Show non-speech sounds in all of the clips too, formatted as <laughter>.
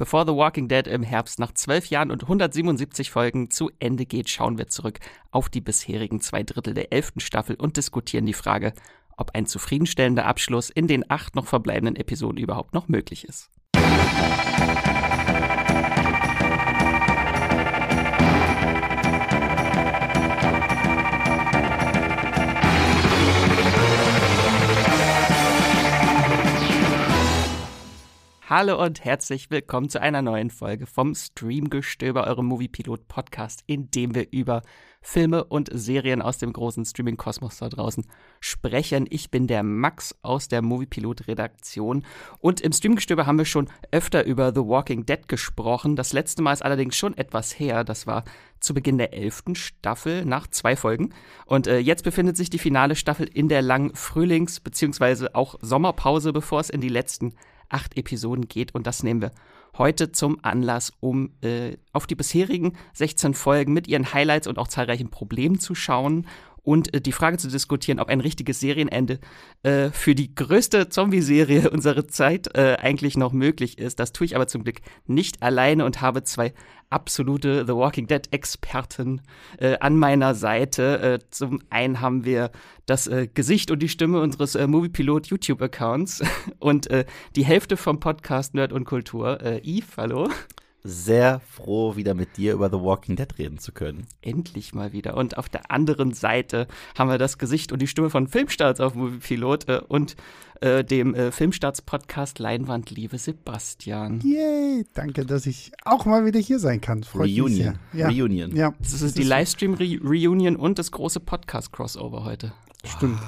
Bevor The Walking Dead im Herbst nach zwölf Jahren und 177 Folgen zu Ende geht, schauen wir zurück auf die bisherigen zwei Drittel der elften Staffel und diskutieren die Frage, ob ein zufriedenstellender Abschluss in den acht noch verbleibenden Episoden überhaupt noch möglich ist. Hallo und herzlich willkommen zu einer neuen Folge vom Streamgestöber, eurem Moviepilot-Podcast, in dem wir über Filme und Serien aus dem großen Streaming-Kosmos da draußen sprechen. Ich bin der Max aus der Moviepilot-Redaktion und im Streamgestöber haben wir schon öfter über The Walking Dead gesprochen. Das letzte Mal ist allerdings schon etwas her. Das war zu Beginn der elften Staffel nach zwei Folgen. Und äh, jetzt befindet sich die finale Staffel in der langen Frühlings- bzw. auch Sommerpause, bevor es in die letzten acht Episoden geht. Und das nehmen wir heute zum Anlass, um äh, auf die bisherigen 16 Folgen mit ihren Highlights und auch zahlreichen Problemen zu schauen und äh, die Frage zu diskutieren, ob ein richtiges Serienende äh, für die größte Zombie-Serie <laughs> unserer Zeit äh, eigentlich noch möglich ist. Das tue ich aber zum Glück nicht alleine und habe zwei absolute The Walking Dead-Experten äh, an meiner Seite. Äh, zum einen haben wir das äh, Gesicht und die Stimme unseres äh, Moviepilot YouTube-Accounts <laughs> und die Hälfte vom Podcast Nerd und Kultur. Äh, Yves, hallo sehr froh, wieder mit dir über The Walking Dead reden zu können. Endlich mal wieder. Und auf der anderen Seite haben wir das Gesicht und die Stimme von Filmstarts auf Moviepilot äh, und äh, dem äh, Filmstarts-Podcast Leinwand, liebe Sebastian. Yay, danke, dass ich auch mal wieder hier sein kann. Freut Reunion. Ja. Reunion. Ja. Das ist die Livestream-Reunion und das große Podcast-Crossover heute. Stimmt.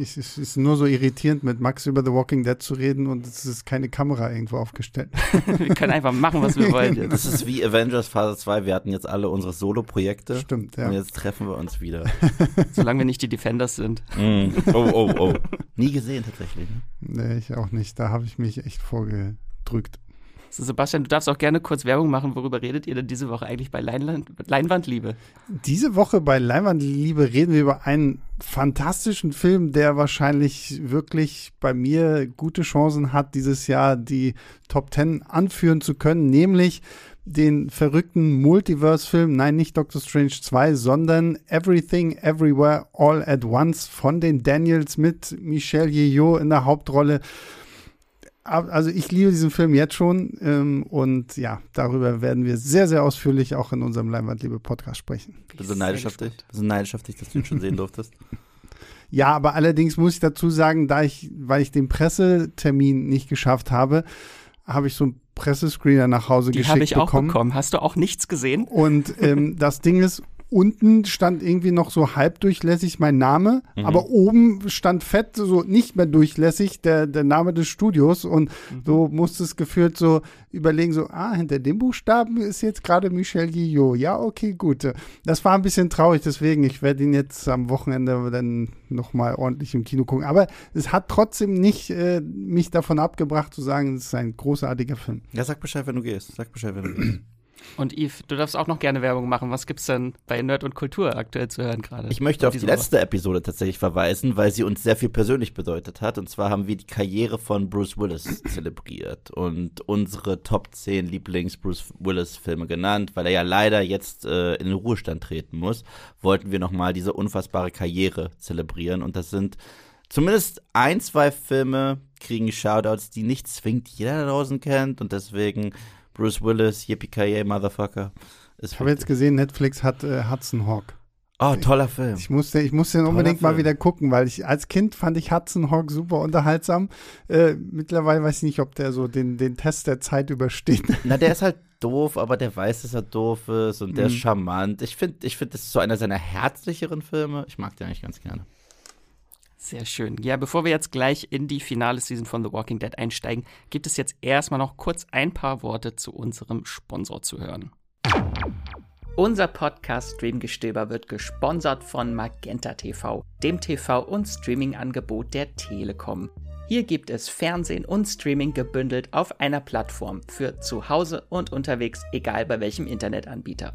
Es ist, ist, nur so irritierend, mit Max über The Walking Dead zu reden und es ist keine Kamera irgendwo aufgestellt. <laughs> wir können einfach machen, was wir wollen. Das ist wie Avengers Phase 2. Wir hatten jetzt alle unsere Solo-Projekte. Stimmt, ja. Und jetzt treffen wir uns wieder. <laughs> Solange wir nicht die Defenders sind. Mm. Oh, oh, oh. <laughs> Nie gesehen tatsächlich. Ne? Nee, ich auch nicht. Da habe ich mich echt vorgedrückt. So, Sebastian, du darfst auch gerne kurz Werbung machen. Worüber redet ihr denn diese Woche eigentlich bei Leinwand, Leinwandliebe? Diese Woche bei Leinwandliebe reden wir über einen fantastischen Film, der wahrscheinlich wirklich bei mir gute Chancen hat, dieses Jahr die Top Ten anführen zu können, nämlich den verrückten Multiverse-Film, nein, nicht Doctor Strange 2, sondern Everything Everywhere All at Once von den Daniels mit Michelle Yeoh in der Hauptrolle also ich liebe diesen Film jetzt schon ähm, und ja, darüber werden wir sehr, sehr ausführlich auch in unserem Leinwandliebe-Podcast sprechen. Bist du neidisch auf dich? Bist du neidisch auf dich, dass du ihn schon sehen durftest? <laughs> Ja, aber allerdings muss ich dazu sagen, da ich, weil ich den Pressetermin nicht geschafft habe, habe ich so einen Pressescreener nach Hause Die geschickt ich auch bekommen. Hast du auch nichts gesehen? Und ähm, <laughs> das Ding ist, unten stand irgendwie noch so halbdurchlässig mein Name, mhm. aber oben stand fett so nicht mehr durchlässig der, der Name des Studios und mhm. so musste es gefühlt so überlegen, so, ah, hinter dem Buchstaben ist jetzt gerade Michel Guillot. Ja, okay, gut. Das war ein bisschen traurig, deswegen, ich werde ihn jetzt am Wochenende dann nochmal ordentlich im Kino gucken. Aber es hat trotzdem nicht äh, mich davon abgebracht zu sagen, es ist ein großartiger Film. Ja, sag Bescheid, wenn du gehst. Sag Bescheid, wenn du gehst. Und Yves, du darfst auch noch gerne Werbung machen. Was gibt's denn bei Nerd und Kultur aktuell zu hören gerade? Ich möchte auf die letzte Episode tatsächlich verweisen, weil sie uns sehr viel persönlich bedeutet hat. Und zwar haben wir die Karriere von Bruce Willis <laughs> zelebriert und unsere Top 10 Lieblings-Bruce Willis-Filme genannt, weil er ja leider jetzt äh, in den Ruhestand treten muss. Wollten wir nochmal diese unfassbare Karriere zelebrieren. Und das sind zumindest ein, zwei Filme kriegen Shoutouts, die nicht zwingend jeder da draußen kennt. Und deswegen Bruce Willis, Yippie Motherfucker. Ich habe jetzt gesehen, Netflix hat äh, Hudson Hawk. Oh, toller Film. Ich musste, ich musste den unbedingt Film. mal wieder gucken, weil ich als Kind fand ich Hudson Hawk super unterhaltsam. Äh, mittlerweile weiß ich nicht, ob der so den, den Test der Zeit übersteht. <laughs> Na, der ist halt doof, aber der weiß, dass er doof ist und der mhm. ist charmant. Ich finde, ich finde, das ist so einer seiner herzlicheren Filme. Ich mag den eigentlich ganz gerne. Sehr schön. Ja, bevor wir jetzt gleich in die finale Season von The Walking Dead einsteigen, gibt es jetzt erstmal noch kurz ein paar Worte zu unserem Sponsor zu hören. Unser Podcast Streamgestöber wird gesponsert von Magenta TV, dem TV- und Streaming-Angebot der Telekom. Hier gibt es Fernsehen und Streaming gebündelt auf einer Plattform für zu Hause und unterwegs, egal bei welchem Internetanbieter.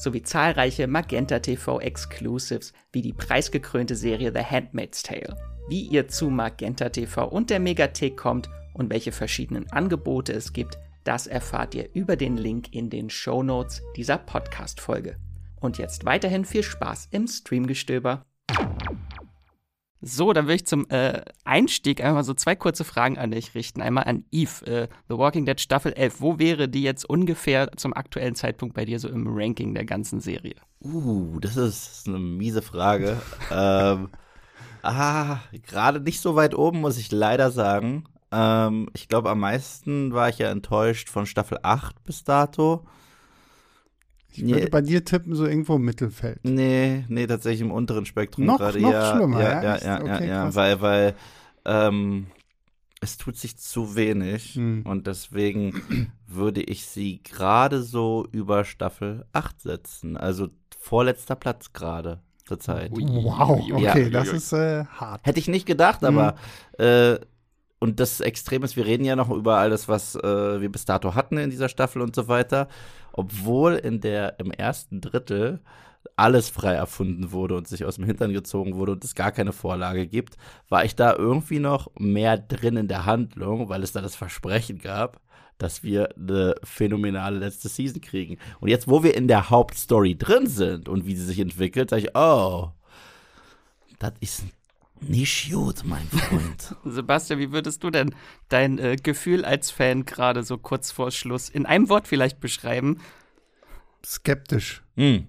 sowie zahlreiche Magenta TV Exclusives wie die preisgekrönte Serie The Handmaid's Tale. Wie ihr zu Magenta TV und der Megathek kommt und welche verschiedenen Angebote es gibt, das erfahrt ihr über den Link in den Show Notes dieser Podcast-Folge. Und jetzt weiterhin viel Spaß im Streamgestöber. So, dann will ich zum äh, Einstieg einmal so zwei kurze Fragen an dich richten. Einmal an Eve, äh, The Walking Dead Staffel 11. Wo wäre die jetzt ungefähr zum aktuellen Zeitpunkt bei dir so im Ranking der ganzen Serie? Uh, das ist eine miese Frage. <laughs> ähm, ah, gerade nicht so weit oben, muss ich leider sagen. Ähm, ich glaube, am meisten war ich ja enttäuscht von Staffel 8 bis dato. Ich würde bei dir tippen, so irgendwo im Mittelfeld. Nee, nee, tatsächlich im unteren Spektrum noch, gerade. Noch ja, schlimmer, ja, ja? ja, ja, okay, ja, weil, weil ähm, es tut sich zu wenig Hm. und deswegen würde ich sie gerade so über Staffel 8 setzen. Also vorletzter Platz gerade zur Zeit. Wow, Ja, okay, ja, das ist äh, hart. Hätte ich nicht gedacht, aber Mhm. äh, und das Extrem ist, wir reden ja noch über alles, was äh, wir bis dato hatten in dieser Staffel und so weiter. Obwohl in der im ersten Drittel alles frei erfunden wurde und sich aus dem Hintern gezogen wurde und es gar keine Vorlage gibt, war ich da irgendwie noch mehr drin in der Handlung, weil es da das Versprechen gab, dass wir eine phänomenale letzte Season kriegen. Und jetzt, wo wir in der Hauptstory drin sind und wie sie sich entwickelt, sage ich, oh, das ist nicht gut, mein Freund. <laughs> Sebastian, wie würdest du denn dein äh, Gefühl als Fan gerade so kurz vor Schluss in einem Wort vielleicht beschreiben? Skeptisch. hm.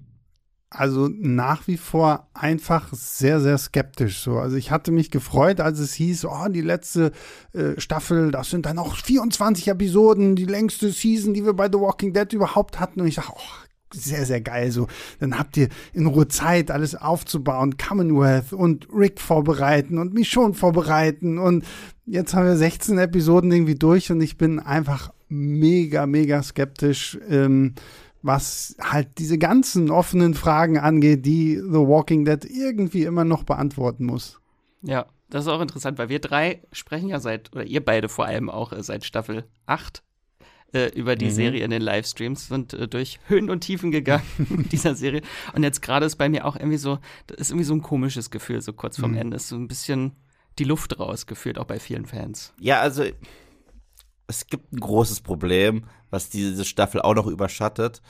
Also nach wie vor einfach sehr, sehr skeptisch. So. Also ich hatte mich gefreut, als es hieß, oh, die letzte äh, Staffel, das sind dann auch 24 Episoden, die längste Season, die wir bei The Walking Dead überhaupt hatten. Und ich dachte, oh, sehr, sehr geil. So, dann habt ihr in Ruhe Zeit, alles aufzubauen, Commonwealth und Rick vorbereiten und Michonne vorbereiten. Und jetzt haben wir 16 Episoden irgendwie durch und ich bin einfach mega, mega skeptisch. Ähm, was halt diese ganzen offenen Fragen angeht, die The Walking Dead irgendwie immer noch beantworten muss. Ja, das ist auch interessant, weil wir drei sprechen ja seit, oder ihr beide vor allem auch äh, seit Staffel 8 äh, über die Mhm. Serie in den Livestreams, sind äh, durch Höhen und Tiefen gegangen <laughs> mit dieser Serie. Und jetzt gerade ist bei mir auch irgendwie so, das ist irgendwie so ein komisches Gefühl, so kurz vorm Mhm. Ende. Ist so ein bisschen die Luft rausgeführt, auch bei vielen Fans. Ja, also es gibt ein großes Problem, was diese Staffel auch noch überschattet.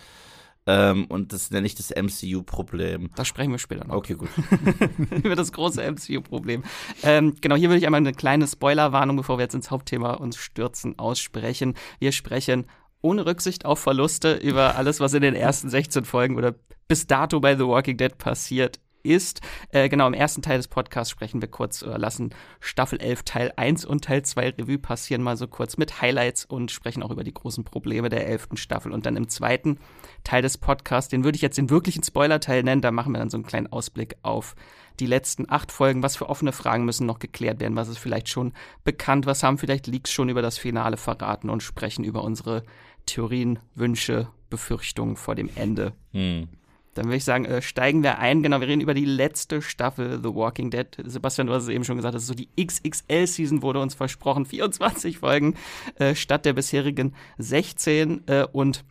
Ähm, und das nenne ich das MCU-Problem. Da sprechen wir später noch. Okay, gut. <laughs> über das große MCU-Problem. Ähm, genau, hier würde ich einmal eine kleine Spoilerwarnung, bevor wir jetzt ins Hauptthema uns stürzen, aussprechen. Wir sprechen ohne Rücksicht auf Verluste über alles, was in den ersten 16 Folgen oder bis dato bei The Walking Dead passiert ist. Äh, genau, im ersten Teil des Podcasts sprechen wir kurz, oder lassen Staffel 11 Teil 1 und Teil 2 Revue passieren, mal so kurz mit Highlights und sprechen auch über die großen Probleme der 11. Staffel. Und dann im zweiten Teil des Podcasts, den würde ich jetzt den wirklichen Spoiler-Teil nennen, da machen wir dann so einen kleinen Ausblick auf die letzten acht Folgen. Was für offene Fragen müssen noch geklärt werden? Was ist vielleicht schon bekannt? Was haben vielleicht Leaks schon über das Finale verraten? Und sprechen über unsere Theorien, Wünsche, Befürchtungen vor dem Ende. Hm. Dann würde ich sagen, äh, steigen wir ein. Genau, wir reden über die letzte Staffel The Walking Dead. Sebastian, du hast es eben schon gesagt, das ist so die XXL-Season, wurde uns versprochen. 24 Folgen äh, statt der bisherigen 16. Äh, und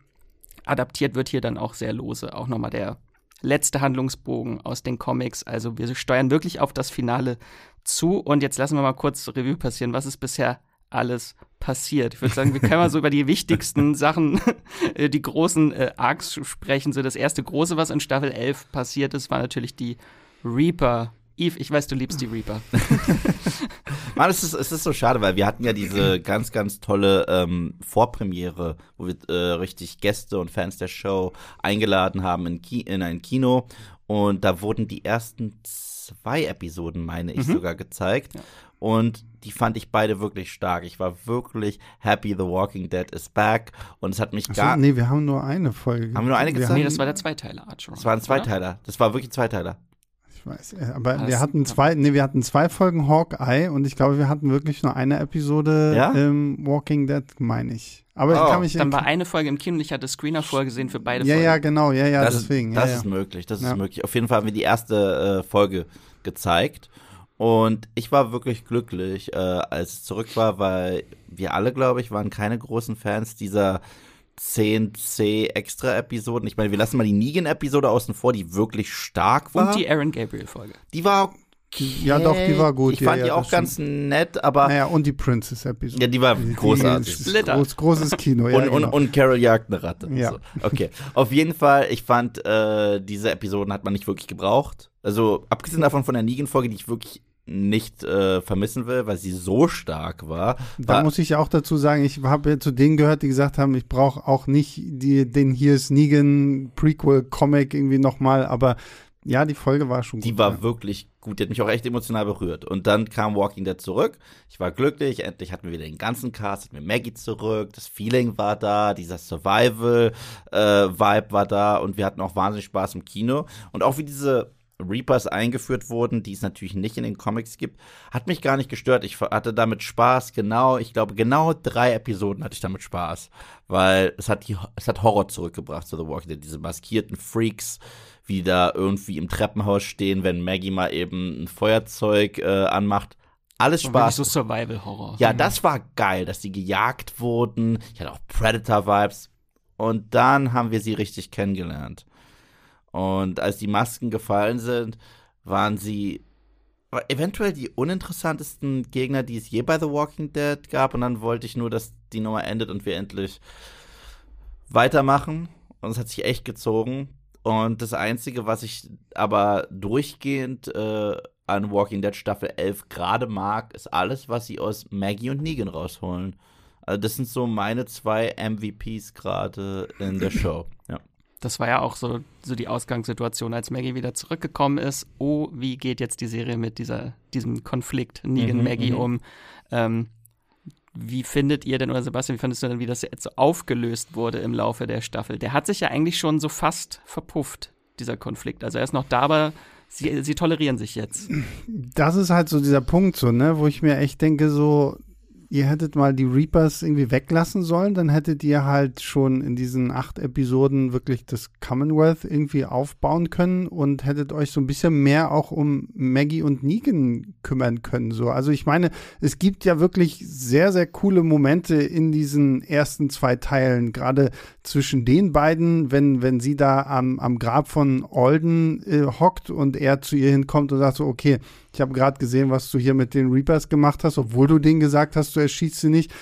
adaptiert wird hier dann auch sehr lose. Auch nochmal der letzte Handlungsbogen aus den Comics. Also wir steuern wirklich auf das Finale zu. Und jetzt lassen wir mal kurz Revue passieren. Was ist bisher alles passiert? Ich würde sagen, wir können mal so über die wichtigsten <laughs> Sachen, äh, die großen äh, Arcs sprechen. So das erste große, was in Staffel 11 passiert ist, war natürlich die Reaper. Eve, ich weiß, du liebst die Reaper. <laughs> Mann, es ist, es ist so schade, weil wir hatten ja diese ganz, ganz tolle ähm, Vorpremiere, wo wir äh, richtig Gäste und Fans der Show eingeladen haben in, Ki in ein Kino. Und da wurden die ersten zwei Episoden, meine ich, Mhm. sogar gezeigt. Ja. Und die fand ich beide wirklich stark. Ich war wirklich happy, The Walking Dead is back. Und es hat mich Achso, gar. nee, wir haben nur eine Folge. Haben wir nur eine gezeigt? nee, das war der Zweiteiler, Archer. Es war ein Zweiteiler. Das war wirklich ein Zweiteiler. Ich weiß, äh, aber Das- wir hatten zwei, nee, wir hatten zwei Folgen Hawkeye und ich glaube, wir hatten wirklich nur eine Episode Ja? ähm, Walking Dead, meine ich. Aber Oh, ich kann mich Dann war eine Folge im Kino und ich hatte Screener vorgesehen für beide ja, Folgen. ja, genau, ja, ja, das deswegen. ist, das ja, ist ja. möglich, das Ja. ist möglich. Auf jeden Fall haben wir die erste äh, Folge gezeigt. Und ich war wirklich glücklich, äh, als es zurück war, weil wir alle, glaube ich, waren keine großen Fans dieser 10C Extra-Episoden. Ich meine, wir lassen mal die Negan-Episode außen vor, die wirklich stark war. Und die Aaron Gabriel-Folge. die war okay. Ja, doch, die war gut, Ich ja, fand ja, die auch ganz nett, aber Naja, und die Princess-Episode. Ja, die war Die- großartig. die Splitter. Groß, großes Kino, ja. und, und, genau. und Carol jagt eine Ratte. Ja. So. Okay. Auf jeden Fall, ich fand, äh, diese Episoden hat man nicht wirklich gebraucht. Also, abgesehen davon von der Negan-Folge, die ich wirklich nicht äh, vermissen will, weil sie so stark war. Da war muss ich auch dazu sagen, ich habe zu denen gehört, die gesagt haben, ich brauche auch nicht die, den hier ist Negan Prequel-Comic irgendwie nochmal, aber ja, die Folge war schon die gut. war ja. wirklich gut, die hat mich auch echt emotional berührt. Und dann kam Walking Dead zurück. Ich war glücklich, endlich hatten wir wieder den ganzen Cast, hatten wir Maggie zurück, das Feeling war da, dieser Survival-Vibe war da und wir hatten auch wahnsinnig Spaß im Kino. Und auch wie diese Reapers eingeführt wurden, die es natürlich nicht in den Comics gibt, hat mich gar nicht gestört. Ich hatte damit Spaß, genau, ich glaube, genau drei Episoden hatte ich damit Spaß. Weil es hat, die, es hat Horror zurückgebracht zu The Walking Dead. Diese maskierten Freaks, wie da irgendwie im Treppenhaus stehen, wenn Maggie mal eben ein Feuerzeug äh, anmacht. Alles Spaß. so Survival-Horror. Ja, das war geil, dass die gejagt wurden. Ich hatte auch Predator-Vibes. Und dann haben wir sie richtig kennengelernt. Und als die Masken gefallen sind, waren sie eventuell die uninteressantesten Gegner, die es je bei The Walking Dead gab. Und dann wollte ich nur, dass die Nummer endet und wir endlich weitermachen. Und es hat sich echt gezogen. Und das Einzige, was ich aber durchgehend äh, an Walking Dead Staffel 11 gerade mag, ist alles, was sie aus Maggie und Negan rausholen. Also das sind so meine zwei MVPs gerade in der <clears throat> Show. Ja. Das war ja auch so, so die Ausgangssituation, als Maggie wieder zurückgekommen ist. Oh, wie geht jetzt die Serie mit dieser, diesem Konflikt Negan-Maggie mhm. um? Ähm, wie findet ihr denn, oder Sebastian, wie findest du denn, wie das jetzt so aufgelöst wurde im Laufe der Staffel? Der hat sich ja eigentlich schon so fast verpufft, dieser Konflikt. Also er ist noch da, aber sie, sie tolerieren sich jetzt. Das ist halt so dieser Punkt, so, ne, wo ich mir echt denke, so, ihr hättet mal die Reapers irgendwie weglassen sollen, dann hättet ihr halt schon in diesen acht Episoden wirklich das Commonwealth irgendwie aufbauen können und hättet euch so ein bisschen mehr auch um Maggie und Negan kümmern können. So. Also ich meine, es gibt ja wirklich sehr, sehr coole Momente in diesen ersten zwei Teilen, gerade zwischen den beiden, wenn, wenn sie da am, am Grab von Alden äh, hockt und er zu ihr hinkommt und sagt so, okay, ich habe gerade gesehen, was du hier mit den Reapers gemacht hast, obwohl du denen gesagt hast, du erschießt sie nicht.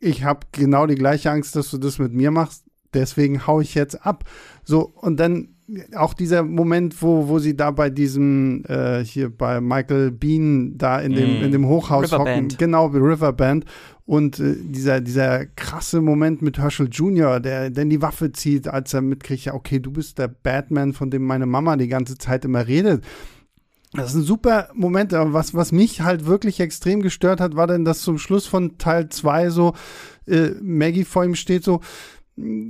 Ich habe genau die gleiche Angst, dass du das mit mir machst. Deswegen hau ich jetzt ab. So, und dann auch dieser Moment, wo, wo sie da bei diesem, äh, hier bei Michael Bean da in dem, Mm. in dem Hochhaus Riverband. hocken. Genau, wie Riverband. Und äh, dieser, dieser krasse Moment mit Herschel Jr., der dann die Waffe zieht, als er mitkriegt, ja, okay, du bist der Batman, von dem meine Mama die ganze Zeit immer redet. Das sind super Momente, aber was, was mich halt wirklich extrem gestört hat, war denn, dass zum Schluss von Teil 2 so äh, Maggie vor ihm steht, so,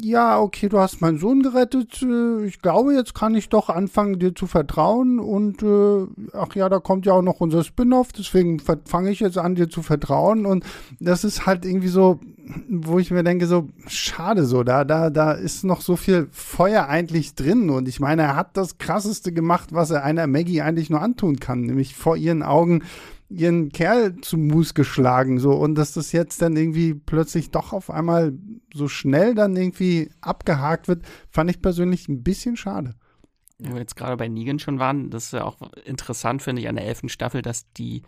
ja, okay, du hast meinen Sohn gerettet. äh, Ich glaube, jetzt kann ich doch anfangen, dir zu vertrauen. Und äh, ach ja, da kommt ja auch noch unser Spin-off, deswegen fange ich jetzt an, dir zu vertrauen. Und das ist halt irgendwie so, wo ich mir denke, so, schade so, da, da, da ist noch so viel Feuer eigentlich drin. Und ich meine, er hat das krasseste gemacht, was er einer Maggie eigentlich nur antun kann, nämlich vor ihren Augen ihren Kerl zu Mus geschlagen, so und dass das jetzt dann irgendwie plötzlich doch auf einmal so schnell dann irgendwie abgehakt wird, fand ich persönlich ein bisschen schade. Wo wir jetzt gerade bei Negan schon waren, das ist ja auch interessant, finde ich, an der elften Staffel, dass die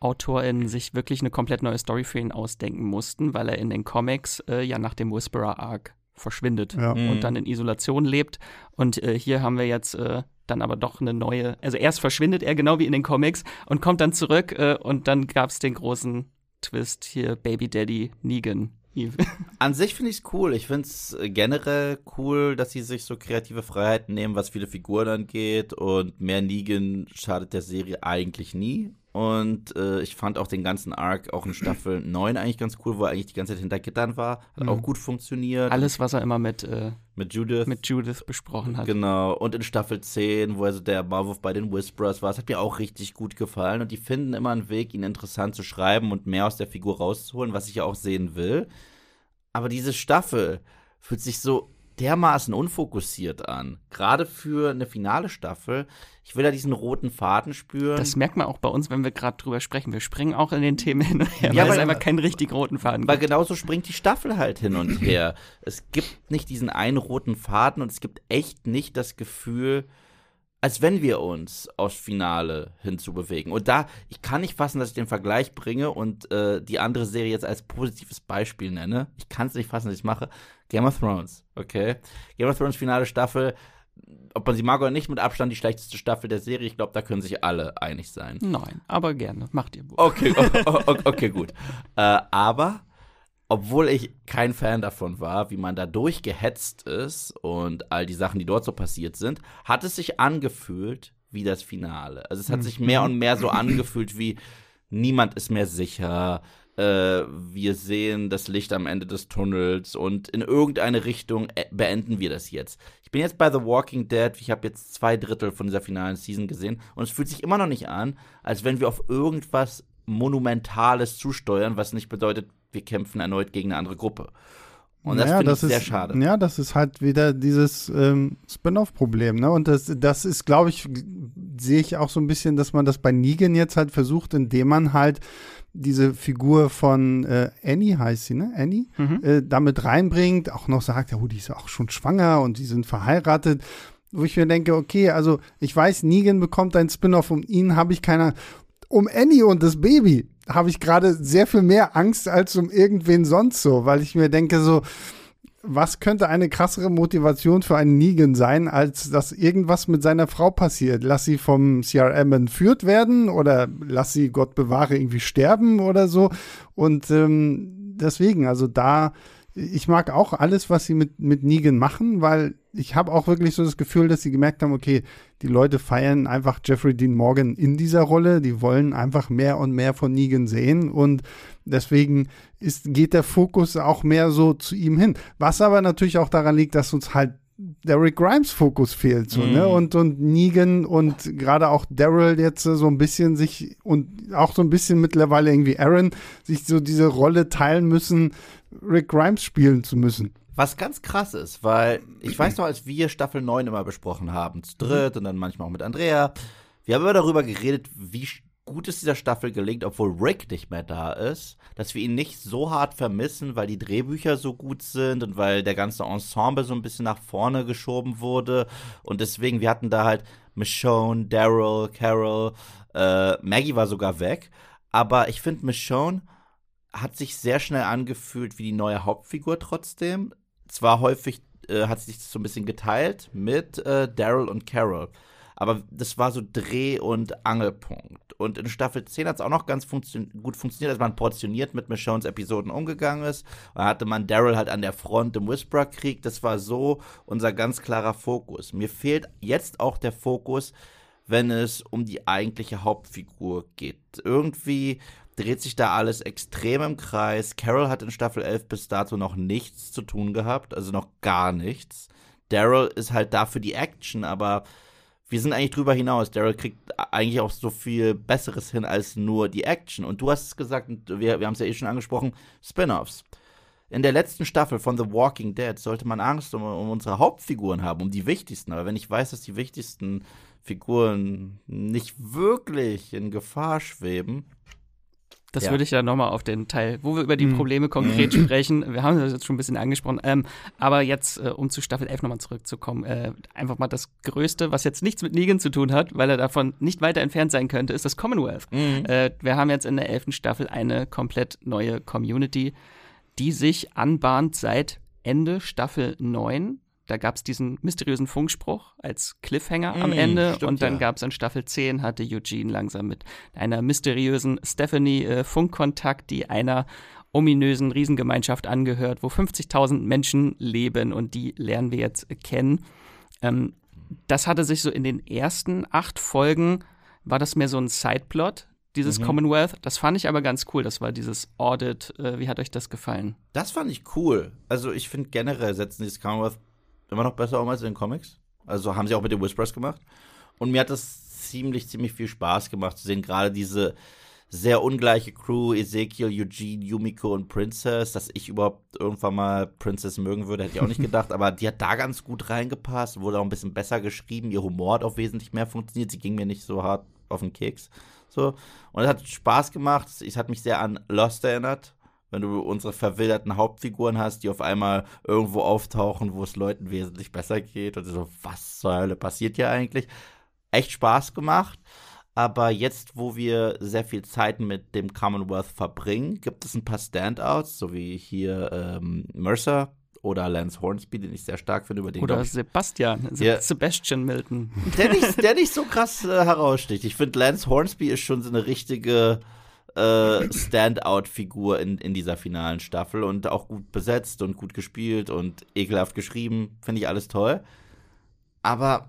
AutorInnen sich wirklich eine komplett neue Story für ihn ausdenken mussten, weil er in den Comics äh, ja nach dem Whisperer-Arc verschwindet Ja. Mhm. und dann in Isolation lebt. Und äh, hier haben wir jetzt äh, dann aber doch eine neue, also erst verschwindet er genau wie in den Comics und kommt dann zurück äh, und dann gab es den großen Twist hier, Baby Daddy Negan. <laughs> An sich finde ich es cool. Ich finde es generell cool, dass sie sich so kreative Freiheiten nehmen, was viele Figuren angeht. Und mehr Negan schadet der Serie eigentlich nie. Und äh, ich fand auch den ganzen Arc auch in Staffel <clears throat> 9 eigentlich ganz cool, wo er eigentlich die ganze Zeit hinter Gittern war. Hat mhm. auch gut funktioniert. Alles, was er immer mit, äh, mit Judith. Mit Judith besprochen hat. Genau. Und in Staffel 10, wo er so der Marwurf bei den Whisperers war, das hat mir auch richtig gut gefallen. Und die finden immer einen Weg, ihn interessant zu schreiben und mehr aus der Figur rauszuholen, was ich ja auch sehen will. Aber diese Staffel fühlt sich so dermaßen unfokussiert an. Gerade für eine finale Staffel. Ich will da diesen roten Faden spüren. Das merkt man auch bei uns, wenn wir gerade drüber sprechen. Wir springen auch in den Themen hin und her, ja, weil es einfach keinen richtig roten Faden Weil genauso springt die Staffel halt hin und her. es gibt nicht diesen einen roten Faden und es gibt echt nicht das Gefühl, als wenn wir uns aufs Finale hinzubewegen. Und da, ich kann nicht fassen, dass ich den Vergleich bringe und äh, die andere Serie jetzt als positives Beispiel nenne. Ich kann es nicht fassen, dass ich es mache. Game of Thrones, okay? Game of Thrones finale Staffel, ob man sie mag oder nicht, mit Abstand die schlechteste Staffel der Serie. Ich glaube, da können sich alle einig sein. Nein, aber gerne. Macht ihr. Okay, okay, okay, gut. <laughs> Äh, aber obwohl ich kein Fan davon war, wie man da durchgehetzt ist und all die Sachen, die dort so passiert sind, hat es sich angefühlt wie das Finale. Also es hat sich mehr und mehr so <laughs> angefühlt wie niemand ist mehr sicher. Äh, wir sehen das Licht am Ende des Tunnels und in irgendeine Richtung äh, beenden wir das jetzt. Ich bin jetzt bei The Walking Dead. Ich habe jetzt zwei Drittel von dieser finalen Season gesehen und es fühlt sich immer noch nicht an, als wenn wir auf irgendwas Monumentales zusteuern, was nicht bedeutet, wir kämpfen erneut gegen eine andere Gruppe. Und das naja, finde ich sehr schade. Ja, das ist halt wieder dieses ähm, Spin-off-Problem. Ne? Und das, das ist, glaube ich, sehe ich auch so ein bisschen, dass man das bei Negan jetzt halt versucht, indem man halt diese Figur von äh, Annie heißt sie, ne? Annie, mhm. äh, damit reinbringt, auch noch sagt, ja, oh, die ist auch schon schwanger und die sind verheiratet. Wo ich mir denke, okay, also ich weiß, Negan bekommt ein Spin-off, um ihn habe ich keine. Um Annie und das Baby habe ich gerade sehr viel mehr Angst als um irgendwen sonst so, weil ich mir denke so, was könnte eine krassere Motivation für einen Negan sein, als dass irgendwas mit seiner Frau passiert? Lass sie vom CRM entführt werden oder lass sie, Gott bewahre, irgendwie sterben oder so. Und ähm, deswegen, also da ich mag auch alles, was sie mit, mit Negan machen, weil ich habe auch wirklich so das Gefühl, dass sie gemerkt haben, okay, die Leute feiern einfach Jeffrey Dean Morgan in dieser Rolle, die wollen einfach mehr und mehr von Negan sehen und deswegen ist, geht der Fokus auch mehr so zu ihm hin. Was aber natürlich auch daran liegt, dass uns halt Derek Grimes Fokus fehlt so, mm. ne? Und, und Negan und gerade auch Daryl jetzt so ein bisschen sich und auch so ein bisschen mittlerweile irgendwie Aaron sich so diese Rolle teilen müssen, Rick Grimes spielen zu müssen. Was ganz krass ist, weil ich weiß noch, als wir Staffel 9 immer besprochen haben, zu dritt und dann manchmal auch mit Andrea, wir haben immer darüber geredet, wie gut es dieser Staffel gelingt, obwohl Rick nicht mehr da ist, dass wir ihn nicht so hart vermissen, weil die Drehbücher so gut sind und weil der ganze Ensemble so ein bisschen nach vorne geschoben wurde. Und deswegen, wir hatten da halt Michonne, Daryl, Carol, äh, Maggie war sogar weg. Aber ich finde, Michonne hat sich sehr schnell angefühlt wie die neue Hauptfigur trotzdem. Zwar häufig äh, hat sich das so ein bisschen geteilt mit äh, Daryl und Carol. Aber das war so Dreh- und Angelpunkt. Und in Staffel 10 hat es auch noch ganz funktio gut funktioniert, dass man portioniert mit Michonnes Episoden umgegangen ist. Da hatte man Daryl halt an der Front im Whisperer-Krieg. Das war so unser ganz klarer Fokus. Mir fehlt jetzt auch der Fokus, wenn es um die eigentliche Hauptfigur geht. Irgendwie dreht sich da alles extrem im Kreis. Carol hat in Staffel 11 bis dato noch nichts zu tun gehabt, also noch gar nichts. Daryl ist halt da für die Action, aber wir sind eigentlich drüber hinaus. Daryl kriegt eigentlich auch so viel Besseres hin als nur die Action. Und du hast es gesagt, wir, wir haben es ja eh schon angesprochen, Spin-offs. In der letzten Staffel von The Walking Dead sollte man Angst um, um unsere Hauptfiguren haben, um die wichtigsten. Aber wenn ich weiß, dass die wichtigsten Figuren nicht wirklich in Gefahr schweben, das ja. würde ich ja nochmal auf den Teil, wo wir über die mhm. Probleme konkret mhm. sprechen. Wir haben das jetzt schon ein bisschen angesprochen. Ähm, aber jetzt, äh, um zu Staffel 11 nochmal zurückzukommen, äh, einfach mal das Größte, was jetzt nichts mit Negan zu tun hat, weil er davon nicht weiter entfernt sein könnte, ist das Commonwealth. Mhm. Äh, wir haben jetzt in der 11. Staffel eine komplett neue Community, die sich anbahnt seit Ende Staffel 9 da gab es diesen mysteriösen Funkspruch als Cliffhanger mm, am Ende stimmt, und dann ja. gab es in Staffel 10 hatte Eugene langsam mit einer mysteriösen Stephanie äh, Funkkontakt, die einer ominösen Riesengemeinschaft angehört, wo 50.000 Menschen leben und die lernen wir jetzt kennen. Ähm, das hatte sich so in den ersten acht Folgen, war das mehr so ein Sideplot, dieses mhm. Commonwealth. Das fand ich aber ganz cool. Das war dieses Audit. Äh, wie hat euch das gefallen? Das fand ich cool. Also ich finde generell setzen dieses Commonwealth immer noch besser um als in den Comics. Also haben sie auch mit den Whisperers gemacht. Und mir hat das ziemlich, ziemlich viel Spaß gemacht zu sehen. Gerade diese sehr ungleiche Crew, Ezekiel, Eugene, Yumiko und Princess, dass ich überhaupt irgendwann mal Princess mögen würde, hätte ich auch nicht gedacht, aber die hat da ganz gut reingepasst, wurde auch ein bisschen besser geschrieben, ihr Humor hat auch wesentlich mehr funktioniert, sie ging mir nicht so hart auf den Keks. So. Und es hat Spaß gemacht, es hat mich sehr an Lost erinnert, wenn du unsere verwilderten Hauptfiguren hast, die auf einmal irgendwo auftauchen, wo es Leuten wesentlich besser geht und so, was zur Hölle passiert hier eigentlich? Echt Spaß gemacht. Aber jetzt, wo wir sehr viel Zeit mit dem Commonwealth verbringen, gibt es ein paar Standouts, so wie hier ähm, Mercer oder Lance Hornsby, den ich sehr stark finde. Über den, oder Sebastian, ja, Sebastian Milton. Der nicht, der nicht so krass äh, heraussticht. Ich finde, Lance Hornsby ist schon so eine richtige äh, Standout-Figur in, in dieser finalen Staffel und auch gut besetzt und gut gespielt und ekelhaft geschrieben. Finde ich alles toll. Aber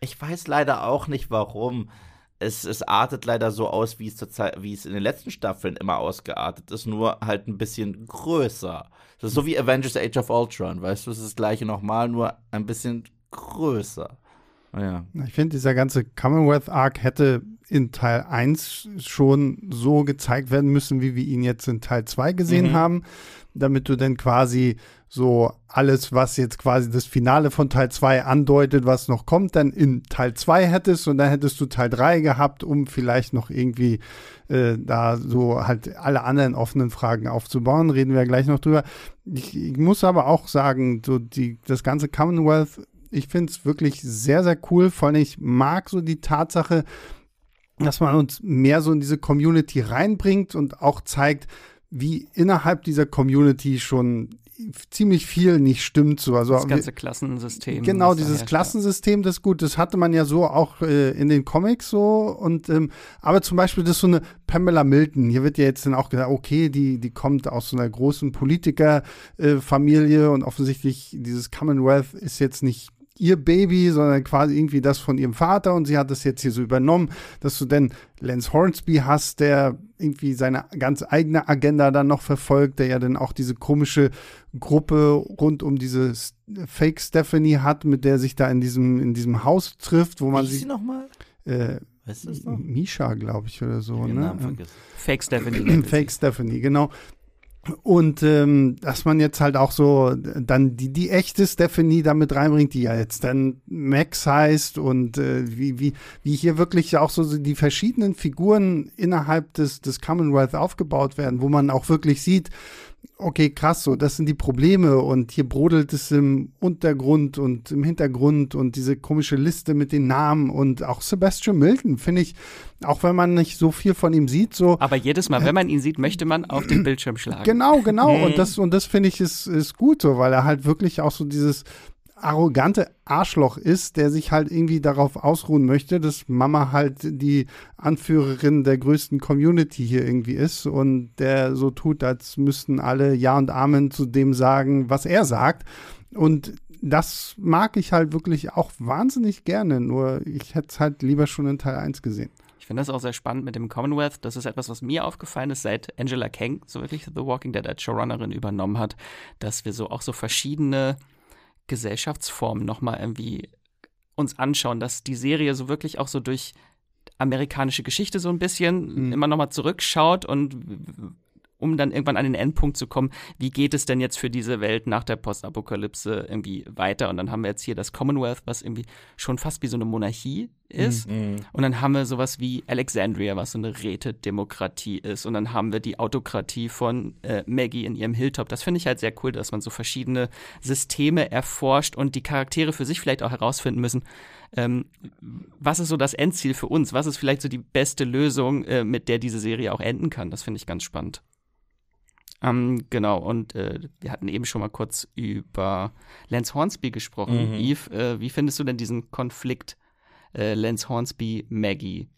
ich weiß leider auch nicht, warum es, es artet leider so aus, wie es, Zeit, wie es in den letzten Staffeln immer ausgeartet ist, nur halt ein bisschen größer. Das ist so wie Avengers Age of Ultron, weißt du, es ist das gleiche nochmal, nur ein bisschen größer. Ja. Ich finde, dieser ganze Commonwealth Arc hätte in Teil 1 schon so gezeigt werden müssen, wie wir ihn jetzt in Teil 2 gesehen mhm. haben, damit du dann quasi so alles, was jetzt quasi das Finale von Teil 2 andeutet, was noch kommt, dann in Teil 2 hättest und dann hättest du Teil 3 gehabt, um vielleicht noch irgendwie äh, da so halt alle anderen offenen Fragen aufzubauen. Reden wir ja gleich noch drüber. Ich, ich muss aber auch sagen, so die, das ganze Commonwealth, ich finde es wirklich sehr, sehr cool. Vor allem, ich mag so die Tatsache, dass man uns mehr so in diese Community reinbringt und auch zeigt, wie innerhalb dieser Community schon ziemlich viel nicht stimmt. So. Also, das ganze Klassensystem. Genau, dieses Klassensystem, das ist gut. Das hatte man ja so auch äh, in den Comics so. Und ähm, aber zum Beispiel das ist so eine Pamela Milton. Hier wird ja jetzt dann auch gesagt, okay, die, die kommt aus so einer großen Politikerfamilie äh, und offensichtlich dieses Commonwealth ist jetzt nicht ihr Baby, sondern quasi irgendwie das von ihrem Vater und sie hat das jetzt hier so übernommen, dass du denn Lance Hornsby hast, der irgendwie seine ganz eigene Agenda dann noch verfolgt, der ja dann auch diese komische Gruppe rund um diese Fake Stephanie hat, mit der sich da in diesem, in diesem Haus trifft, wo man Wie sie nochmal? Äh, Weißt du das noch? Misha, glaube ich, oder so. Ne? Fake Stephanie. <clears throat> Fake Stephanie, genau. Und ähm, dass man jetzt halt auch so dann die, die echte Stephanie damit reinbringt, die ja jetzt dann Max heißt und äh, wie, wie, wie hier wirklich auch so die verschiedenen Figuren innerhalb des, des Commonwealth aufgebaut werden, wo man auch wirklich sieht, okay, krass, so, das sind die Probleme und hier brodelt es im Untergrund und im Hintergrund und diese komische Liste mit den Namen und auch Sebastian Milton, finde ich, auch wenn man nicht so viel von ihm sieht, so. Aber jedes Mal, wenn man ihn sieht, möchte man auf den Bildschirm schlagen. Genau, genau. und das, und das finde ich ist, ist gut so, weil er halt wirklich auch so dieses, arrogante Arschloch ist, der sich halt irgendwie darauf ausruhen möchte, dass Mama halt die Anführerin der größten Community hier irgendwie ist und der so tut, als müssten alle Ja und Amen zu dem sagen, was er sagt. Und das mag ich halt wirklich auch wahnsinnig gerne, nur ich hätte es halt lieber schon in Teil 1 gesehen. Ich finde das auch sehr spannend mit dem Commonwealth. Das ist etwas, was mir aufgefallen ist, seit Angela Kang so wirklich The Walking Dead als Showrunnerin übernommen hat, dass wir so auch so verschiedene Gesellschaftsformen nochmal irgendwie uns anschauen, dass die Serie so wirklich auch so durch amerikanische Geschichte so ein bisschen mhm. immer nochmal zurückschaut und um dann irgendwann an den Endpunkt zu kommen, wie geht es denn jetzt für diese Welt nach der Postapokalypse irgendwie weiter? Und dann haben wir jetzt hier das Commonwealth, was irgendwie schon fast wie so eine Monarchie ist. Mhm. Und dann haben wir sowas wie Alexandria, was so eine Rätedemokratie ist. Und dann haben wir die Autokratie von äh, Maggie in ihrem Hilltop. Das finde ich halt sehr cool, dass man so verschiedene Systeme erforscht und die Charaktere für sich vielleicht auch herausfinden müssen, ähm, was ist so das Endziel für uns? Was ist vielleicht so die beste Lösung, äh, mit der diese Serie auch enden kann? Das finde ich ganz spannend. Ähm, genau, und äh, wir hatten eben schon mal kurz über Lance Hornsby gesprochen. Mhm. Yves, äh, wie findest du denn diesen Konflikt äh, Lance Hornsby, Maggie?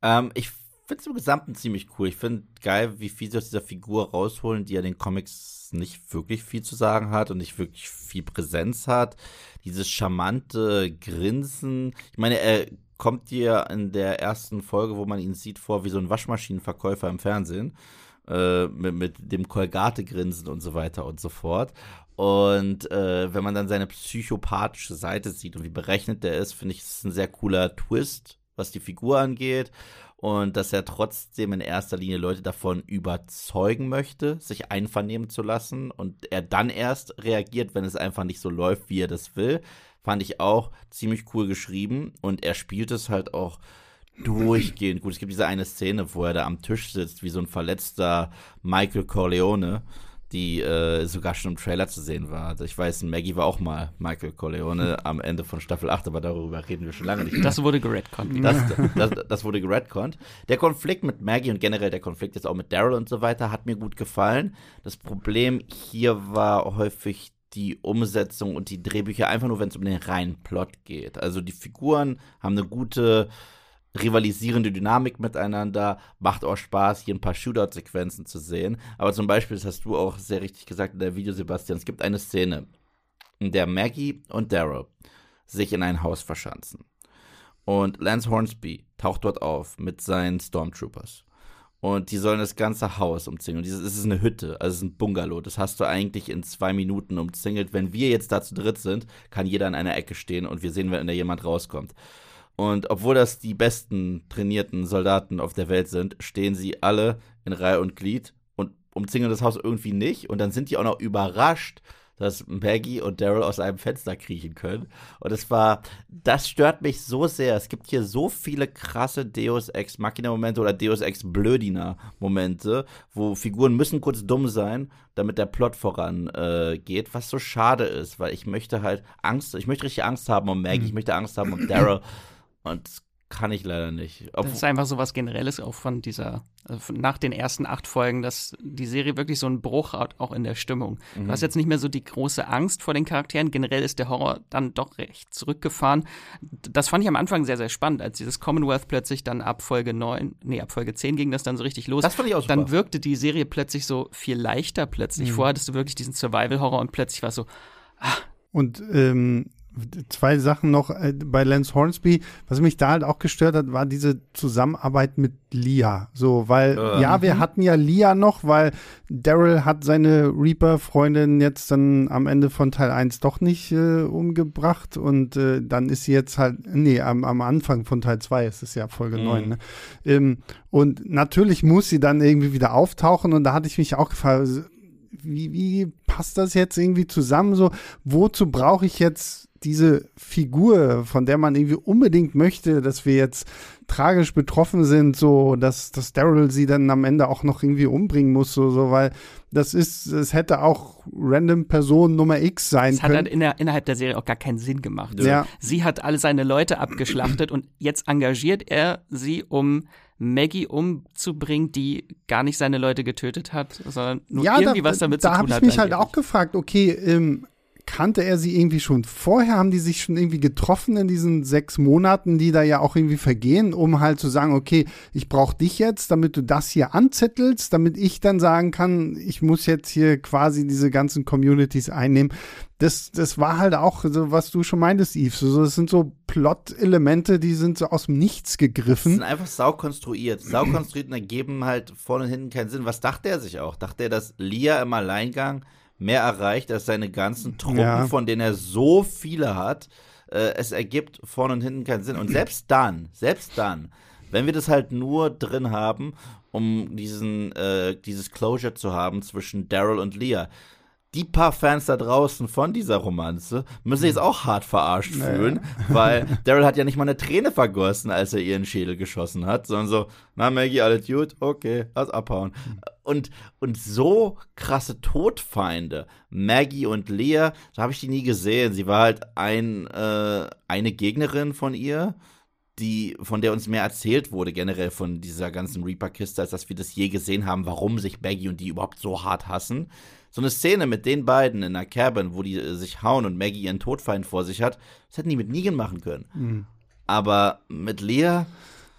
Ähm, ich finde es im Gesamten ziemlich cool. Ich finde geil, wie viel sie aus dieser Figur rausholen, die ja den Comics nicht wirklich viel zu sagen hat und nicht wirklich viel Präsenz hat. Dieses charmante Grinsen. Ich meine, er kommt dir in der ersten Folge, wo man ihn sieht, vor wie so ein Waschmaschinenverkäufer im Fernsehen. Äh, mit, mit dem Kolgate-Grinsen und so weiter und so fort. Und äh, wenn man dann seine psychopathische Seite sieht und wie berechnet der ist, finde ich, ist ein sehr cooler Twist, was die Figur angeht. Und dass er trotzdem in erster Linie Leute davon überzeugen möchte, sich einvernehmen zu lassen. Und er dann erst reagiert, wenn es einfach nicht so läuft, wie er das will. Fand ich auch ziemlich cool geschrieben. Und er spielt es halt auch durchgehend gut. Es gibt diese eine Szene, wo er da am Tisch sitzt, wie so ein verletzter Michael Corleone die äh, sogar schon im Trailer zu sehen war. Also ich weiß, Maggie war auch mal Michael Corleone <laughs> am Ende von Staffel 8, aber darüber reden wir schon lange nicht. Das wurde geredconnt. Das, <laughs> das, das wurde geredconnt. Der Konflikt mit Maggie und generell der Konflikt jetzt auch mit Daryl und so weiter hat mir gut gefallen. Das Problem hier war häufig die Umsetzung und die Drehbücher einfach nur, wenn es um den reinen Plot geht. Also die Figuren haben eine gute rivalisierende Dynamik miteinander. Macht auch Spaß, hier ein paar Shootout-Sequenzen zu sehen. Aber zum Beispiel, das hast du auch sehr richtig gesagt in der Video, Sebastian, es gibt eine Szene, in der Maggie und Daryl sich in ein Haus verschanzen. Und Lance Hornsby taucht dort auf mit seinen Stormtroopers. Und die sollen das ganze Haus umzingeln. Und es ist eine Hütte, also es ist ein Bungalow. Das hast du eigentlich in zwei Minuten umzingelt. Wenn wir jetzt da zu dritt sind, kann jeder in einer Ecke stehen und wir sehen, wenn da jemand rauskommt. Und obwohl das die besten trainierten Soldaten auf der Welt sind, stehen sie alle in Reihe und Glied und umzingeln das Haus irgendwie nicht. Und dann sind die auch noch überrascht, dass Maggie und Daryl aus einem Fenster kriechen können. Und es war, das stört mich so sehr. Es gibt hier so viele krasse Deus Ex Machina Momente oder Deus Ex Blödina Momente, wo Figuren müssen kurz dumm sein, damit der Plot vorangeht, äh, was so schade ist, weil ich möchte halt Angst, ich möchte richtig Angst haben um Maggie, ich möchte Angst haben um Daryl. <clears throat> Und das kann ich leider nicht. Ob das ist einfach so was Generelles auch von dieser, also von, nach den ersten acht Folgen, dass die Serie wirklich so einen Bruch hat, auch in der Stimmung. Mhm. Du hast jetzt nicht mehr so die große Angst vor den Charakteren. Generell ist der Horror dann doch recht zurückgefahren. Das fand ich am Anfang sehr, sehr spannend, als dieses Commonwealth plötzlich dann ab Folge 9, nee, ab Folge 10 ging das dann so richtig los. Das fand ich auch super. Dann wirkte die Serie plötzlich so viel leichter plötzlich. Mhm. Vorher hattest du wirklich diesen Survival-Horror und plötzlich war es so, ah, und ähm, zwei Sachen noch äh, bei Lance Hornsby. Was mich da halt auch gestört hat, war diese Zusammenarbeit mit Lia. So, weil, äh. ja, wir hatten ja Lia noch, weil Daryl hat seine Reaper-Freundin jetzt dann am Ende von Teil 1 doch nicht äh, umgebracht und äh, dann ist sie jetzt halt, nee, am, am Anfang von Teil 2 ist es ja Folge mhm. 9, ne? Ähm, und natürlich muss sie dann irgendwie wieder auftauchen und da hatte ich mich auch gefragt, wie, wie passt das jetzt irgendwie zusammen? So, wozu brauche ich jetzt diese Figur, von der man irgendwie unbedingt möchte, dass wir jetzt tragisch betroffen sind, so dass, dass Daryl sie dann am Ende auch noch irgendwie umbringen muss, so, so weil das ist, es hätte auch random Person Nummer X sein das können. Das hat halt in der, innerhalb der Serie auch gar keinen Sinn gemacht. Ja. Sie hat alle seine Leute abgeschlachtet und jetzt engagiert er sie, um Maggie umzubringen, die gar nicht seine Leute getötet hat, sondern nur ja, irgendwie da, was damit da zu tun hat. Da habe ich mich halt auch gefragt, okay, ähm, kannte er sie irgendwie schon vorher? Haben die sich schon irgendwie getroffen in diesen sechs Monaten, die da ja auch irgendwie vergehen, um halt zu sagen, okay, ich brauche dich jetzt, damit du das hier anzettelst, damit ich dann sagen kann, ich muss jetzt hier quasi diese ganzen Communities einnehmen. Das, das war halt auch so, was du schon meintest, Yves. So, das sind so Plot-Elemente, die sind so aus dem Nichts gegriffen. Die sind einfach saukonstruiert. Saukonstruiert und ergeben halt vorne und hinten keinen Sinn. Was dachte er sich auch? Dachte er, dass Lia im Alleingang mehr erreicht als seine ganzen Truppen, ja. von denen er so viele hat. Äh, es ergibt vorne und hinten keinen Sinn. Und selbst dann, selbst dann, wenn wir das halt nur drin haben, um diesen, äh, dieses Closure zu haben zwischen Daryl und Leah, die paar Fans da draußen von dieser Romanze müssen sich jetzt auch hart verarscht naja. fühlen, weil <laughs> Daryl hat ja nicht mal eine Träne vergossen, als er ihren Schädel geschossen hat, sondern so, na Maggie, alles gut, okay, lass abhauen. Und, und so krasse Todfeinde, Maggie und Lea, so habe ich die nie gesehen. Sie war halt ein, äh, eine Gegnerin von ihr, die, von der uns mehr erzählt wurde, generell von dieser ganzen Reaper-Kiste, als dass wir das je gesehen haben, warum sich Maggie und die überhaupt so hart hassen so eine Szene mit den beiden in einer Cabin, wo die äh, sich hauen und Maggie ihren Todfeind vor sich hat, das hätten die mit Negan machen können. Mhm. Aber mit Lea.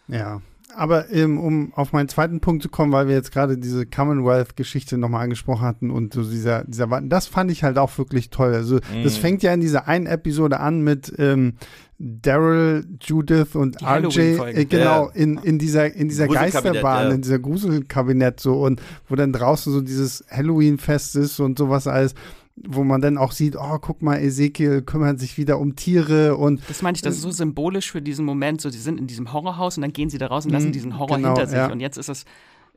Ja. Aber ähm, um auf meinen zweiten Punkt zu kommen, weil wir jetzt gerade diese Commonwealth-Geschichte nochmal angesprochen hatten und so dieser, dieser, das fand ich halt auch wirklich toll. Also mm. das fängt ja in dieser einen Episode an mit ähm, Daryl, Judith und Die RJ, äh, genau, in, in dieser, in dieser Geisterbahn, ja. in dieser Gruselkabinett so und wo dann draußen so dieses Halloween-Fest ist und sowas alles, wo man dann auch sieht, oh, guck mal, Ezekiel kümmert sich wieder um Tiere und Das meine ich, das ist so symbolisch für diesen Moment. So, die sind in diesem Horrorhaus und dann gehen sie da raus und lassen Mhm, diesen Horror genau, hinter sich. ja. Und jetzt ist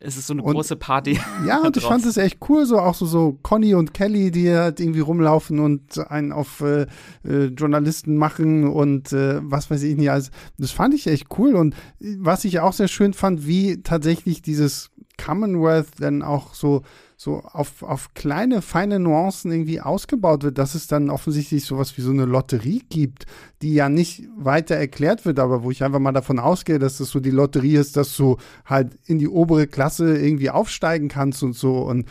es, ist so eine Und- große Party. Ja, <laughs> und ich fand es echt cool, so auch so, so Conny und Kelly, die halt irgendwie rumlaufen und einen auf äh, äh, Journalisten machen und äh, was weiß ich nicht. Also, das fand ich echt cool. Und was ich auch sehr schön fand, wie tatsächlich dieses Commonwealth dann auch so, so auf, auf kleine, feine Nuancen irgendwie ausgebaut wird, dass es dann offensichtlich sowas wie so eine Lotterie gibt, die ja nicht weiter erklärt wird, aber wo ich einfach mal davon ausgehe, dass das so die Lotterie ist, dass du halt in die obere Klasse irgendwie aufsteigen kannst und so. Und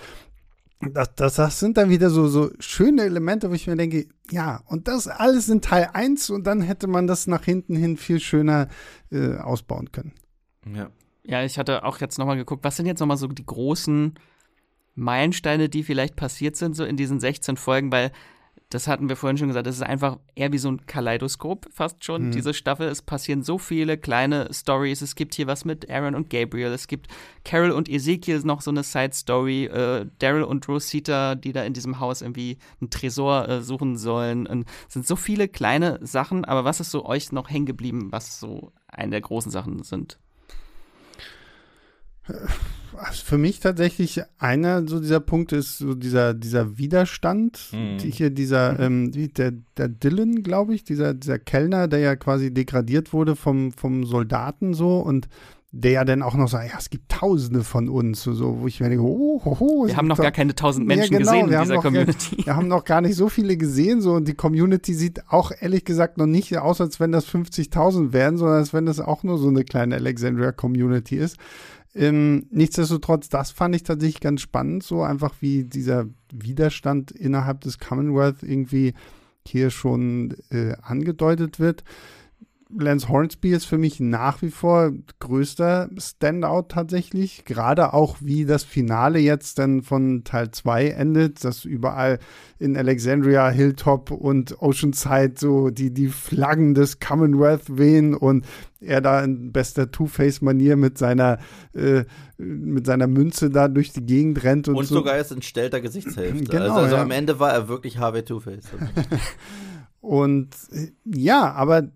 das, das, das sind dann wieder so, so schöne Elemente, wo ich mir denke, ja, und das alles in Teil 1 und dann hätte man das nach hinten hin viel schöner äh, ausbauen können. Ja. Ja, ich hatte auch jetzt nochmal geguckt, was sind jetzt nochmal so die großen Meilensteine, die vielleicht passiert sind, so in diesen 16 Folgen, weil das hatten wir vorhin schon gesagt, das ist einfach eher wie so ein Kaleidoskop fast schon, Mhm. diese Staffel. Es passieren so viele kleine Stories. Es gibt hier was mit Aaron und Gabriel. Es gibt Carol und Ezekiel noch so eine Side-Story. Äh, Daryl und Rosita, die da in diesem Haus irgendwie einen Tresor äh, suchen sollen. Und es sind so viele kleine Sachen, aber was ist so euch noch hängen geblieben, was so eine der großen Sachen sind? Also für mich tatsächlich einer so dieser Punkt ist so dieser, dieser Widerstand. Mhm. Die hier dieser, ähm, wie, der, der Dylan, glaube ich, dieser, dieser Kellner, der ja quasi degradiert wurde vom, vom Soldaten so und der ja dann auch noch sagt, ja, es gibt Tausende von uns, so, wo ich mir denke, oh, ho, ho, Wir haben noch gar keine tausend Ja, Menschen genau, gesehen wir in dieser noch Community. Wir haben noch gar nicht so viele gesehen, so und die Community sieht auch ehrlich gesagt noch nicht aus, als wenn das 50.000 wären, sondern als wenn das auch nur so eine kleine Alexandria-Community ist. Ähm, nichtsdestotrotz, das fand ich tatsächlich ganz spannend, so einfach wie dieser Widerstand innerhalb des Commonwealth irgendwie hier schon äh, angedeutet wird. Lance Hornsby ist für mich nach wie vor größter Standout tatsächlich. Gerade auch wie das Finale jetzt dann von Teil 2 endet, dass überall in Alexandria, Hilltop und Oceanside so die, die Flaggen des Commonwealth wehen und er da in bester Two-Face-Manier mit seiner äh, mit seiner Münze da durch die Gegend rennt und, Und so. sogar ist entstellter Gesichtshälfte. <laughs> Genau, also also ja. am Ende war er wirklich Harvey Two-Face. <laughs> Und äh, ja, aber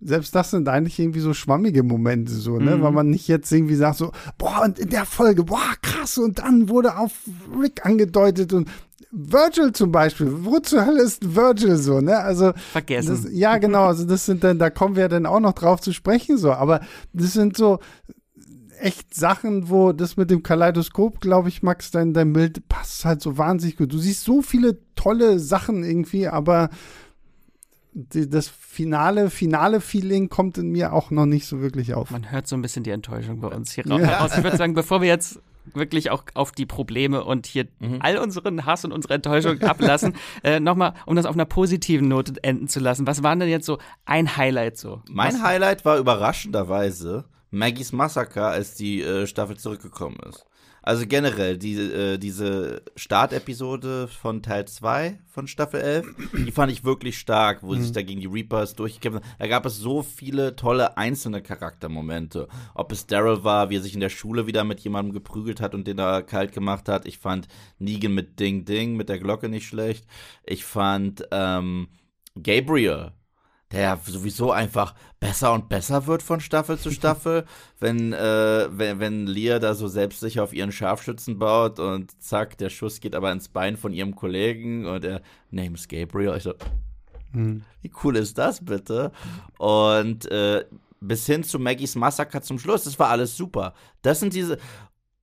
selbst das sind eigentlich irgendwie so schwammige Momente, so, ne? Mhm. Weil man nicht jetzt irgendwie sagt, so, boah, und in der Folge, boah, krass, und dann wurde auf Rick angedeutet und Virgil zum Beispiel, wo zur Hölle ist Virgil so, ne? Also, Vergessen. das, ja, genau, also das sind dann, da kommen wir dann auch noch drauf zu sprechen, so, aber das sind so echt Sachen, wo das mit dem Kaleidoskop, glaube ich, Max, dein, dein Bild passt halt so wahnsinnig gut. Du siehst so viele tolle Sachen irgendwie, aber das finale, finale Feeling kommt in mir auch noch nicht so wirklich auf. Man hört so ein bisschen die Enttäuschung bei uns hier Ja. raus. Ich würde sagen, bevor wir jetzt wirklich auch auf die Probleme und hier all unseren Hass und unsere Enttäuschung ablassen, <laughs> äh, nochmal, um das auf einer positiven Note enden zu lassen. Was war denn jetzt so ein Highlight so? Mein Was, Highlight war überraschenderweise Maggies Massaker, als die äh, Staffel zurückgekommen ist. Also generell, die, äh, diese Startepisode von Teil 2 von Staffel 11, die fand ich wirklich stark, wo sie sich da gegen die Reapers durchgekämpft haben. Da gab es so viele tolle einzelne Charaktermomente. Ob es Daryl war, wie er sich in der Schule wieder mit jemandem geprügelt hat und den da kalt gemacht hat. Ich fand Negan mit Ding Ding, mit der Glocke nicht schlecht. Ich fand ähm, Gabriel, der ja sowieso einfach besser und besser wird von Staffel zu Staffel, <laughs> wenn, äh, wenn, wenn Leah da so selbstsicher auf ihren Scharfschützen baut und zack, der Schuss geht aber ins Bein von ihrem Kollegen und er, name's Gabriel. Ich so, Hm. wie cool ist das bitte? Und äh, bis hin zu Maggies Massaker zum Schluss, das war alles super. Das sind diese,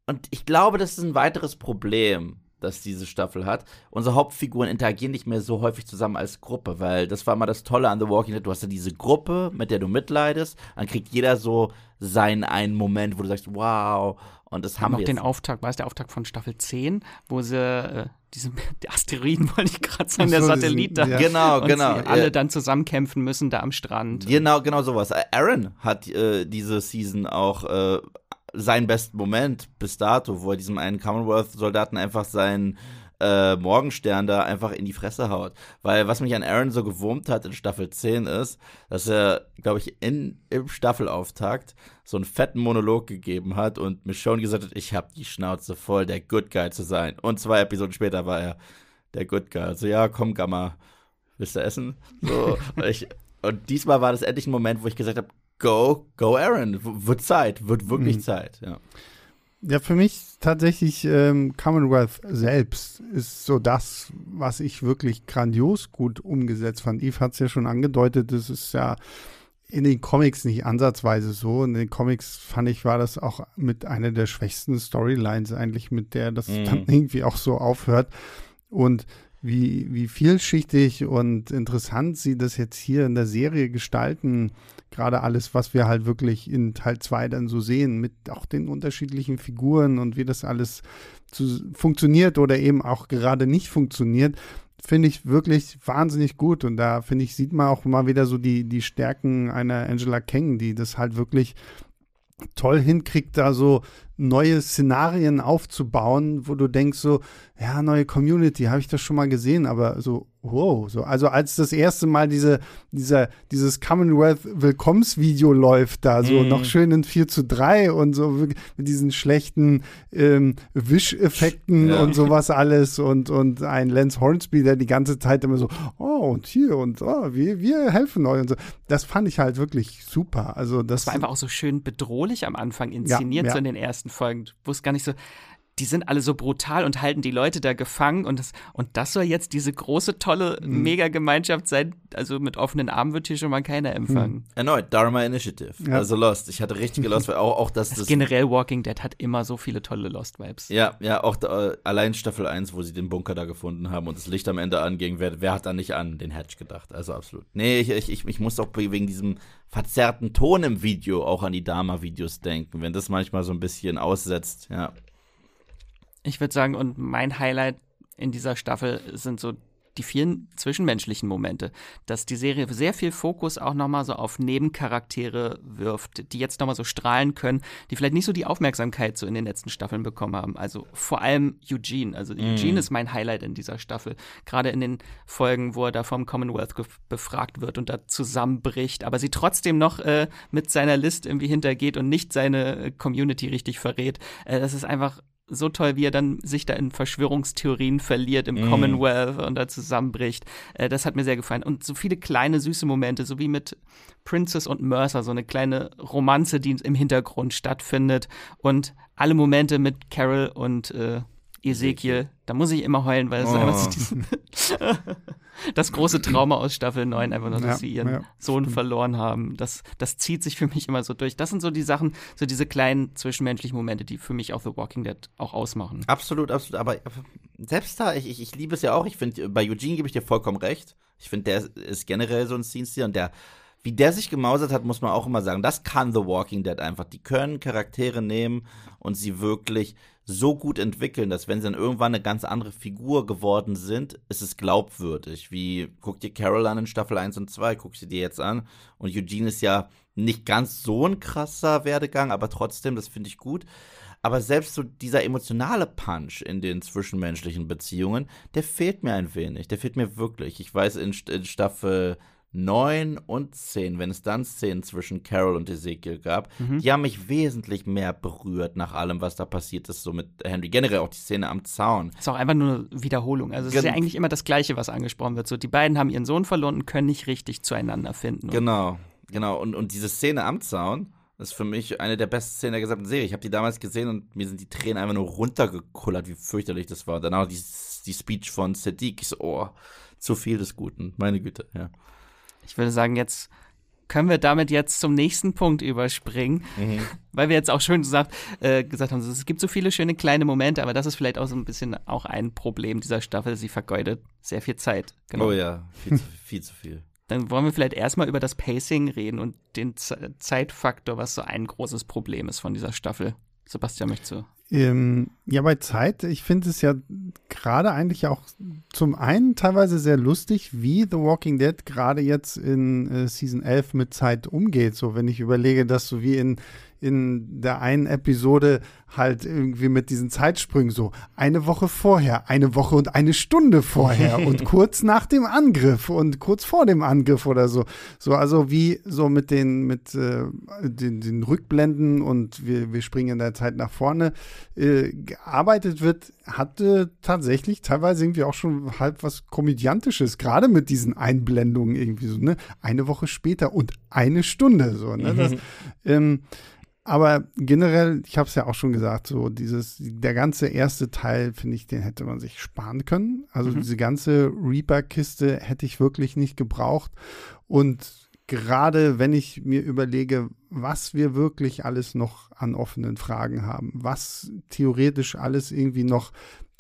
und ich glaube, das ist ein weiteres Problem, das diese Staffel hat. Unsere Hauptfiguren interagieren nicht mehr so häufig zusammen als Gruppe, weil das war immer das Tolle an The Walking Dead. Du hast ja diese Gruppe, mit der du mitleidest, dann kriegt jeder so seinen einen Moment, wo du sagst, wow, und das haben noch wir den jetzt. Auftakt, war es der Auftakt von Staffel 10, wo sie äh, diesen <laughs> der Asteroiden, wollte ich gerade sagen, der so, Satellit diesen- da. ja. Genau, und genau. Sie alle ja. dann zusammenkämpfen müssen da am Strand. Genau, genau sowas. Aaron hat äh, diese Season auch äh, seinen besten Moment bis dato, wo er diesem einen Commonwealth-Soldaten einfach seinen äh, Morgenstern da einfach in die Fresse haut. Weil was mich an Aaron so gewurmt hat in Staffel 10 ist, dass er, glaube ich, in, im Staffelauftakt so einen fetten Monolog gegeben hat und Michonne gesagt hat, ich habe die Schnauze voll, der Good Guy zu sein. Und zwei Episoden später war er der Good Guy. Also ja, komm, Gamma, willst du essen? So, <laughs> ich, und diesmal war das endlich ein Moment, wo ich gesagt habe, go, go Aaron, W- wird Zeit, wird wirklich Mhm. Zeit. Ja. Ja, für mich tatsächlich ähm, Commonwealth selbst ist so das, was ich wirklich grandios gut umgesetzt fand. Eve hat es ja schon angedeutet, das ist ja in den Comics nicht ansatzweise so. In den Comics fand ich, war das auch mit einer der schwächsten Storylines eigentlich, mit der das Mhm. dann irgendwie auch so aufhört. Und wie, wie vielschichtig und interessant sie das jetzt hier in der Serie gestalten, gerade alles, was wir halt wirklich in Teil 2 dann so sehen, mit auch den unterschiedlichen Figuren und wie das alles zu, funktioniert oder eben auch gerade nicht funktioniert, finde ich wirklich wahnsinnig gut. Und da finde ich, sieht man auch mal wieder so die, die Stärken einer Angela Kang, die das halt wirklich toll hinkriegt, da so neue Szenarien aufzubauen, wo du denkst so, ja, neue Community, habe ich das schon mal gesehen, aber so, wow, so, also als das erste Mal diese, dieser, dieses Commonwealth Willkommensvideo läuft da, so Mhm. noch schön in 4 zu 3 und so mit diesen schlechten ähm, Wischeffekten Ja. und sowas alles und, und ein Lance Hornsby, der die ganze Zeit immer so, oh, und hier und oh, wir, wir helfen euch und so. Das fand ich halt wirklich super. Also das, Das war einfach auch so schön bedrohlich am Anfang inszeniert, ja. so in den ersten Folgen. Du wusst gar nicht so, die sind alle so brutal und halten die Leute da gefangen und das, und das soll jetzt diese große, tolle Mhm. Mega-Gemeinschaft sein. Also mit offenen Armen wird hier schon mal keiner empfangen. Erneut, Dharma Initiative. Ja. Also Lost. Ich hatte richtige Lost, weil auch, auch das, Das <laughs> das generell Walking Dead hat immer so viele tolle Lost-Vibes. Ja, ja, auch da, äh, allein Staffel 1, wo sie den Bunker da gefunden haben und das Licht am Ende anging, wer, wer hat da nicht an den Hatch gedacht? Also absolut. Nee, ich, ich, ich, ich muss auch wegen diesem verzerrten Ton im Video auch an die Dama-Videos denken, wenn das manchmal so ein bisschen aussetzt, ja. Ich würde sagen, und mein Highlight in dieser Staffel sind so die vielen zwischenmenschlichen Momente, dass die Serie sehr viel Fokus auch nochmal so auf Nebencharaktere wirft, die jetzt nochmal so strahlen können, die vielleicht nicht so die Aufmerksamkeit so in den letzten Staffeln bekommen haben. Also vor allem Eugene. Also Eugene ist mein Highlight in dieser Staffel. Gerade in den Folgen, wo er da vom Commonwealth befragt wird und da zusammenbricht, aber sie trotzdem noch äh, mit seiner List irgendwie hintergeht und nicht seine Community richtig verrät. Äh, das ist einfach so toll, wie er dann sich da in Verschwörungstheorien verliert im Mhm. Commonwealth und da zusammenbricht. Äh, das hat mir sehr gefallen. Und so viele kleine süße Momente, so wie mit Princess und Mercer, so eine kleine Romanze, die im Hintergrund stattfindet. Und alle Momente mit Carol und äh, Ezekiel, da muss ich immer heulen, weil es Oh. einfach so diesen <laughs> das große Trauma aus Staffel 9, einfach nur, dass Ja, sie ihren ja, Sohn stimmt. verloren haben. Das, das zieht sich für mich immer so durch. Das sind so die Sachen, so diese kleinen zwischenmenschlichen Momente, die für mich auch The Walking Dead auch ausmachen. Absolut, absolut. Aber selbst da, ich, ich, ich liebe es ja auch. Ich finde, bei Eugene gebe ich dir vollkommen recht. Ich finde, der ist, generell so ein Scene und der, wie der sich gemausert hat, muss man auch immer sagen. Das kann The Walking Dead einfach. Die können Charaktere nehmen und sie wirklich so gut entwickeln, dass wenn sie dann irgendwann eine ganz andere Figur geworden sind, ist es glaubwürdig. Wie, guck dir Carol an in Staffel 1 und 2, guck sie dir jetzt an. Und Eugene ist ja nicht ganz so ein krasser Werdegang, aber trotzdem, das finde ich gut. Aber selbst so dieser emotionale Punch in den zwischenmenschlichen Beziehungen, der fehlt mir ein wenig. Der fehlt mir wirklich. Ich weiß, in, in Staffel 9 und 10, wenn es dann Szenen zwischen Carol und Ezekiel gab, die haben mich wesentlich mehr berührt nach allem, was da passiert ist, so mit Henry. Generell auch die Szene am Zaun. ist auch einfach nur eine Wiederholung. Also es ist Gen- ja eigentlich immer das Gleiche, was angesprochen wird. So, die beiden haben ihren Sohn verloren und können nicht richtig zueinander finden. Genau, genau. Und, und diese Szene am Zaun ist für mich eine der besten Szenen der gesamten Serie. Ich habe die damals gesehen und mir sind die Tränen einfach nur runtergekullert, wie fürchterlich das war. Danach die, die Speech von Sadiq. Ich so, oh, zu viel des Guten. Meine Güte, ja. Ich würde sagen, jetzt können wir damit jetzt zum nächsten Punkt überspringen, mhm. <laughs> weil wir jetzt auch schön gesagt, äh, gesagt haben, es gibt so viele schöne kleine Momente, aber das ist vielleicht auch so ein bisschen auch ein Problem dieser Staffel. Sie vergeudet sehr viel Zeit. Genau. Oh ja, viel zu, viel zu viel. Dann wollen wir vielleicht erstmal über das Pacing reden und den Z Zeitfaktor, was so ein großes Problem ist von dieser Staffel. Sebastian, möchtest du? Ähm, ja, bei Zeit, ich finde es ja gerade eigentlich auch zum einen teilweise sehr lustig, wie The Walking Dead gerade jetzt in äh, Season 11 mit Zeit umgeht. So, wenn ich überlege, dass so wie in in der einen Episode halt irgendwie mit diesen Zeitsprüngen so eine Woche vorher, eine Woche und eine Stunde vorher <laughs> und kurz nach dem Angriff und kurz vor dem Angriff oder so. So, also wie so mit den, mit äh, den, den Rückblenden und wir, wir springen in der Zeit nach vorne äh, gearbeitet wird, hatte tatsächlich teilweise irgendwie auch schon halb was Komödiantisches, gerade mit diesen Einblendungen irgendwie so, ne? Eine Woche später und eine Stunde so, ne? Das, ähm, aber generell, ich habe es ja auch schon gesagt, so dieses, der ganze erste Teil, finde ich, den hätte man sich sparen können. Also mhm. diese ganze Reaper-Kiste hätte ich wirklich nicht gebraucht. Und gerade wenn ich mir überlege, was wir wirklich alles noch an offenen Fragen haben, was theoretisch alles irgendwie noch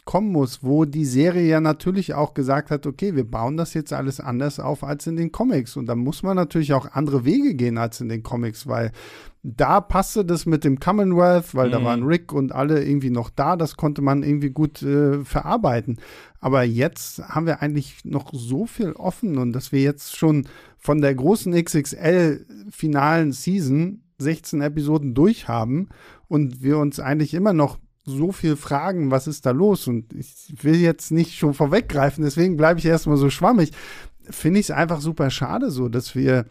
kommen muss, wo die Serie ja natürlich auch gesagt hat, okay, wir bauen das jetzt alles anders auf als in den Comics. Und da muss man natürlich auch andere Wege gehen als in den Comics, weil da passte das mit dem Commonwealth, weil mhm. da waren Rick und alle irgendwie noch da, das konnte man irgendwie gut äh, verarbeiten. Aber jetzt haben wir eigentlich noch so viel offen und dass wir jetzt schon von der großen XXL-finalen Season 16 Episoden durchhaben und wir uns eigentlich immer noch so viel fragen, was ist da los? Und ich will jetzt nicht schon vorweggreifen, deswegen bleibe ich erstmal so schwammig. Finde ich es einfach super schade, so dass wir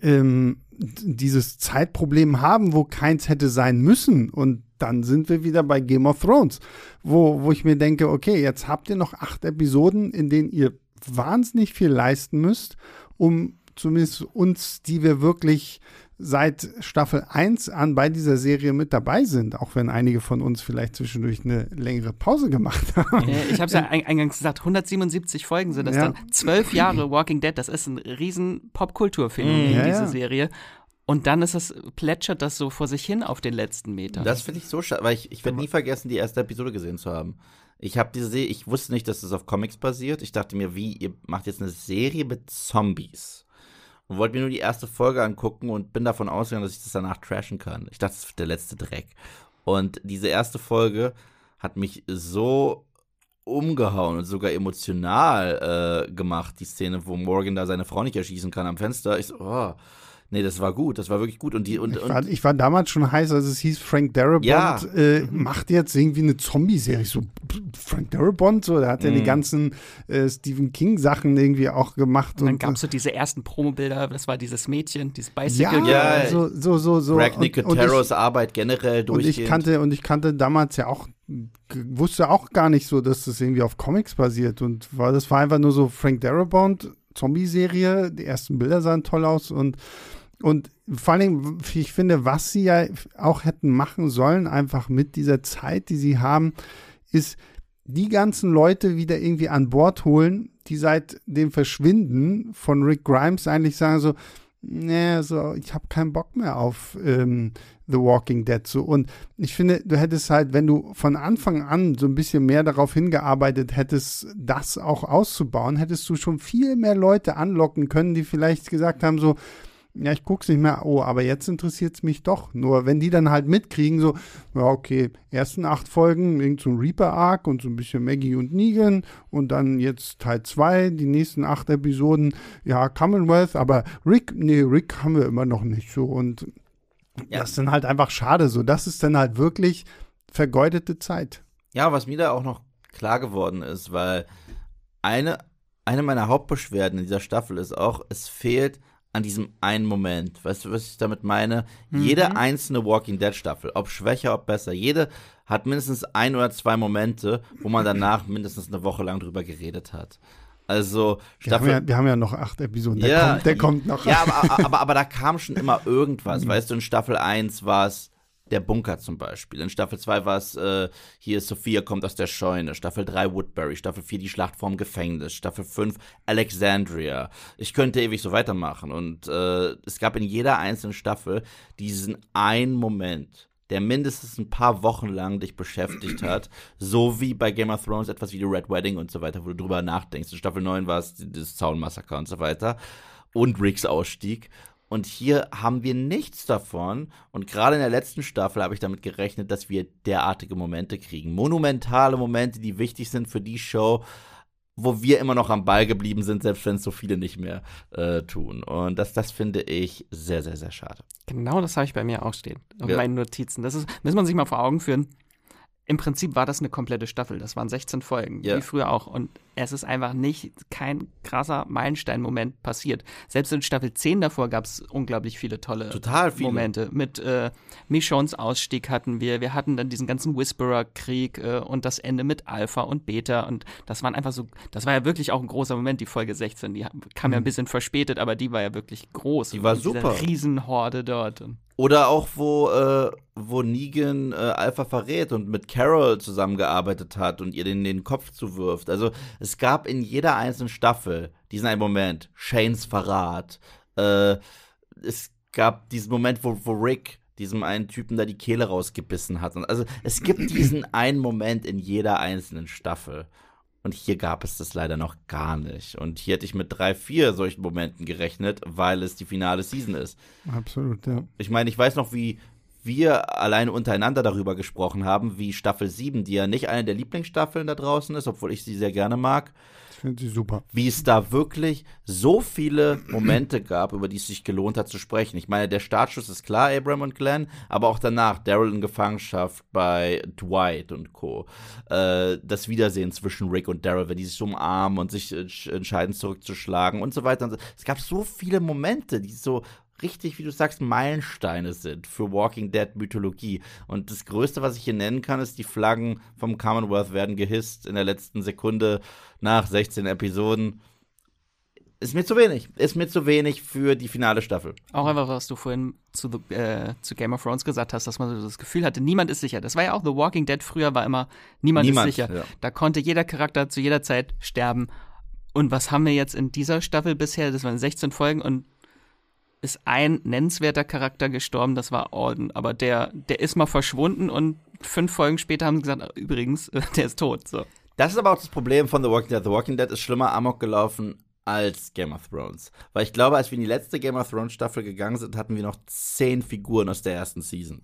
ähm, dieses Zeitproblem haben, wo keins hätte sein müssen. Und dann sind wir wieder bei Game of Thrones, wo, wo ich mir denke, okay, jetzt habt ihr noch acht Episoden, in denen ihr wahnsinnig viel leisten müsst, um zumindest uns, die wir wirklich seit Staffel 1 an bei dieser Serie mit dabei sind, auch wenn einige von uns vielleicht zwischendurch eine längere Pause gemacht <laughs> haben. ich habe es ja eingangs gesagt, 177 Folgen sind das ja. dann. Zwölf Jahre Walking Dead, das ist ein riesen Popkulturphänomen, ja, diese ja. Serie. Und dann ist es, plätschert das so vor sich hin auf den letzten Metern. Das finde ich so schade, weil ich, ich werde nie vergessen, die erste Episode gesehen zu haben. Ich habe diese Serie, ich wusste nicht, dass das auf Comics basiert. Ich dachte mir, wie, ihr macht jetzt eine Serie mit Zombies und wollte mir nur die erste Folge angucken und bin davon ausgegangen, dass ich das danach trashen kann. Ich dachte, das ist der letzte Dreck. Und diese erste Folge hat mich so umgehauen und sogar emotional äh, gemacht, die Szene, wo Morgan da seine Frau nicht erschießen kann am Fenster. Ich so, oh, Nee, das war gut, das war wirklich gut. Und die, und, ich, war, ich war damals schon heiß, als es hieß, Frank Darabont ja. äh, macht jetzt irgendwie eine Zombie-Serie. So, Frank Darabont, so, der hat ja die mhm. ganzen äh, Stephen King-Sachen irgendwie auch gemacht. Und dann gab es so diese ersten Promobilder, das war dieses Mädchen, dieses Bicycle. Ja, ja so, so, so. so. Greg Nicoteros Arbeit generell durch. Und ich kannte, und ich kannte damals ja auch wusste auch gar nicht so, dass das irgendwie auf Comics basiert und war, das war einfach nur so Frank Darabont, Zombie-Serie, die ersten Bilder sahen toll aus und und vor allem, ich finde, was sie ja auch hätten machen sollen, einfach mit dieser Zeit, die sie haben, ist die ganzen Leute wieder irgendwie an Bord holen, die seit dem Verschwinden von Rick Grimes eigentlich sagen so, nee, so, ich habe keinen Bock mehr auf ähm, The Walking Dead. So. Und ich finde, du hättest halt, wenn du von Anfang an so ein bisschen mehr darauf hingearbeitet hättest, das auch auszubauen, hättest du schon viel mehr Leute anlocken können, die vielleicht gesagt haben, so, ja, ich guck's nicht mehr, oh, aber jetzt interessiert's mich doch. Nur wenn die dann halt mitkriegen, so, ja, okay, ersten acht Folgen, irgend so ein Reaper-Arc und so ein bisschen Maggie und Negan und dann jetzt Teil zwei, die nächsten acht Episoden, ja, Commonwealth, aber Rick, nee, Rick haben wir immer noch nicht so und ja. das ist dann halt einfach schade, so, das ist dann halt wirklich vergeudete Zeit. Ja, was mir da auch noch klar geworden ist, weil eine, eine meiner Hauptbeschwerden in dieser Staffel ist auch, es fehlt an diesem einen Moment. Weißt du, was ich damit meine? Mhm. Jede einzelne Walking Dead Staffel, ob schwächer, ob besser, jede hat mindestens ein oder zwei Momente, wo man danach mindestens eine Woche lang drüber geredet hat. Also Staffel. Wir haben ja, wir haben ja noch acht Episoden. Der, ja, kommt, der kommt noch. Ja, aber, <laughs> aber, aber, da kam schon immer irgendwas. Weißt du, in Staffel 1 war es der Bunker zum Beispiel. In Staffel 2 war es, äh, hier Sophia kommt aus der Scheune. Staffel 3 Woodbury. Staffel 4 die Schlacht vorm Gefängnis. Staffel 5 Alexandria. Ich könnte ewig so weitermachen. Und äh, es gab in jeder einzelnen Staffel diesen einen Moment, der mindestens ein paar Wochen lang dich beschäftigt <clears throat> hat. So wie bei Game of Thrones etwas wie die Red Wedding und so weiter, wo du drüber nachdenkst. In Staffel 9 war es das Zaunmassaker und so weiter. Und Ricks Ausstieg. Und hier haben wir nichts davon. Und gerade in der letzten Staffel habe ich damit gerechnet, dass wir derartige Momente kriegen. Monumentale Momente, die wichtig sind für die Show, wo wir immer noch am Ball geblieben sind, selbst wenn es so viele nicht mehr äh, tun. Und das, das finde ich sehr, sehr, sehr schade. Genau das habe ich bei mir auch stehen, auf Ja. meinen Notizen. Das ist, muss man sich mal vor Augen führen. Im Prinzip war das eine komplette Staffel. Das waren 16 Folgen, Ja. wie früher auch. Und es ist einfach nicht kein krasser Meilenstein-Moment passiert. Selbst in Staffel 10 davor gab es unglaublich viele tolle Total viele. Momente. Mit äh, Michonnes Ausstieg hatten wir. Wir hatten dann diesen ganzen Whisperer-Krieg äh, und das Ende mit Alpha und Beta. Und das waren einfach so, das war ja wirklich auch ein großer Moment, die Folge 16. Die kam ja ein bisschen verspätet, aber die war ja wirklich groß. Mhm. Die war super. Riesenhorde dort. Oder auch, wo, äh, wo Negan äh, Alpha verrät und mit Carol zusammengearbeitet hat und ihr den, den Kopf zuwirft. Also es gab in jeder einzelnen Staffel diesen einen Moment, Shanes Verrat. Äh, es gab diesen Moment, wo, wo Rick diesem einen Typen da die Kehle rausgebissen hat. Also es gibt <clears throat> diesen einen Moment in jeder einzelnen Staffel. Und hier gab es das leider noch gar nicht. Und hier hätte ich mit drei, vier solchen Momenten gerechnet, weil es die finale Season ist. Absolut, ja. Ich meine, ich weiß noch, wie wir alleine untereinander darüber gesprochen haben, wie Staffel 7, die ja nicht eine der Lieblingsstaffeln da draußen ist, obwohl ich sie sehr gerne mag, Ich finde sie super. wie es da wirklich so viele Momente gab, über die es sich gelohnt hat zu sprechen. Ich meine, der Startschuss ist klar, Abram und Glenn, aber auch danach, Daryl in Gefangenschaft bei Dwight und Co. Äh, das Wiedersehen zwischen Rick und Daryl, wenn die sich umarmen und sich entscheiden zurückzuschlagen und so weiter. Es gab so viele Momente, die so richtig, wie du sagst, Meilensteine sind für Walking Dead Mythologie. Und das Größte, was ich hier nennen kann, ist, die Flaggen vom Commonwealth werden gehisst in der letzten Sekunde nach 16 Episoden. Ist mir zu wenig. Ist mir zu wenig für die finale Staffel. auch einfach, was du vorhin zu, The- äh, zu Game of Thrones gesagt hast, dass man so das Gefühl hatte, niemand ist sicher. Das war ja auch The Walking Dead früher, war immer, niemand, Niemand, ist sicher. ja. Da konnte jeder Charakter zu jeder Zeit sterben. Und was haben wir jetzt in dieser Staffel bisher? Das waren 16 Folgen und ist ein nennenswerter Charakter gestorben, das war Alden. Aber der, der ist mal verschwunden und fünf Folgen später haben sie gesagt, "Ah, übrigens, <laughs> der ist tot. So. Das ist aber auch das Problem von The Walking Dead. The Walking Dead ist schlimmer Amok gelaufen als Game of Thrones. Weil ich glaube, als wir in die letzte Game of Thrones Staffel gegangen sind, hatten wir noch zehn Figuren aus der ersten Season.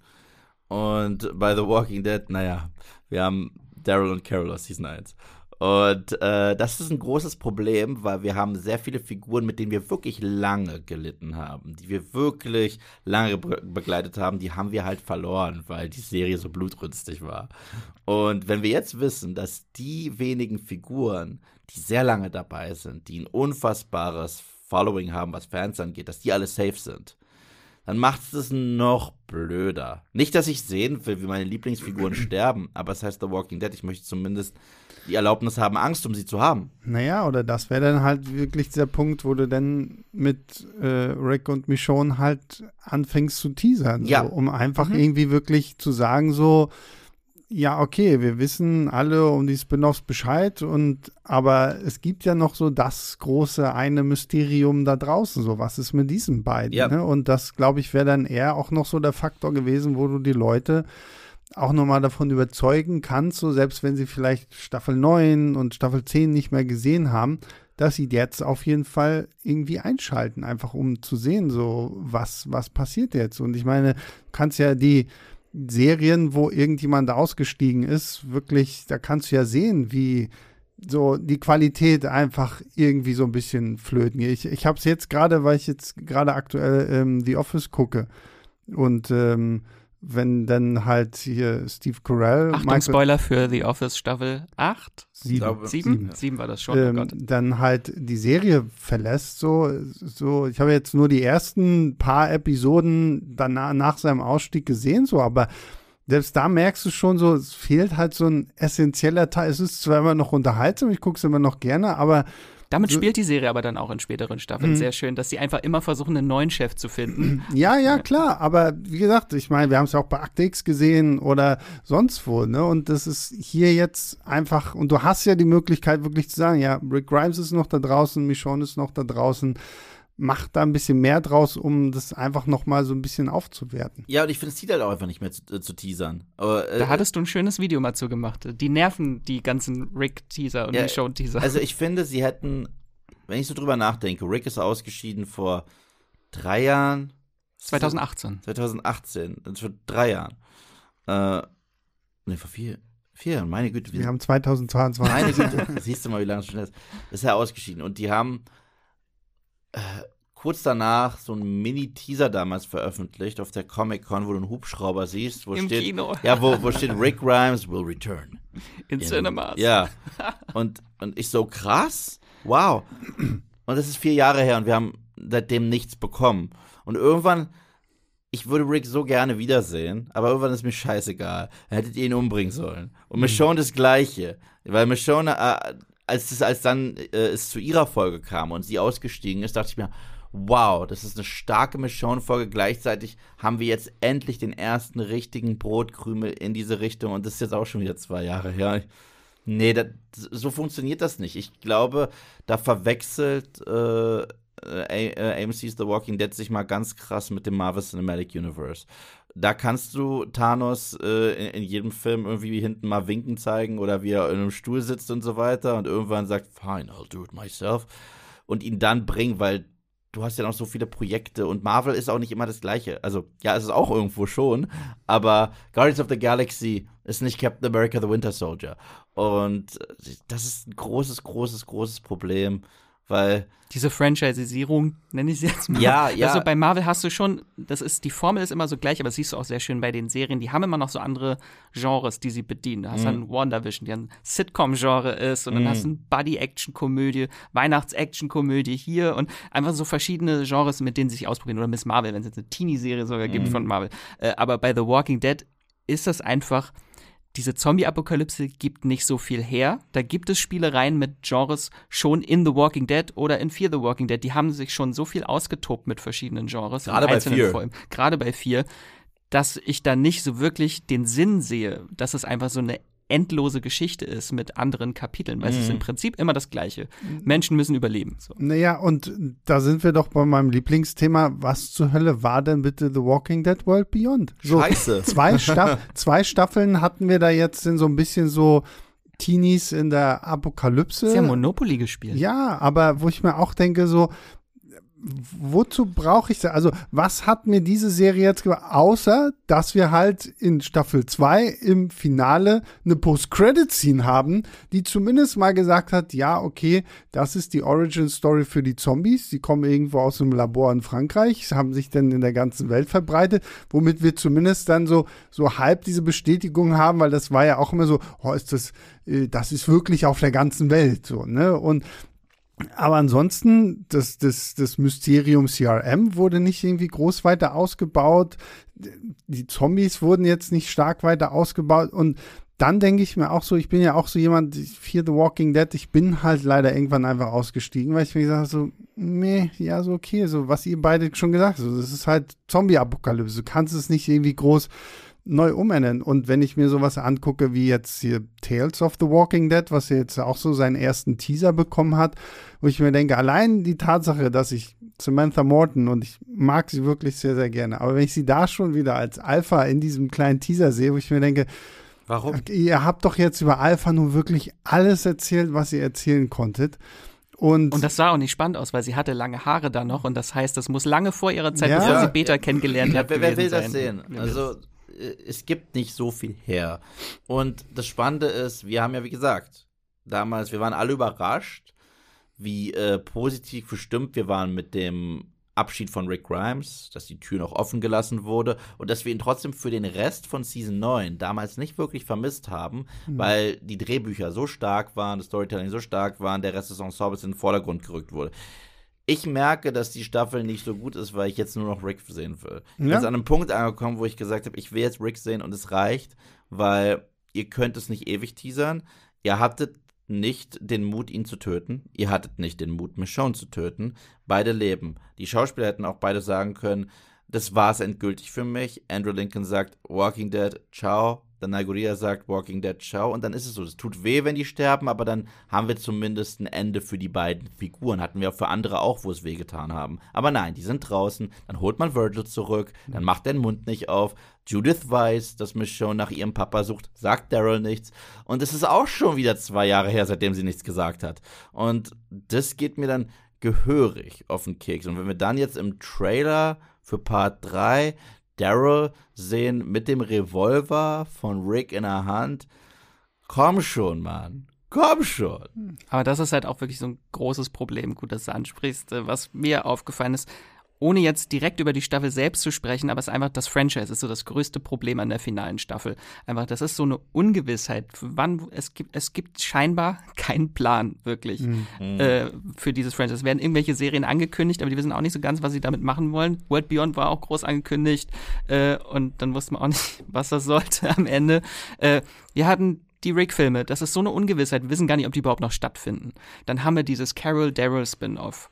Und bei The Walking Dead, naja, wir haben Daryl und Carol aus Season 1. Und äh, das ist ein großes Problem, weil wir haben sehr viele Figuren, mit denen wir wirklich lange gelitten haben, die wir wirklich lange be begleitet haben, die haben wir halt verloren, weil die Serie so blutrünstig war. Und wenn wir jetzt wissen, dass die wenigen Figuren, die sehr lange dabei sind, die ein unfassbares Following haben, was Fans angeht, dass die alle safe sind, dann macht es es noch blöder. Nicht, dass ich sehen will, wie meine Lieblingsfiguren <clears throat> sterben, aber es heißt The Walking Dead, ich möchte zumindest die Erlaubnis haben, Angst um sie zu haben. Naja, oder das wäre dann halt wirklich der Punkt, wo du dann mit äh, Rick und Michonne halt anfängst zu teasern. Ja. So, um einfach Mhm. irgendwie wirklich zu sagen, so, ja, okay, wir wissen alle um die Spin-offs Bescheid und aber es gibt ja noch so das große eine Mysterium da draußen, so was ist mit diesen beiden, Ja. ne? Und das, glaube ich, wäre dann eher auch noch so der Faktor gewesen, wo du die Leute auch nochmal davon überzeugen kannst, so selbst wenn sie vielleicht Staffel 9 und Staffel 10 nicht mehr gesehen haben, dass sie jetzt auf jeden Fall irgendwie einschalten, einfach um zu sehen, so was, was passiert jetzt. Und ich meine, du kannst ja die Serien, wo irgendjemand ausgestiegen ist, wirklich, da kannst du ja sehen, wie so die Qualität einfach irgendwie so ein bisschen flöten. Ich, ich habe es jetzt gerade, weil ich jetzt gerade aktuell ähm, The Office gucke und ähm, wenn dann halt hier Steve Carell, Achtung, Spoiler für The Office Staffel 8? sieben, glaube, Sieben? sieben. Sieben war das schon, oh ähm, Gott. dann halt die Serie verlässt, so, so, ich habe jetzt nur die ersten paar Episoden danach, nach seinem Ausstieg gesehen, so, aber selbst da merkst du schon so, es fehlt halt so ein essentieller Teil. Es ist zwar immer noch unterhaltsam, ich gucke es immer noch gerne, aber Damit spielt die Serie aber dann auch in späteren Staffeln mhm. sehr schön, dass sie einfach immer versuchen, einen neuen Chef zu finden. <clears throat> Ja, ja, klar. Aber wie gesagt, ich meine, wir haben es ja auch bei Akte X gesehen oder sonst wo, ne? Und das ist hier jetzt einfach, und du hast ja die Möglichkeit wirklich zu sagen, ja, Rick Grimes ist noch da draußen, Michonne ist noch da draußen macht da ein bisschen mehr draus, um das einfach noch mal so ein bisschen aufzuwerten. Ja, und ich finde, es zieht halt auch einfach nicht mehr zu, äh, zu teasern. Aber, äh, da hattest du ein schönes Video mal zu gemacht. Die nerven die ganzen Rick-Teaser und ja, die Show-Teaser. Also ich finde, sie hätten, wenn ich so drüber nachdenke, Rick ist ausgeschieden vor drei Jahren. 2018. 2018, das vor drei Jahren. Äh, ne, vor vier, vier Jahren, meine Güte. Wir, wir haben 2022. Meine Güte, <laughs> siehst du mal, wie lange es schon ist. Ist er ausgeschieden. Und die haben äh, kurz danach so ein Mini-Teaser damals veröffentlicht auf der Comic-Con, wo du einen Hubschrauber siehst, wo Im steht, Kino. ja, wo, wo steht Rick Grimes will return. In, In Cinemas. Ja. Und, und ich so, krass, wow. Und das ist vier Jahre her und wir haben seitdem nichts bekommen. Und irgendwann, ich würde Rick so gerne wiedersehen, aber irgendwann ist mir scheißegal. Hättet ihr ihn umbringen sollen. Und Michonne das Gleiche. Weil Michonne, äh, als als dann äh, es zu ihrer Folge kam und sie ausgestiegen ist, dachte ich mir, wow, das ist eine starke Michonne-Folge. Gleichzeitig haben wir jetzt endlich den ersten richtigen Brotkrümel in diese Richtung und das ist jetzt auch schon wieder zwei Jahre her. Nee, das, so funktioniert das nicht. Ich glaube, da verwechselt äh, äh, AMC's The Walking Dead sich mal ganz krass mit dem Marvel Cinematic Universe da kannst du Thanos äh, in, in, jedem Film irgendwie hinten mal winken zeigen oder wie er in einem Stuhl sitzt und so weiter und irgendwann sagt, fine, I'll do it myself und ihn dann bringen, weil du hast ja noch so viele Projekte und Marvel ist auch nicht immer das Gleiche. Also, ja, es ist auch irgendwo schon, aber Guardians of the Galaxy ist nicht Captain America the Winter Soldier. Und das ist ein großes, großes, großes Problem weil diese Franchisierung, nenne ich sie jetzt mal. Ja, ja. Also bei Marvel hast du schon, das ist, die Formel ist immer so gleich, aber das siehst du auch sehr schön bei den Serien, die haben immer noch so andere Genres, die sie bedienen. Da hast du mhm. dann WandaVision, die ein Sitcom-Genre ist und dann mhm. hast du eine Buddy-Action-Komödie, Weihnachts-Action-Komödie hier und einfach so verschiedene Genres, mit denen sie sich ausprobieren. Oder Miss Marvel, wenn es jetzt eine Teenie-Serie sogar mhm. gibt von Marvel. Äh, aber bei The Walking Dead ist das einfach diese Zombie-Apokalypse gibt nicht so viel her. Da gibt es Spielereien mit Genres schon in The Walking Dead oder in Fear the Walking Dead. Die haben sich schon so viel ausgetobt mit verschiedenen Genres. Gerade bei Fear. Gerade bei Fear, dass ich da nicht so wirklich den Sinn sehe, dass es einfach so eine endlose Geschichte ist mit anderen Kapiteln, weil mhm. es ist im mhm. Prinzip immer das Gleiche. Menschen müssen überleben. So. Naja, und da sind wir doch bei meinem Lieblingsthema. Was zur Hölle war denn bitte The Walking Dead World Beyond? So, Scheiße. Zwei, <laughs> Staff zwei Staffeln hatten wir da jetzt in so ein bisschen so Teenies in der Apokalypse. Sie haben Monopoly gespielt. Ja, aber wo ich mir auch denke, so, wozu brauche ich das? Also, was hat mir diese Serie jetzt gemacht? Außer, dass wir halt in Staffel 2 im Finale eine Post-Credit-Scene haben, die zumindest mal gesagt hat, ja, okay, das ist die Origin-Story für die Zombies. Die kommen irgendwo aus einem Labor in Frankreich, haben sich dann in der ganzen Welt verbreitet, womit wir zumindest dann so, so halb diese Bestätigung haben, weil das war ja auch immer so, oh, ist das, äh, das ist wirklich auf der ganzen Welt, so, ne? Und aber ansonsten, das, das, das Mysterium CRM wurde nicht irgendwie groß weiter ausgebaut. Die Zombies wurden jetzt nicht stark weiter ausgebaut. Und dann denke ich mir auch so, ich bin ja auch so jemand, für The Walking Dead, ich bin halt leider irgendwann einfach ausgestiegen, weil ich mir gesagt habe, so, nee, ja, so okay, so was ihr beide schon gesagt habt, so, das ist halt Zombie-Apokalypse. Du kannst es nicht irgendwie groß neu umändern. Und wenn ich mir sowas angucke wie jetzt hier Tales of the Walking Dead, was jetzt auch so seinen ersten Teaser bekommen hat, wo ich mir denke, allein die Tatsache, dass ich Samantha Morton und ich mag sie wirklich sehr, sehr gerne, aber wenn ich sie da schon wieder als Alpha in diesem kleinen Teaser sehe, wo ich mir denke, Warum? Ihr habt doch jetzt über Alpha nur wirklich alles erzählt, was ihr erzählen konntet. Und, und das sah auch nicht spannend aus, weil sie hatte lange Haare da noch und das heißt, das muss lange vor ihrer Zeit, ja. bevor sie Beta kennengelernt hat. Wer, wer will sein. das sehen? Also es gibt nicht so viel her. Und das Spannende ist, wir haben ja, wie gesagt, damals, wir waren alle überrascht, wie äh, positiv bestimmt wir waren mit dem Abschied von Rick Grimes, dass die Tür noch offen gelassen wurde und dass wir ihn trotzdem für den Rest von Season 9 damals nicht wirklich vermisst haben, mhm. weil die Drehbücher so stark waren, das Storytelling so stark waren, der Rest des Ensembles in den Vordergrund gerückt wurde ich merke, dass die Staffel nicht so gut ist, weil ich jetzt nur noch Rick sehen will. Ich bin jetzt an einem Punkt angekommen, wo ich gesagt habe, ich will jetzt Rick sehen und es reicht, weil ihr könnt es nicht ewig teasern. Ihr hattet nicht den Mut, ihn zu töten. Ihr hattet nicht den Mut, Michonne zu töten. Beide leben. Die Schauspieler hätten auch beide sagen können, das war's endgültig für mich. Andrew Lincoln sagt, Walking Dead, ciao. Dann Nagoria sagt, Walking Dead, ciao. Und dann ist es so. Es tut weh, wenn die sterben, aber dann haben wir zumindest ein Ende für die beiden Figuren. Hatten wir auch für andere auch, wo es weh getan haben. Aber nein, die sind draußen. Dann holt man Virgil zurück. Dann macht er den Mund nicht auf. Judith weiß, dass Michonne nach ihrem Papa sucht, sagt Daryl nichts. Und es ist auch schon wieder zwei Jahre her, seitdem sie nichts gesagt hat. Und das geht mir dann gehörig auf den Keks. Und wenn wir dann jetzt im Trailer für Part 3 Daryl sehen mit dem Revolver von Rick in der Hand. Komm schon, Mann. Komm schon. Aber das ist halt auch wirklich so ein großes Problem, gut, dass du ansprichst. Äh, was mir aufgefallen ist, ohne jetzt direkt über die Staffel selbst zu sprechen, aber es ist einfach das Franchise ist so das größte Problem an der finalen Staffel. Einfach, das ist so eine Ungewissheit. Wann es gibt, es gibt scheinbar <laughs> keinen Plan wirklich mhm. äh, für dieses Franchise. Es werden irgendwelche Serien angekündigt, aber die wissen auch nicht so ganz, was sie damit machen wollen. World Beyond war auch groß angekündigt äh, und dann wusste man auch <laughs> nicht, was das sollte am Ende. Äh, wir hatten die Rick-Filme, das ist so eine Ungewissheit, wir wissen gar nicht, ob die überhaupt noch stattfinden. Dann haben wir dieses Carol Daryl Spin-off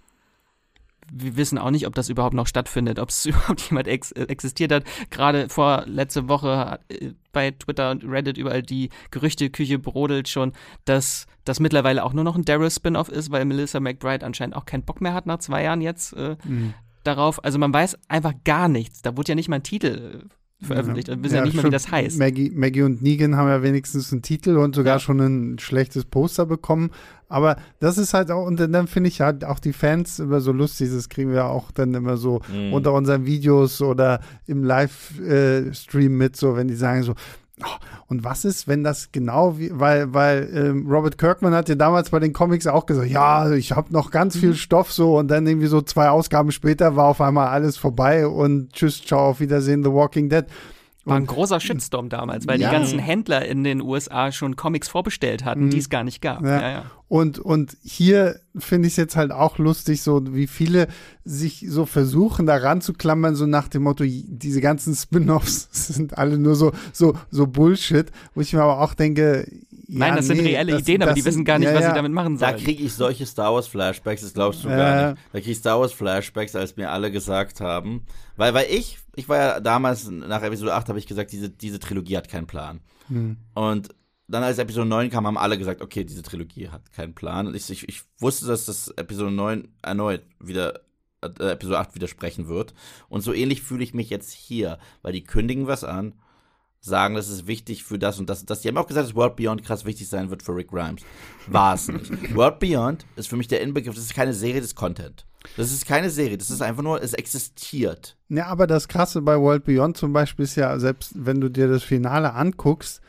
wir wissen auch nicht, ob das überhaupt noch stattfindet, ob es <laughs> überhaupt jemand ex äh, existiert hat. Gerade vor letzte Woche äh, bei Twitter und Reddit überall die Gerüchteküche brodelt schon, dass das mittlerweile auch nur noch ein Daryl-Spin-off ist, weil Melissa McBride anscheinend auch keinen Bock mehr hat nach zwei Jahren jetzt äh, mhm. darauf. Also man weiß einfach gar nichts. Da wurde ja nicht mal ein Titel äh, veröffentlicht. Wir wissen ja, ja, nicht mal, wie das heißt. Maggie, Maggie und Negan haben ja wenigstens einen Titel und sogar ja. schon ein schlechtes Poster bekommen. Aber das ist halt auch, und dann finde ich halt auch die Fans immer so lustig, das kriegen wir auch dann immer so mhm. unter unseren Videos oder im Livestream mit, so wenn die sagen so, und was ist, wenn das genau wie, weil, weil ähm, Robert Kirkman hat ja damals bei den Comics auch gesagt, ja, ich habe noch ganz viel mhm. Stoff so und dann irgendwie so zwei Ausgaben später war auf einmal alles vorbei und tschüss, ciao, auf Wiedersehen, The Walking Dead. War ein großer Shitstorm damals, weil ja. die ganzen Händler in den USA schon Comics vorbestellt hatten, mhm. die es gar nicht gab. Ja. Ja, und, und hier finde ich es jetzt halt auch lustig, so wie viele sich so versuchen, da ranzuklammern, so nach dem Motto, diese ganzen Spin-offs <laughs> sind alle nur so, so, so Bullshit, wo ich mir aber auch denke, Nein, das nee, sind reelle das, Ideen, aber die wissen gar nicht, ja, was sie damit machen sollen. Da kriege ich solche Star Wars Flashbacks, das glaubst du gar nicht. Da kriege ich Star Wars Flashbacks, als mir alle gesagt haben, weil, weil ich, ich war ja damals, nach Episode 8 habe ich gesagt, diese, diese Trilogie hat keinen Plan. Hm. Und dann als Episode 9 kam, haben alle gesagt, okay, diese Trilogie hat keinen Plan. Und ich, ich, ich wusste, dass das Episode 9 erneut wieder äh, Episode 8 widersprechen wird. Und so ähnlich fühle ich mich jetzt hier, weil die kündigen was an sagen, das ist wichtig für das und das und das. Die haben auch gesagt, dass World Beyond krass wichtig sein wird für Rick Grimes. War es nicht. <laughs> World Beyond ist für mich der Inbegriff, das ist keine Serie, das ist Content. Das ist keine Serie, das ist einfach nur, es existiert. Ja, aber das Krasse bei World Beyond zum Beispiel ist ja, selbst wenn du dir das Finale anguckst,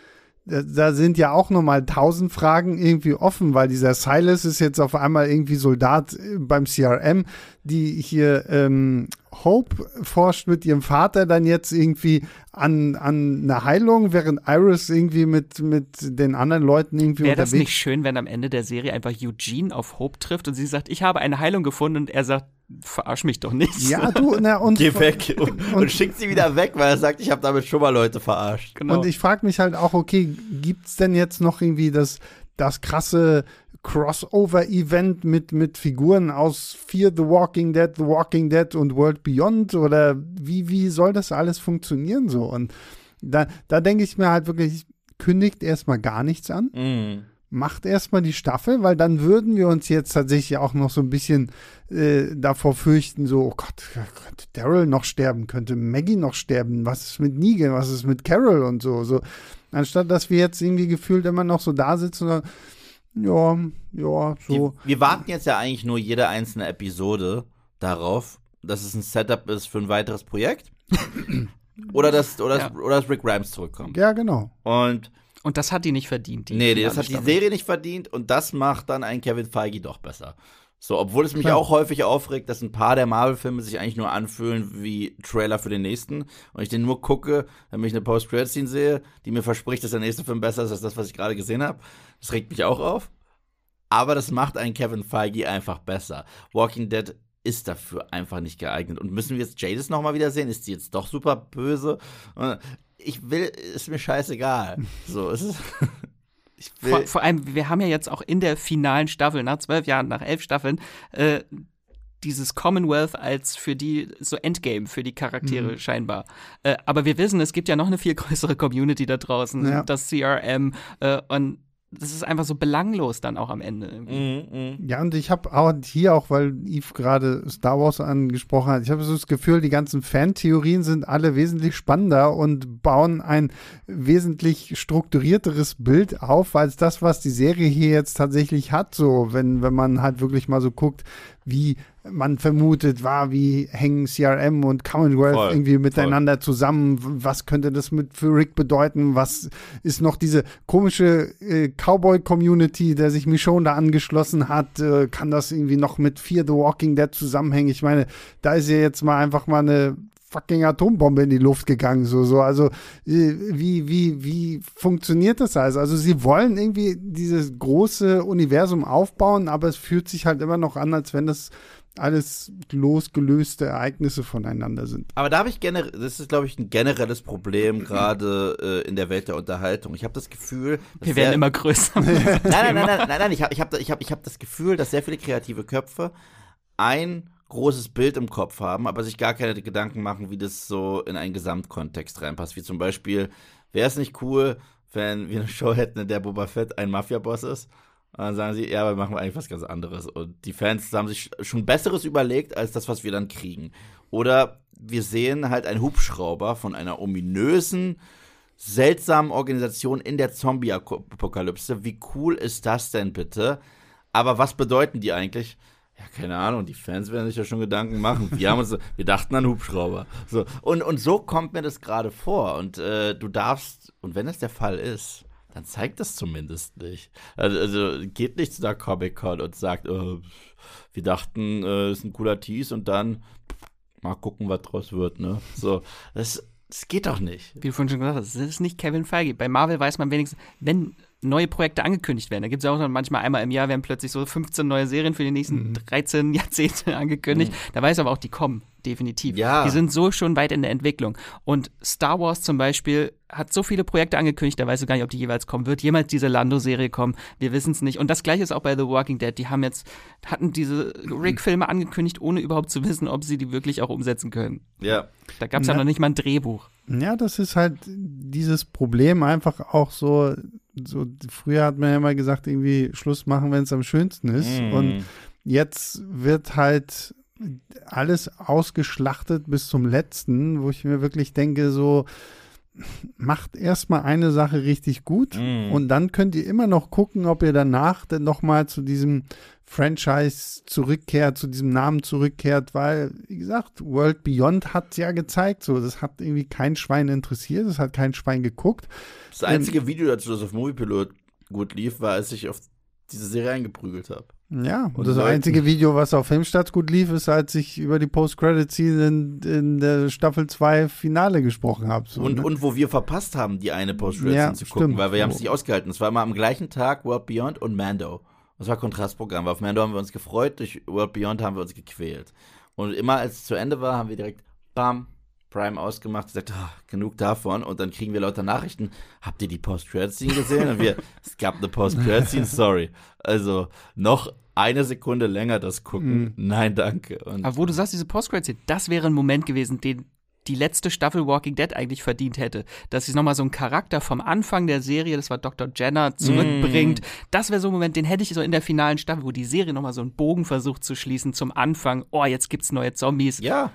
da sind ja auch nochmal tausend Fragen irgendwie offen, weil dieser Silas ist jetzt auf einmal irgendwie Soldat äh, beim CRM, die hier ähm, Hope forscht mit ihrem Vater dann jetzt irgendwie an, an einer Heilung, während Iris irgendwie mit, mit den anderen Leuten irgendwie Wäre das nicht schön, wenn am Ende der Serie einfach Eugene auf Hope trifft und sie sagt, ich habe eine Heilung gefunden und er sagt, verarsch mich doch nicht. Ja, du, na und. Geh weg und, und, und schickt sie wieder weg, weil er sagt, ich habe damit schon mal Leute verarscht. Genau. Und ich frage mich halt auch, okay, gibt's denn jetzt noch irgendwie das, das krasse Crossover-Event mit, mit Figuren aus Fear the Walking Dead, The Walking Dead und World Beyond? Oder wie, wie soll das alles funktionieren so? Und da, da denke ich mir halt wirklich, kündigt erstmal gar nichts an. Mm macht erstmal die Staffel, weil dann würden wir uns jetzt tatsächlich auch noch so ein bisschen äh, davor fürchten, so, oh Gott, könnte Daryl noch sterben, könnte Maggie noch sterben, was ist mit Negan, was ist mit Carol und so, so. Anstatt dass wir jetzt irgendwie gefühlt immer noch so da sitzen und ja, ja, so. Die, wir warten jetzt ja eigentlich nur jede einzelne Episode darauf, dass es ein Setup ist für ein weiteres Projekt. <clears throat> oder dass, oder, ja. oder dass Rick Grimes zurückkommt. Ja, genau. Und und das hat die nicht verdient. Die nee, das hat die Serie nicht verdient und das macht dann einen Kevin Feige doch besser. So, obwohl es mich Klar. auch häufig aufregt, dass ein paar der Marvel-Filme sich eigentlich nur anfühlen wie Trailer für den nächsten und ich den nur gucke, damit ich eine Post-Credit-Scene sehe, die mir verspricht, dass der nächste Film besser ist als das, was ich gerade gesehen habe. Das regt mich auch auf. Aber das macht einen Kevin Feige einfach besser. Walking Dead ist dafür einfach nicht geeignet. Und müssen wir jetzt Jadis nochmal wieder sehen? Ist die jetzt doch super böse? ich will, ist mir scheißegal. <laughs> So, es ist. Vor, vor, allem, wir haben ja jetzt auch in der finalen Staffel, nach zwölf Jahren, nach elf Staffeln, äh, dieses Commonwealth als für die so Endgame für die Charaktere mhm. scheinbar. Äh, aber wir wissen, es gibt ja noch eine viel <laughs> größere Community da draußen, ja. das CRM äh, und das ist einfach so belanglos dann auch am Ende. Mm, mm. Ja, und ich habe auch hier auch, weil Yves gerade Star Wars angesprochen hat, ich habe so das Gefühl, die ganzen Fantheorien sind alle wesentlich spannender und bauen ein wesentlich strukturierteres Bild auf, als das, was die Serie hier jetzt tatsächlich hat. So, wenn, wenn man halt wirklich mal so guckt, wie man vermutet, war, wie hängen CRM und Commonwealth voll, irgendwie miteinander voll. zusammen? Was könnte das mit für Rick bedeuten? Was ist noch diese komische äh, Cowboy-Community, der sich Michonne da angeschlossen hat? Äh, kann das irgendwie noch mit Fear the Walking Dead zusammenhängen? Ich meine, da ist ja jetzt mal einfach mal eine fucking Atombombe in die Luft gegangen. So, so. Also, äh, wie, wie, wie funktioniert das alles? Also, sie wollen irgendwie dieses große Universum aufbauen, aber es fühlt sich halt immer noch an, als wenn das alles losgelöste Ereignisse voneinander sind. Aber da habe ich generell, das ist, glaube ich, ein generelles Problem, gerade äh, in der Welt der Unterhaltung. Ich habe das Gefühl. Wir werden immer größer. <laughs> nein, nein, nein, nein, nein, nein, ich habe ich hab, ich hab, ich hab das Gefühl, dass sehr viele kreative Köpfe ein großes Bild im Kopf haben, aber sich gar keine Gedanken machen, wie das so in einen Gesamtkontext reinpasst. Wie zum Beispiel, wäre es nicht cool, wenn wir eine Show hätten, in der Boba Fett ein Mafia-Boss ist? Und dann sagen sie, ja, aber wir machen eigentlich was ganz anderes. Und die Fans haben sich schon Besseres überlegt, als das, was wir dann kriegen. Oder wir sehen halt einen Hubschrauber von einer ominösen, seltsamen Organisation in der Zombie-Apokalypse. Wie cool ist das denn bitte? Aber was bedeuten die eigentlich? Ja, keine Ahnung, die Fans werden sich ja schon Gedanken machen. Wir haben uns, <laughs> wir dachten an Hubschrauber. So, und, und so kommt mir das gerade vor. Und äh, du darfst, und wenn es der Fall ist, dann zeigt das zumindest nicht. Also, also geht nicht zu der Comic-Con und sagt, äh, wir dachten, äh, ist ein cooler Tease und dann mal gucken, was draus wird, ne? So, das, das geht doch nicht. Wie du vorhin schon gesagt hast, das ist nicht Kevin Feige. Bei Marvel weiß man wenigstens, wenn neue Projekte angekündigt werden. Da gibt es ja auch manchmal einmal im Jahr werden plötzlich so 15 neue Serien für die nächsten mhm. 13 Jahrzehnte <laughs> angekündigt. Mhm. Da weiß aber auch, die kommen, definitiv. Ja. Die sind so schon weit in der Entwicklung. Und Star Wars zum Beispiel hat so viele Projekte angekündigt, da weißt du gar nicht, ob die jeweils kommen. Wird jemals diese Lando-Serie kommen? Wir wissen es nicht. Und das gleiche ist auch bei The Walking Dead. Die haben jetzt, hatten diese Rick-Filme angekündigt, ohne überhaupt zu wissen, ob sie die wirklich auch umsetzen können. Ja. Da gab es ja. ja noch nicht mal ein Drehbuch. Ja, das ist halt dieses Problem einfach auch so, so früher hat man ja immer gesagt, irgendwie Schluss machen, wenn es am schönsten ist. Mm. Und jetzt wird halt alles ausgeschlachtet bis zum letzten, wo ich mir wirklich denke, so, macht erstmal eine Sache richtig gut mm. und dann könnt ihr immer noch gucken, ob ihr danach dann nochmal zu diesem Franchise zurückkehrt, zu diesem Namen zurückkehrt, weil, wie gesagt, World Beyond hat ja gezeigt, so, das hat irgendwie kein Schwein interessiert, das hat kein Schwein geguckt. Das einzige ähm, Video dazu, das auf Moviepilot gut lief, war, als ich auf diese Serie eingeprügelt habe. Ja, und das Leuten. einzige <laughs> Video, was auf Filmstarts gut lief, ist, als ich über die Post-Credit-Scene in, in, der Staffel 2 Finale gesprochen habe. So, und, ne? und wo wir verpasst haben, die eine Post-Credit-Scene ja, zu gucken, stimmt. weil wir haben es nicht ausgehalten. Es war immer am gleichen Tag World Beyond und Mando. Das war Kontrastprogramm. Auf Mando haben wir uns gefreut, durch World Beyond haben wir uns gequält. Und immer als es zu Ende war, haben wir direkt bam, Prime ausgemacht, gesagt, oh, genug davon. Und dann kriegen wir lauter Nachrichten. Habt ihr die Post-Credit-Scene gesehen? Und wir, <laughs> es gab eine Post-Credit-Scene, sorry. Also noch eine Sekunde länger das gucken. Mhm. Nein, danke. Und Aber wo du sagst, diese Post-Credit-Scene, das wäre ein Moment gewesen, den die letzte Staffel Walking Dead eigentlich verdient hätte. Dass sie nochmal so einen Charakter vom Anfang der Serie, das war Dr. Jenner, zurückbringt. Mm. Das wäre so ein Moment, den hätte ich so in der finalen Staffel, wo die Serie nochmal so einen Bogen versucht zu schließen zum Anfang. Oh, jetzt gibt's neue Zombies. Ja.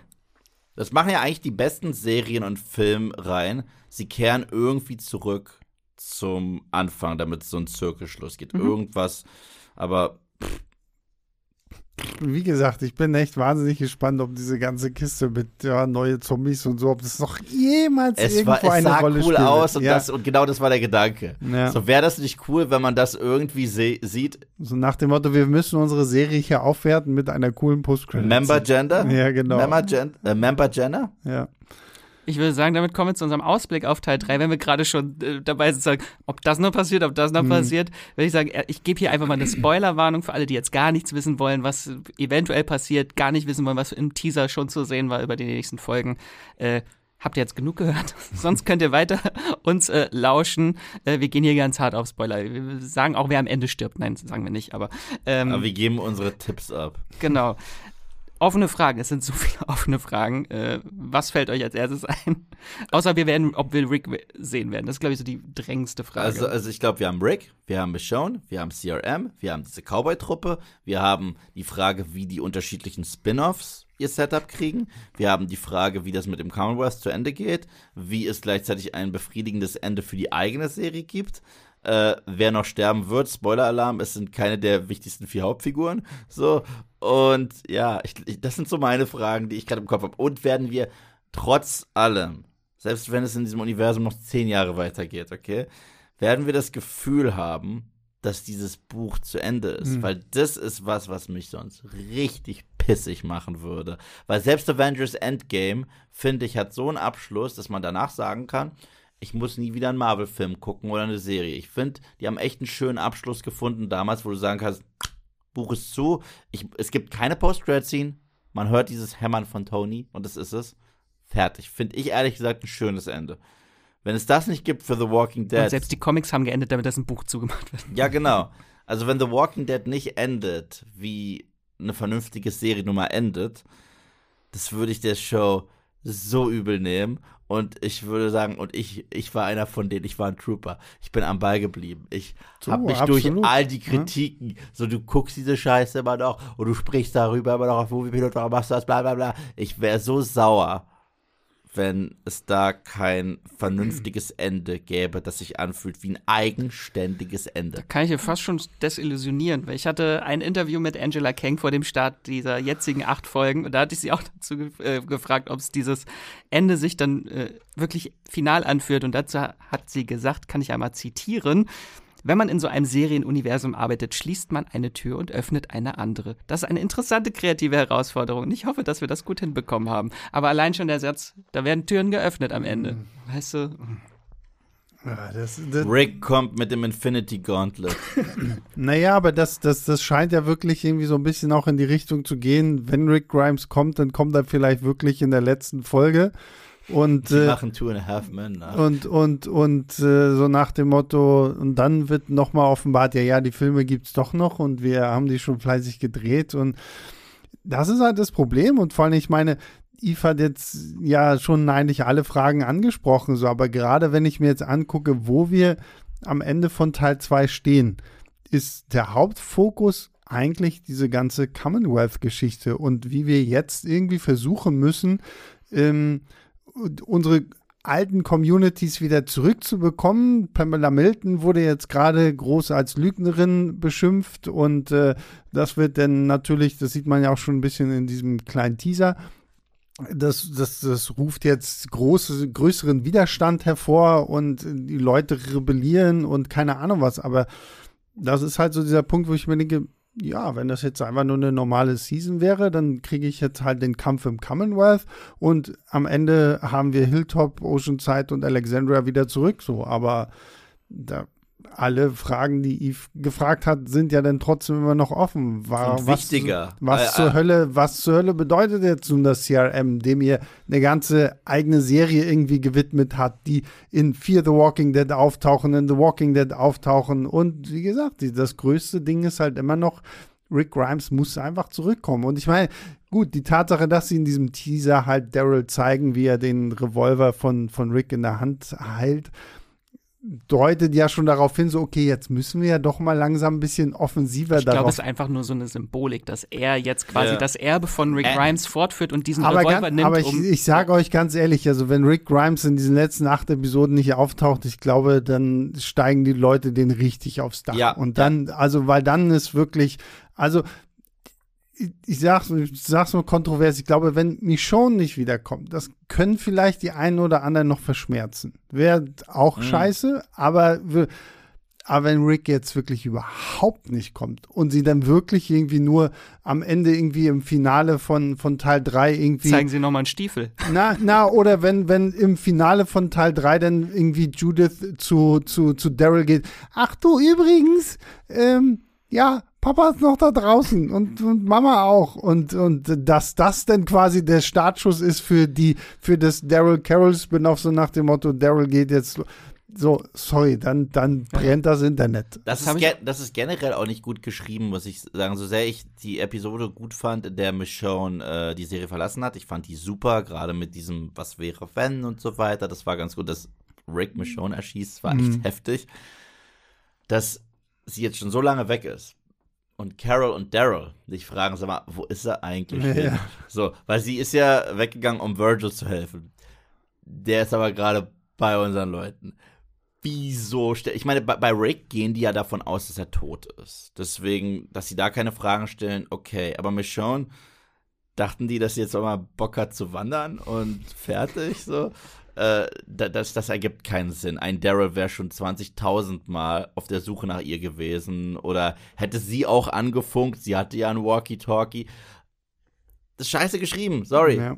Das machen ja eigentlich die besten Serien und Filmreihen. Sie kehren irgendwie zurück zum Anfang, damit so ein Zirkelschluss geht. Mhm. Irgendwas, aber pff, wie gesagt, ich bin echt wahnsinnig gespannt, ob diese ganze Kiste mit ja, neue Zombies und so, ob das noch jemals es irgendwo war, es eine sah Rolle cool spielt. aus und, ja. das, und genau das war der Gedanke. Ja. So wäre das nicht cool, wenn man das irgendwie sieht. So nach dem Motto, wir müssen unsere Serie hier aufwerten mit einer coolen post Member Gender? Ja, genau. Member, Gen äh, Member Gender? Ja. Ich würde sagen, damit kommen wir zu unserem Ausblick auf Teil 3, wenn wir gerade schon äh, dabei sind, sagen, ob das noch passiert, ob das noch mhm. passiert. Würde ich sagen, äh, ich gebe hier einfach mal eine Spoilerwarnung für alle, die jetzt gar nichts wissen wollen, was eventuell passiert, gar nicht wissen wollen, was im Teaser schon zu sehen war über die nächsten Folgen. Äh, habt ihr jetzt genug gehört. <laughs> Sonst könnt ihr weiter uns äh, lauschen. Äh, wir gehen hier ganz hart auf Spoiler. Wir sagen auch, wer am Ende stirbt. Nein, sagen wir nicht, aber. Ähm, aber wir geben unsere Tipps ab. Genau. Offene Fragen, es sind so viele <laughs> offene Fragen. Äh, was fällt euch als erstes ein? Außer wir werden, ob wir Rick sehen werden. Das ist, glaube ich, so die drängendste Frage. Also, also ich glaube, wir haben Rick, wir haben Michonne, wir haben CRM, wir haben diese Cowboy-Truppe, wir haben die Frage, wie die unterschiedlichen Spin-offs ihr Setup kriegen. Wir haben die Frage, wie das mit dem Commonwealth zu Ende geht, wie es gleichzeitig ein befriedigendes Ende für die eigene Serie gibt äh, wer noch sterben wird. Spoiler-Alarm, es sind keine der wichtigsten vier Hauptfiguren. So, und ja, ich, ich, das sind so meine Fragen, die ich gerade im Kopf habe. Und werden wir trotz allem, selbst wenn es in diesem Universum noch zehn Jahre weitergeht, okay, werden wir das Gefühl haben, dass dieses Buch zu Ende ist. Mhm. Weil das ist was, was mich sonst richtig pissig machen würde. Weil selbst Avengers Endgame, finde ich, hat so einen Abschluss, dass man danach sagen kann, ich muss nie wieder einen Marvel-Film gucken oder eine Serie. Ich finde, die haben echt einen schönen Abschluss gefunden damals, wo du sagen kannst, Buch ist zu, ich, es gibt keine Post-Credit-Scene, man hört dieses Hämmern von Tony und das ist es. Fertig. Finde ich ehrlich gesagt ein schönes Ende. Wenn es das nicht gibt für The Walking Dead. Und selbst die Comics haben geendet, damit das ein Buch zugemacht wird. Ja, genau. Also wenn The Walking Dead nicht endet, wie eine vernünftige Seriennummer endet, das würde ich der Show so übel nehmen. Und ich würde sagen, und ich, ich war einer von denen, ich war ein Trooper. Ich bin am Ball geblieben. Ich so, habe mich absolut. durch all die Kritiken, ja. so du guckst diese Scheiße immer noch und du sprichst darüber immer noch auf Movie Pilot, warum machst du das, bla bla bla. Ich wäre so sauer wenn es da kein vernünftiges Ende gäbe, das sich anfühlt wie ein eigenständiges Ende. Da kann ich ja fast schon desillusionieren, weil ich hatte ein Interview mit Angela Kang vor dem Start dieser jetzigen acht Folgen und da hatte ich sie auch dazu ge äh, gefragt, ob es dieses Ende sich dann äh, wirklich final anfühlt und dazu hat sie gesagt, kann ich einmal zitieren, wenn man in so einem Serienuniversum arbeitet, schließt man eine Tür und öffnet eine andere. Das ist eine interessante kreative Herausforderung. Ich hoffe, dass wir das gut hinbekommen haben. Aber allein schon der Satz, da werden Türen geöffnet am Ende. Weißt du? Ja, das, das Rick kommt mit dem Infinity Gauntlet. <laughs> naja, aber das, das, das scheint ja wirklich irgendwie so ein bisschen auch in die Richtung zu gehen. Wenn Rick Grimes kommt, dann kommt er vielleicht wirklich in der letzten Folge. Und, Sie äh, machen Two and a Half Men nach. Und, und, und äh, so nach dem Motto, und dann wird nochmal offenbart, ja, ja, die Filme gibt es doch noch und wir haben die schon fleißig gedreht. Und das ist halt das Problem. Und vor allem, ich meine, Yves hat jetzt ja schon eigentlich alle Fragen angesprochen, so, aber gerade wenn ich mir jetzt angucke, wo wir am Ende von Teil 2 stehen, ist der Hauptfokus eigentlich diese ganze Commonwealth-Geschichte und wie wir jetzt irgendwie versuchen müssen, ähm, unsere alten Communities wieder zurückzubekommen. Pamela Milton wurde jetzt gerade groß als Lügnerin beschimpft und äh, das wird dann natürlich, das sieht man ja auch schon ein bisschen in diesem kleinen Teaser, das, das, das ruft jetzt große, größeren Widerstand hervor und die Leute rebellieren und keine Ahnung was, aber das ist halt so dieser Punkt, wo ich mir denke, ja, wenn das jetzt einfach nur eine normale Season wäre, dann kriege ich jetzt halt den Kampf im Commonwealth und am Ende haben wir Hilltop, Oceanside und Alexandria wieder zurück, so, aber da alle Fragen, die Yves gefragt hat, sind ja dann trotzdem immer noch offen. War, Und wichtiger. Was, was äh, zur äh. Hölle, was zur Hölle bedeutet jetzt nun das CRM, dem ihr eine ganze eigene Serie irgendwie gewidmet hat, die in Fear the Walking Dead auftauchen, in The Walking Dead auftauchen. Und wie gesagt, das größte Ding ist halt immer noch, Rick Grimes muss einfach zurückkommen. Und ich meine, gut, die Tatsache, dass sie in diesem Teaser halt Daryl zeigen, wie er den Revolver von, von Rick in der Hand hält, deutet ja schon darauf hin, so, okay, jetzt müssen wir ja doch mal langsam ein bisschen offensiver ich darauf. Ich glaube, es ist einfach nur so eine Symbolik, dass er jetzt quasi ja. das Erbe von Rick Grimes fortführt und diesen aber Revolver ganz, nimmt. Aber ich, um ich sage euch ganz ehrlich, also wenn Rick Grimes in diesen letzten acht Episoden nicht auftaucht, ich glaube, dann steigen die Leute den richtig aufs Dach. Ja. Und dann, also, weil dann ist wirklich, also ich sag's, ich sag's nur kontrovers, ich glaube, wenn Michonne nicht wiederkommt, das können vielleicht die einen oder anderen noch verschmerzen. Wäre auch mhm. scheiße, aber, aber wenn Rick jetzt wirklich überhaupt nicht kommt und sie dann wirklich irgendwie nur am Ende irgendwie im Finale von, von Teil 3 irgendwie. Zeigen sie nochmal einen Stiefel. Na, na, oder wenn, wenn im Finale von Teil 3 dann irgendwie Judith zu, zu, zu Daryl geht. Ach du, übrigens, ähm, ja, Papa ist noch da draußen und, und Mama auch. Und, und dass das denn quasi der Startschuss ist für die, für das Daryl Carroll Spin-off, so nach dem Motto, Daryl geht jetzt so, sorry, dann, dann brennt das Internet. Das, Das ist, das ist generell auch nicht gut geschrieben, muss ich sagen. So sehr ich die Episode gut fand, in der Michonne äh, die Serie verlassen hat. Ich fand die super, gerade mit diesem Was wäre wenn und so weiter. Das war ganz gut, dass Rick Michonne erschießt. war echt Mhm. heftig. Dass sie jetzt schon so lange weg ist. Und Carol und Daryl sich fragen, sag mal, wo ist er eigentlich Ja. So, weil sie ist ja weggegangen, um Virgil zu helfen. Der ist aber gerade bei unseren Leuten. Wieso? Ich meine, bei, bei Rick gehen die ja davon aus, dass er tot ist. Deswegen, dass sie da keine Fragen stellen, okay. Aber Michonne, dachten die, dass sie jetzt auch mal Bock hat zu wandern und fertig so? Äh, da- das, das ergibt keinen Sinn. Ein Daryl wäre schon 20.000 Mal auf der Suche nach ihr gewesen oder hätte sie auch angefunkt. Sie hatte ja ein Walkie-Talkie. Das ist scheiße geschrieben, sorry. Ja.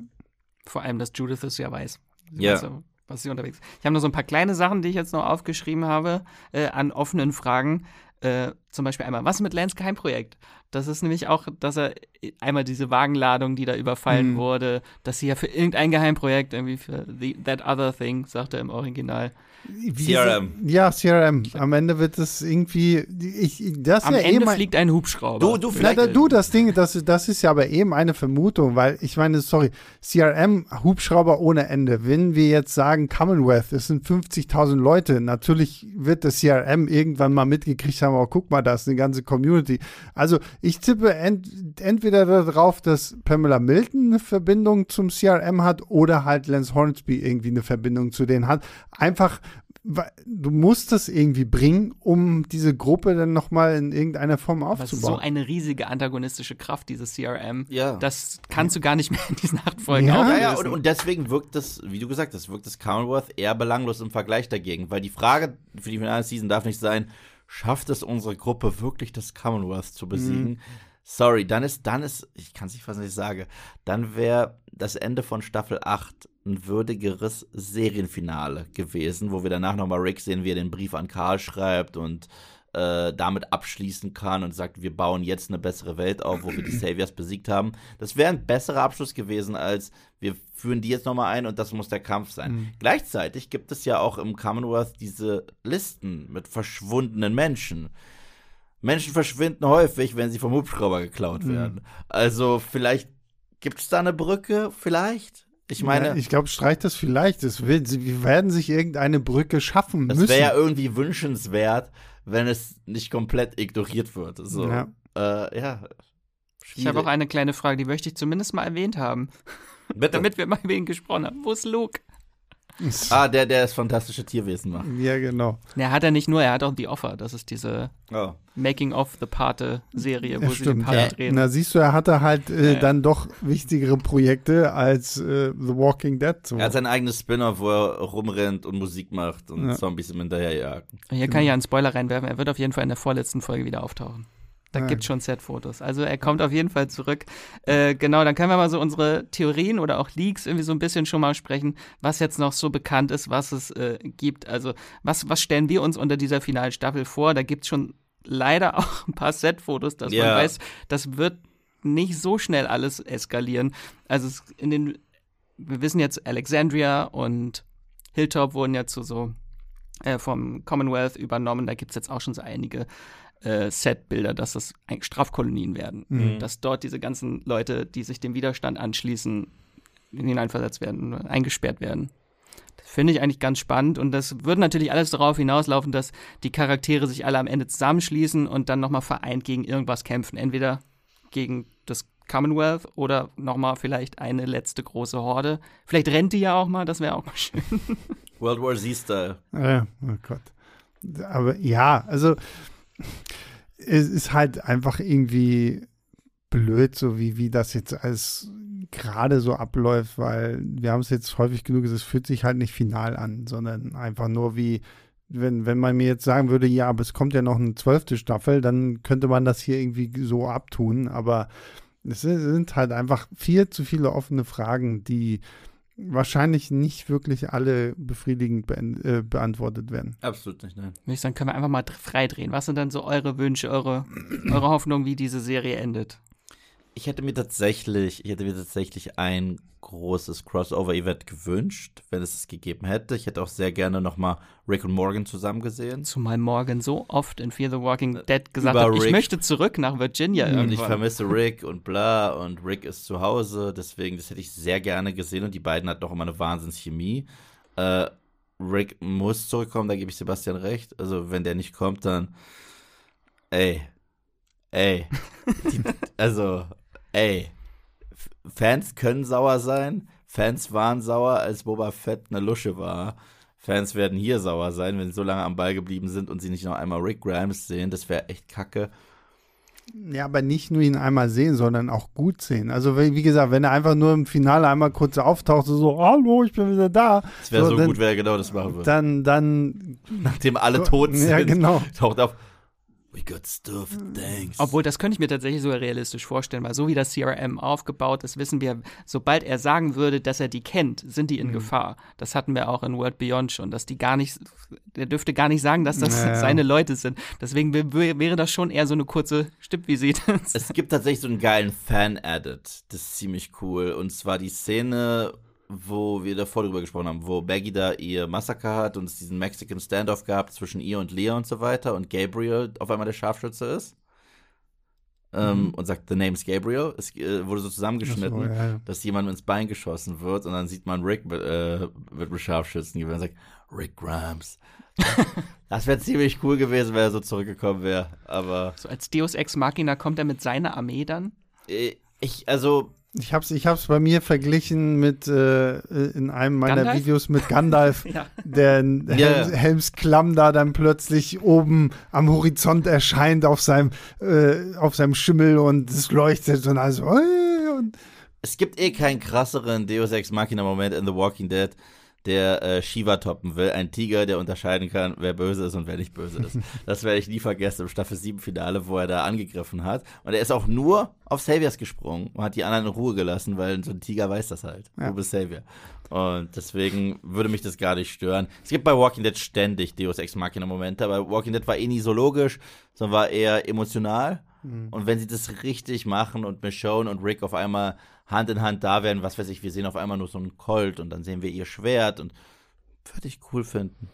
Vor allem, dass Judith es ja weiß. Sie Ja. weiß ja, was sie unterwegs ist. Ich habe noch so ein paar kleine Sachen, die ich jetzt noch aufgeschrieben habe, äh, an offenen Fragen. Äh, zum Beispiel einmal, was mit Lance Geheimprojekt? Das ist nämlich auch, dass er einmal diese Wagenladung, die da überfallen Mhm. wurde, dass sie ja für irgendein Geheimprojekt, irgendwie für the, That Other Thing, sagt er im Original. Wie CRM. sie- Ja, CRM. Am Ende wird es irgendwie, ich, das Am ja eh Ende mein, fliegt ein Hubschrauber. Du, du, Na, vielleicht. da, du, das Ding, das, das ist ja aber eben eine Vermutung, weil ich meine, sorry, CRM, Hubschrauber ohne Ende. Wenn wir jetzt sagen Commonwealth, es sind 50.000 Leute, natürlich wird das CRM irgendwann mal mitgekriegt haben, oh, guck mal, da ist eine ganze Community. Also ich tippe ent, entweder darauf, dass Pamela Milton eine Verbindung zum CRM hat oder halt Lance Hornsby irgendwie eine Verbindung zu denen hat. Einfach, du musst das irgendwie bringen, um diese Gruppe dann nochmal in irgendeiner Form Aber es ist aufzubauen. so eine riesige antagonistische Kraft, dieses CRM. Ja. Das kannst du gar nicht mehr in diesen acht Folgen Ja, Ja, ja, und, und deswegen wirkt das, wie du gesagt hast, wirkt das Commonwealth eher belanglos im Vergleich dagegen. Weil die Frage für die finale Season darf nicht sein, schafft es unsere Gruppe wirklich, das Commonwealth zu besiegen? Sorry, dann ist, dann ist, ich kann es nicht was ich sage, dann wäre das Ende von Staffel 8 ein würdigeres Serienfinale gewesen, wo wir danach nochmal Rick sehen, wie er den Brief an Karl schreibt und äh, damit abschließen kann und sagt, wir bauen jetzt eine bessere Welt auf, wo wir die <clears throat> Saviors besiegt haben. Das wäre ein besserer Abschluss gewesen, als wir führen die jetzt nochmal ein und das muss der Kampf sein. Mhm. Gleichzeitig gibt es ja auch im Commonwealth diese Listen mit verschwundenen Menschen. Menschen verschwinden häufig, wenn sie vom Hubschrauber geklaut Mhm. werden. Also vielleicht gibt es da eine Brücke, vielleicht? Ich meine, ja, ich glaube, streicht das vielleicht. Es wird, sie werden sich irgendeine Brücke schaffen das müssen. wäre ja irgendwie wünschenswert, wenn es nicht komplett ignoriert wird. So. Ja. Äh, ja. Ich habe auch eine kleine Frage, die möchte ich zumindest mal erwähnt haben, Bitte. <laughs> damit wir mal über ihn gesprochen haben. Wo ist Luke? <laughs> ah, der, der das fantastische Tierwesen macht. ja, genau. Ne, hat er nicht nur, er hat auch The Offer. Das ist diese Oh. Making of the Pate-Serie, wo Ja, sie den. Pate Ja. drehen. Na, siehst du, er hatte halt äh, Ja. dann doch wichtigere Projekte als äh, The Walking Dead. So. Er hat sein eigenes Spin-off, wo er rumrennt und Musik macht und Ja. Zombies ihm hinterherjagen. Hier kann ich ja einen Spoiler reinwerfen. Er wird auf jeden Fall in der vorletzten Folge wieder auftauchen. Da Ja. gibt es schon Set-Fotos. Also er kommt auf jeden Fall zurück. Äh, genau, dann können wir mal so unsere Theorien oder auch Leaks irgendwie so ein bisschen schon mal sprechen, was jetzt noch so bekannt ist, was es äh, gibt. Also was, was stellen wir uns unter dieser finalen Staffel vor? Da gibt es schon leider <laughs> auch ein paar Set-Fotos, dass Ja. man weiß, das wird nicht so schnell alles eskalieren. Also es in den, wir wissen jetzt, Alexandria und Hilltop wurden ja zu so äh, vom Commonwealth übernommen. Da gibt es jetzt auch schon so einige äh, Setbilder, dass das eigentlich Strafkolonien werden. Mhm. Dass dort diese ganzen Leute, die sich dem Widerstand anschließen, hineinversetzt werden, eingesperrt werden. Das finde ich eigentlich ganz spannend und das würde natürlich alles darauf hinauslaufen, dass die Charaktere sich alle am Ende zusammenschließen und dann nochmal vereint gegen irgendwas kämpfen. Entweder gegen das Commonwealth oder nochmal vielleicht eine letzte große Horde. Vielleicht rennt die ja auch mal, das wäre auch mal schön. World War Z-Style. Äh, oh Gott. Aber ja, also es ist halt einfach irgendwie blöd, so wie, wie das jetzt als gerade so abläuft, weil wir haben es jetzt häufig genug, es fühlt sich halt nicht final an, sondern einfach nur wie, wenn, wenn man mir jetzt sagen würde, ja, aber es kommt ja noch eine zwölfte Staffel, dann könnte man das hier irgendwie so abtun, aber es sind halt einfach viel zu viele offene Fragen, die wahrscheinlich nicht wirklich alle befriedigend be äh, beantwortet werden. Absolut nicht, nein. Würde ich sagen, können wir einfach mal freidrehen. Was sind dann so eure Wünsche, eure, eure Hoffnung, wie diese Serie endet? Ich hätte mir tatsächlich, ich hätte mir tatsächlich ein großes Crossover-Event gewünscht, wenn es es gegeben hätte. Ich hätte auch sehr gerne nochmal Rick und Morgan zusammen gesehen. Zumal Morgan so oft in Fear the Walking Dead gesagt Über hat, ich möchte zurück nach Virginia irgendwann. Und ich vermisse <laughs> Rick und bla und Rick ist zu Hause, deswegen, das hätte ich sehr gerne gesehen und die beiden hatten doch immer eine Wahnsinnschemie. Äh, Rick muss zurückkommen, da gebe ich Sebastian recht. Also, wenn der nicht kommt, dann ey, ey, <laughs> die, also, ey, Fans können sauer sein. Fans waren sauer, als Boba Fett eine Lusche war. Fans werden hier sauer sein, wenn sie so lange am Ball geblieben sind und sie nicht noch einmal Rick Grimes sehen. Das wäre echt kacke. Ja, aber nicht nur ihn einmal sehen, sondern auch gut sehen. Also, wie gesagt, wenn er einfach nur im Finale einmal kurz auftaucht, so, hallo, ich bin wieder da. Es wäre so, so dann, gut, wenn er genau das machen würde. Dann, dann. Nachdem alle tot sind, ja, genau. taucht auf. We got stuff, thanks. Obwohl, das könnte ich mir tatsächlich sogar realistisch vorstellen, weil so wie das CRM aufgebaut ist, wissen wir, sobald er sagen würde, dass er die kennt, sind die in mhm. Gefahr. Das hatten wir auch in World Beyond schon, dass die gar nicht, er dürfte gar nicht sagen, dass das naja. seine Leute sind. Deswegen wäre das schon eher so eine kurze Stippvisite. Es gibt tatsächlich so einen geilen Fan-Edit, das ist ziemlich cool. Und zwar die Szene, wo wir davor drüber gesprochen haben, wo Maggie da ihr Massaker hat und es diesen Mexican Standoff gab zwischen ihr und Leah und so weiter und Gabriel auf einmal der Scharfschütze ist. Ähm, mhm. Und sagt, the name's Gabriel. Es äh, wurde so zusammengeschnitten, so, ja, ja. dass jemand ins Bein geschossen wird und dann sieht man Rick mit, äh, mit Scharfschützen und sagt, Rick Grimes. <laughs> das wäre ziemlich cool gewesen, wenn er so zurückgekommen wäre. Aber. So als Deus Ex Machina kommt er mit seiner Armee dann? Äh, ich, also, ich habe es ich hab's bei mir verglichen mit äh, in einem meiner Gandalf? Videos mit Gandalf, <laughs> ja. der in yeah. Helms Klamm da dann plötzlich oben am Horizont erscheint auf seinem, äh, auf seinem Schimmel und es leuchtet und also. Und es gibt eh keinen krasseren Deus Ex Machina Moment in The Walking Dead der äh, Shiva toppen will. Ein Tiger, der unterscheiden kann, wer böse ist und wer nicht böse ist. <laughs> das werde ich nie vergessen im Staffel 7 Finale, wo er da angegriffen hat. Und er ist auch nur auf Saviors gesprungen und hat die anderen in Ruhe gelassen, weil so ein Tiger weiß das halt. Ja. Du bist Savior. Und deswegen würde mich das gar nicht stören. Es gibt bei Walking Dead ständig Deus Ex Machina Momente, aber Walking Dead war eh nie so logisch, sondern war eher emotional. Mhm. Und wenn sie das richtig machen und Michonne und Rick auf einmal Hand in Hand da werden, was weiß ich, wir sehen auf einmal nur so einen Colt und dann sehen wir ihr Schwert und würde ich cool finden.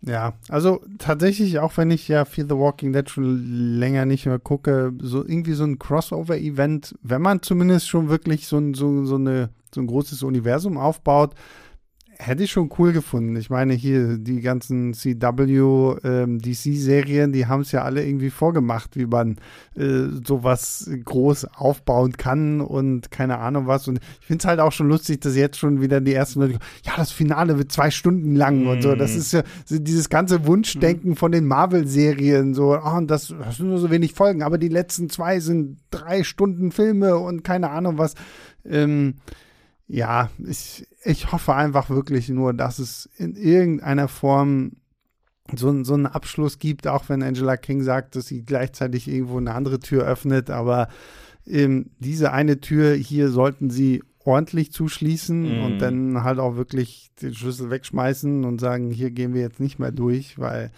Ja, also tatsächlich, auch wenn ich ja Fear the Walking Dead schon länger nicht mehr gucke, so irgendwie so ein Crossover-Event, wenn man zumindest schon wirklich so, so, so, eine, so ein großes Universum aufbaut, hätte ich schon cool gefunden. Ich meine, hier die ganzen CW, ähm, DC-Serien, die haben es ja alle irgendwie vorgemacht, wie man äh, sowas groß aufbauen kann und keine Ahnung was. Und ich finde es halt auch schon lustig, dass jetzt schon wieder die ersten Leute, ja, das Finale wird zwei Stunden lang mm. und so. Das mhm. ist ja dieses ganze Wunschdenken mm. von den Marvel-Serien, so, oh, und das, das sind nur so wenig Folgen, aber die letzten zwei sind drei Stunden Filme und keine Ahnung was. Ähm, ja, ich, ich hoffe einfach wirklich nur, dass es in irgendeiner Form so, so einen Abschluss gibt, auch wenn Angela King sagt, dass sie gleichzeitig irgendwo eine andere Tür öffnet. Aber ähm, diese eine Tür hier sollten sie ordentlich zuschließen mm. und dann halt auch wirklich den Schlüssel wegschmeißen und sagen, hier gehen wir jetzt nicht mehr durch, weil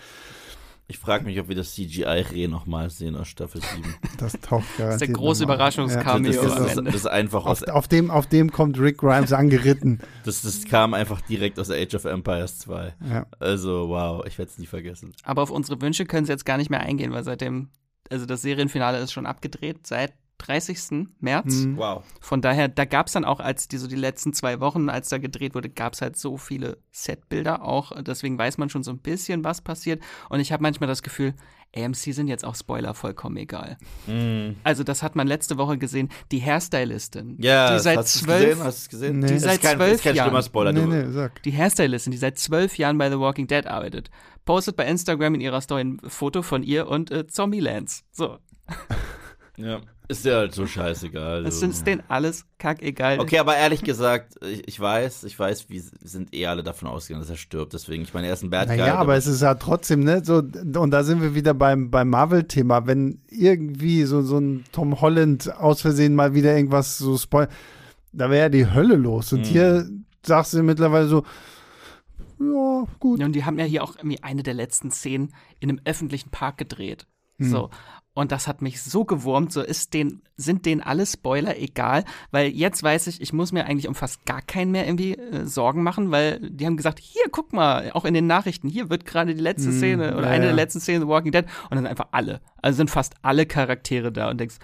ich frage mich, ob wir das CGI-Reh nochmal sehen aus Staffel 7. <laughs> Das taucht garantiert. Das ist der große Überraschungscameo ja. das, das, das, das, ist einfach auf, auf, dem, auf dem kommt Rick Grimes angeritten. <laughs> Das, das kam einfach direkt aus Age of Empires 2. Ja. Also, wow, ich werde es nie vergessen. Aber auf unsere Wünsche können sie jetzt gar nicht mehr eingehen, weil seitdem, also das Serienfinale ist schon abgedreht, seit 30. März. Mhm. Wow. Von daher, da gab es dann auch, als die so die letzten zwei Wochen, als da gedreht wurde, gab es halt so viele Setbilder auch. Deswegen weiß man schon so ein bisschen, was passiert. Und ich habe manchmal das Gefühl, AMC sind jetzt auch Spoiler vollkommen egal. Mm. Also das hat man letzte Woche gesehen. Die Hairstylistin, ja, die seit hast zwölf, gesehen? Hast du gesehen? Nee. Die seit kein, zwölf kein Jahren, Spoiler, nee, nee, sag. die Hairstylistin, die seit zwölf Jahren bei The Walking Dead arbeitet, postet bei Instagram in ihrer Story ein Foto von ihr und äh, Zombie-Lance. So. Ja. <laughs> Ist ja halt so scheißegal. Es ist denen alles kackegal. Okay, aber ehrlich gesagt, ich, ich, weiß, ich weiß, wir sind eh alle davon ausgegangen, dass er stirbt. Deswegen, ich meine, er ist ein Bad Guy. Ja, aber es ist ja trotzdem, ne, so, und da sind wir wieder beim, beim Marvel-Thema. Wenn irgendwie so, so ein Tom Holland aus Versehen mal wieder irgendwas so spoil, da wäre ja die Hölle los. Und mhm. hier sagst du mittlerweile so, ja, gut. Ja, und die haben ja hier auch irgendwie eine der letzten Szenen in einem öffentlichen Park gedreht. So. Und das hat mich so gewurmt, so ist den, sind denen alle Spoiler egal, weil jetzt weiß ich, ich muss mir eigentlich um fast gar keinen mehr irgendwie äh, Sorgen machen, weil die haben gesagt, hier, guck mal, auch in den Nachrichten, hier wird gerade die letzte Hm, Szene oder ja, eine ja. der letzten Szenen The Walking Dead und dann sind einfach alle. Also sind fast alle Charaktere da und denkst,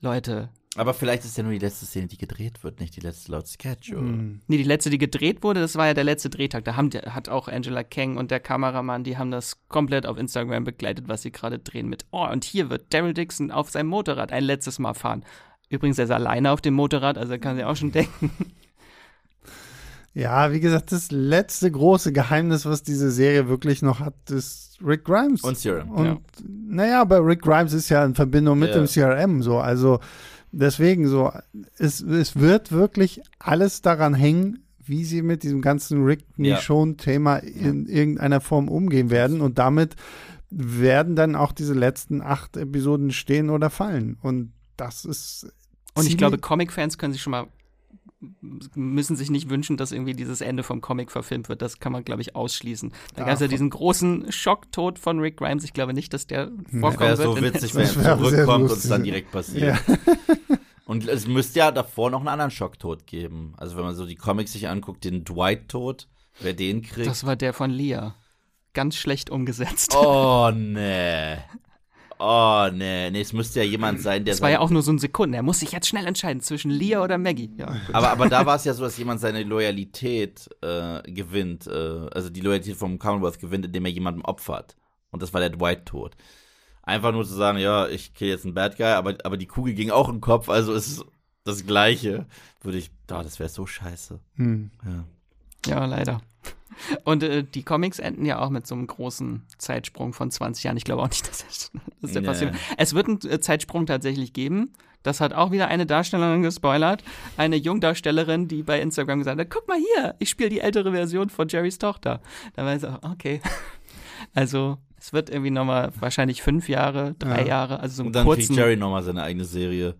Leute, Aber vielleicht ist ja nur die letzte Szene, die gedreht wird, nicht die letzte laut Schedule. Hm. Nee, die letzte, die gedreht wurde, das war ja der letzte Drehtag. Da haben, die- hat auch Angela Kang und der Kameramann, die haben das komplett auf Instagram begleitet, was sie gerade drehen mit. Oh, und hier wird Daryl Dixon auf seinem Motorrad ein letztes Mal fahren. Übrigens, er ist alleine auf dem Motorrad, also kann sie auch schon denken. <laughs> Ja, wie gesagt, das letzte große Geheimnis, was diese Serie wirklich noch hat, ist Rick Grimes. Und Serum. Und Ja. naja, aber Rick Grimes ist ja in Verbindung mit Ja. dem CRM so. Also deswegen so, es, es wird wirklich alles daran hängen, wie sie mit diesem ganzen Rick Ja. Michonne-Thema in irgendeiner Form umgehen werden. Und damit werden dann auch diese letzten acht Episoden stehen oder fallen. Und das ist. Und ich glaube, Comic-Fans können sich schon mal müssen sich nicht wünschen, dass irgendwie dieses Ende vom Comic verfilmt wird. Das kann man, glaube ich, ausschließen. Da Ja, gab es ja diesen großen Schocktod von Rick Grimes. Ich glaube nicht, dass der vorkommen Wäre wird. so witzig, wenn er <laughs> zurückkommt und es dann direkt passiert. Ja. <laughs> Und es müsste ja davor noch einen anderen Schocktod geben. Also wenn man so die Comics sich anguckt, den Dwight-Tod, wer den kriegt. Das war der von Leah. Ganz schlecht umgesetzt. oh, <laughs> nee. Oh, nee. Nee, es müsste ja jemand <clears throat> sein, der Das war ja auch nur so ein Sekunden. Er muss sich jetzt schnell entscheiden zwischen Leah oder Maggie. Ja. Aber, aber da war es ja so, dass jemand seine Loyalität äh, gewinnt, äh, also die Loyalität vom Commonwealth gewinnt, indem er jemandem opfert. Und das war der Dwight-Tod. Einfach nur zu sagen, ja, ich kill jetzt einen Bad Guy, aber, aber die Kugel ging auch im Kopf, also ist es das Gleiche. Würde ich, oh, das wäre so scheiße. Hm. Ja. ja, leider. <laughs> Und äh, die Comics enden ja auch mit so einem großen Zeitsprung von 20 Jahren. Ich glaube auch nicht, <laughs> dass das, dass der Nee. passiert. Es wird einen äh, Zeitsprung tatsächlich geben. Das hat auch wieder eine Darstellerin gespoilert. Eine Jungdarstellerin, die bei Instagram gesagt hat: Guck mal hier, ich spiele die ältere Version von Jerrys Tochter. Da war ich so, okay. <laughs> Also, es wird irgendwie nochmal wahrscheinlich fünf Jahre, drei Ja. Jahre, also so einen Und dann kriegt kurzen. Jerry nochmal seine eigene Serie.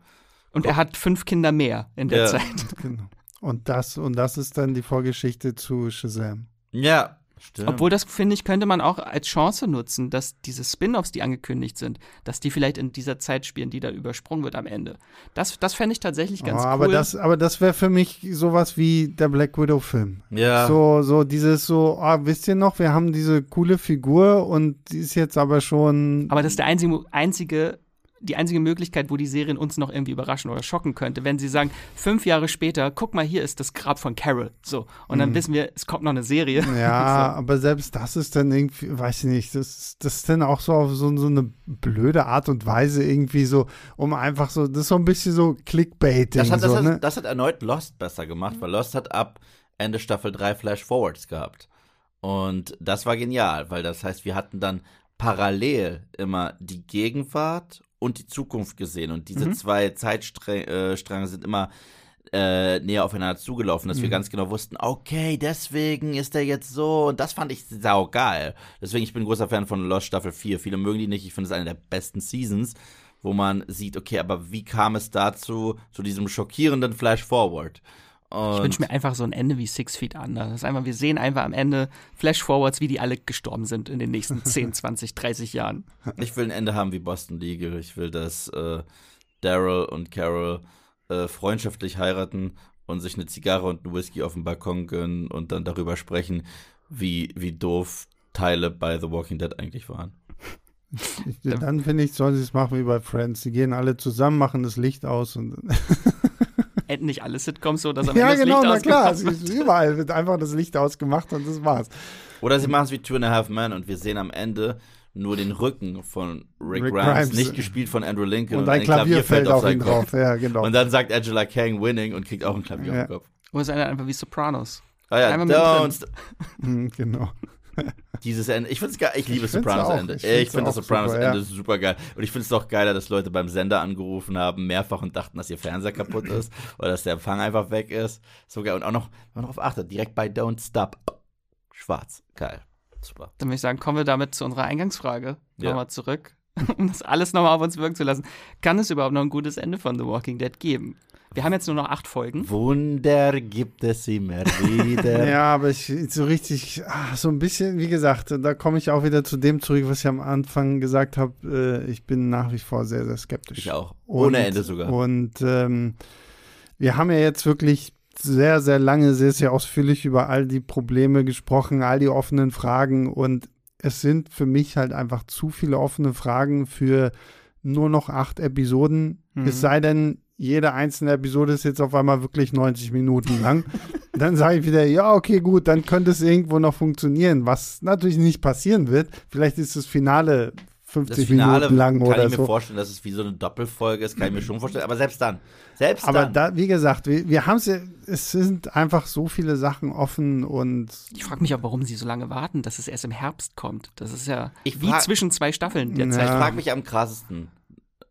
Und er hat fünf Kinder mehr in der Ja. Zeit. Genau. Und das, und das ist dann die Vorgeschichte zu Shazam. Ja, stimmt. Obwohl das, finde ich, könnte man auch als Chance nutzen, dass diese Spin-offs, die angekündigt sind, dass die vielleicht in dieser Zeit spielen, die da übersprungen wird am Ende. Das, das fände ich tatsächlich ganz oh, cool. aber das, aber das wäre für mich sowas wie der Black Widow-Film. ja. So, so dieses so, ah, wisst ihr noch, wir haben diese coole Figur und die ist jetzt aber schon. aber das ist der einzige, einzige, die einzige Möglichkeit, wo die Serien uns noch irgendwie überraschen oder schocken könnte, wenn sie sagen, fünf Jahre später, guck mal, hier ist das Grab von Carol. So. Und dann wissen wir, es kommt noch eine Serie. ja, <laughs> aber selbst das ist dann irgendwie, weiß ich nicht, das, das ist dann auch so auf so, so eine blöde Art und Weise irgendwie so, um einfach so, das ist so ein bisschen so Clickbaiting. Das hat, das, so, hat, ne? das hat erneut Lost besser gemacht, weil Lost hat ab Ende Staffel 3 Flash Forwards gehabt. Und das war genial, weil das heißt, wir hatten dann parallel immer die Gegenwart und die Zukunft gesehen. Und diese Mhm. zwei Zeitstränge äh, sind immer äh, näher aufeinander zugelaufen, dass wir ganz genau wussten, okay, deswegen ist er jetzt so. Und das fand ich saugeil. Deswegen, ich bin großer Fan von Lost Staffel 4. Viele mögen die nicht. Ich finde es eine der besten Seasons, wo man sieht, okay, aber wie kam es dazu, zu diesem schockierenden Flash Forward? Und Ich wünsche mir einfach so ein Ende wie Six Feet Under. Das ist einfach, wir sehen einfach am Ende Flash-Forwards, wie die alle gestorben sind in den nächsten 10, 20, 30 Jahren. ich will ein Ende haben wie Boston Legal. Ich will, dass äh, Daryl und Carol äh, freundschaftlich heiraten und sich eine Zigarre und einen Whisky auf dem Balkon gönnen und dann darüber sprechen, wie, wie doof Teile bei The Walking Dead eigentlich waren. <laughs> Dann finde ich, sollen sie es machen wie bei Friends. Die gehen alle zusammen, machen das Licht aus und. <laughs> Enden nicht alle Sitcoms so, dass am <laughs> ja, Ende das genau, Licht na klar. ausgemacht Es ist überall wird einfach das Licht ausgemacht und das war's. Oder sie machen es wie Two and a Half Men und wir sehen am Ende nur den Rücken von Rick, Rick Grimes, Grimes. nicht gespielt von Andrew Lincoln Und ein Klavier fällt auf ihn seinen drauf. Kopf. Ja, genau. Und dann sagt Angela Kang winning und kriegt auch ein Klavier Ja. auf den Kopf. Oder ist einer einfach wie Sopranos. Ah ja, don't <laughs> Hm, genau. Dieses Ende. Ich find's geil. Ich liebe Ich Sopranos auch. Ende. Ich Ich, finde das Sopranos super, Ende ja. super geil. Und ich finde es auch geiler, dass Leute beim Sender angerufen haben, mehrfach und dachten, dass ihr Fernseher kaputt ist <laughs> oder dass der Empfang einfach weg ist. So geil. Und auch noch, wenn man darauf achtet, direkt bei Don't Stop. Schwarz. Geil. Super. Dann würde ich sagen, kommen wir damit zu unserer Eingangsfrage Ja. nochmal zurück, <laughs> um das alles nochmal auf uns wirken zu lassen. Kann es überhaupt noch ein gutes Ende von The Walking Dead geben? Wir haben jetzt nur noch acht Folgen. Wunder gibt es immer wieder. <laughs> Ja, aber ich so richtig, ah, so ein bisschen, wie gesagt, da komme ich auch wieder zu dem zurück, was ich am Anfang gesagt habe. Äh, ich bin nach wie vor sehr, sehr skeptisch. Ich auch. Ohne Und- Ende sogar. Und ähm, wir haben ja jetzt wirklich sehr, sehr lange, sehr, sehr ausführlich über all die Probleme gesprochen, all die offenen Fragen. Und es sind für mich halt einfach zu viele offene Fragen für nur noch acht Episoden. Mhm. Es sei denn, jede einzelne Episode ist jetzt auf einmal wirklich 90 Minuten lang. <laughs> dann sage ich wieder, ja, okay, gut, dann könnte es irgendwo noch funktionieren, was natürlich nicht passieren wird. Vielleicht ist das Finale 50 Das Finale Minuten lang kann oder ich mir so. vorstellen, dass es wie so eine Doppelfolge ist, kann ich mir schon vorstellen. Aber selbst dann, selbst Aber dann. da, wie gesagt, wir, wir haben es ja, es sind einfach so viele Sachen offen und Ich frage mich auch, warum sie so lange warten, dass es erst im Herbst kommt. Das ist ja Ich wie zwischen zwei Staffeln der Ja. Ich Zeit. frage mich am krassesten.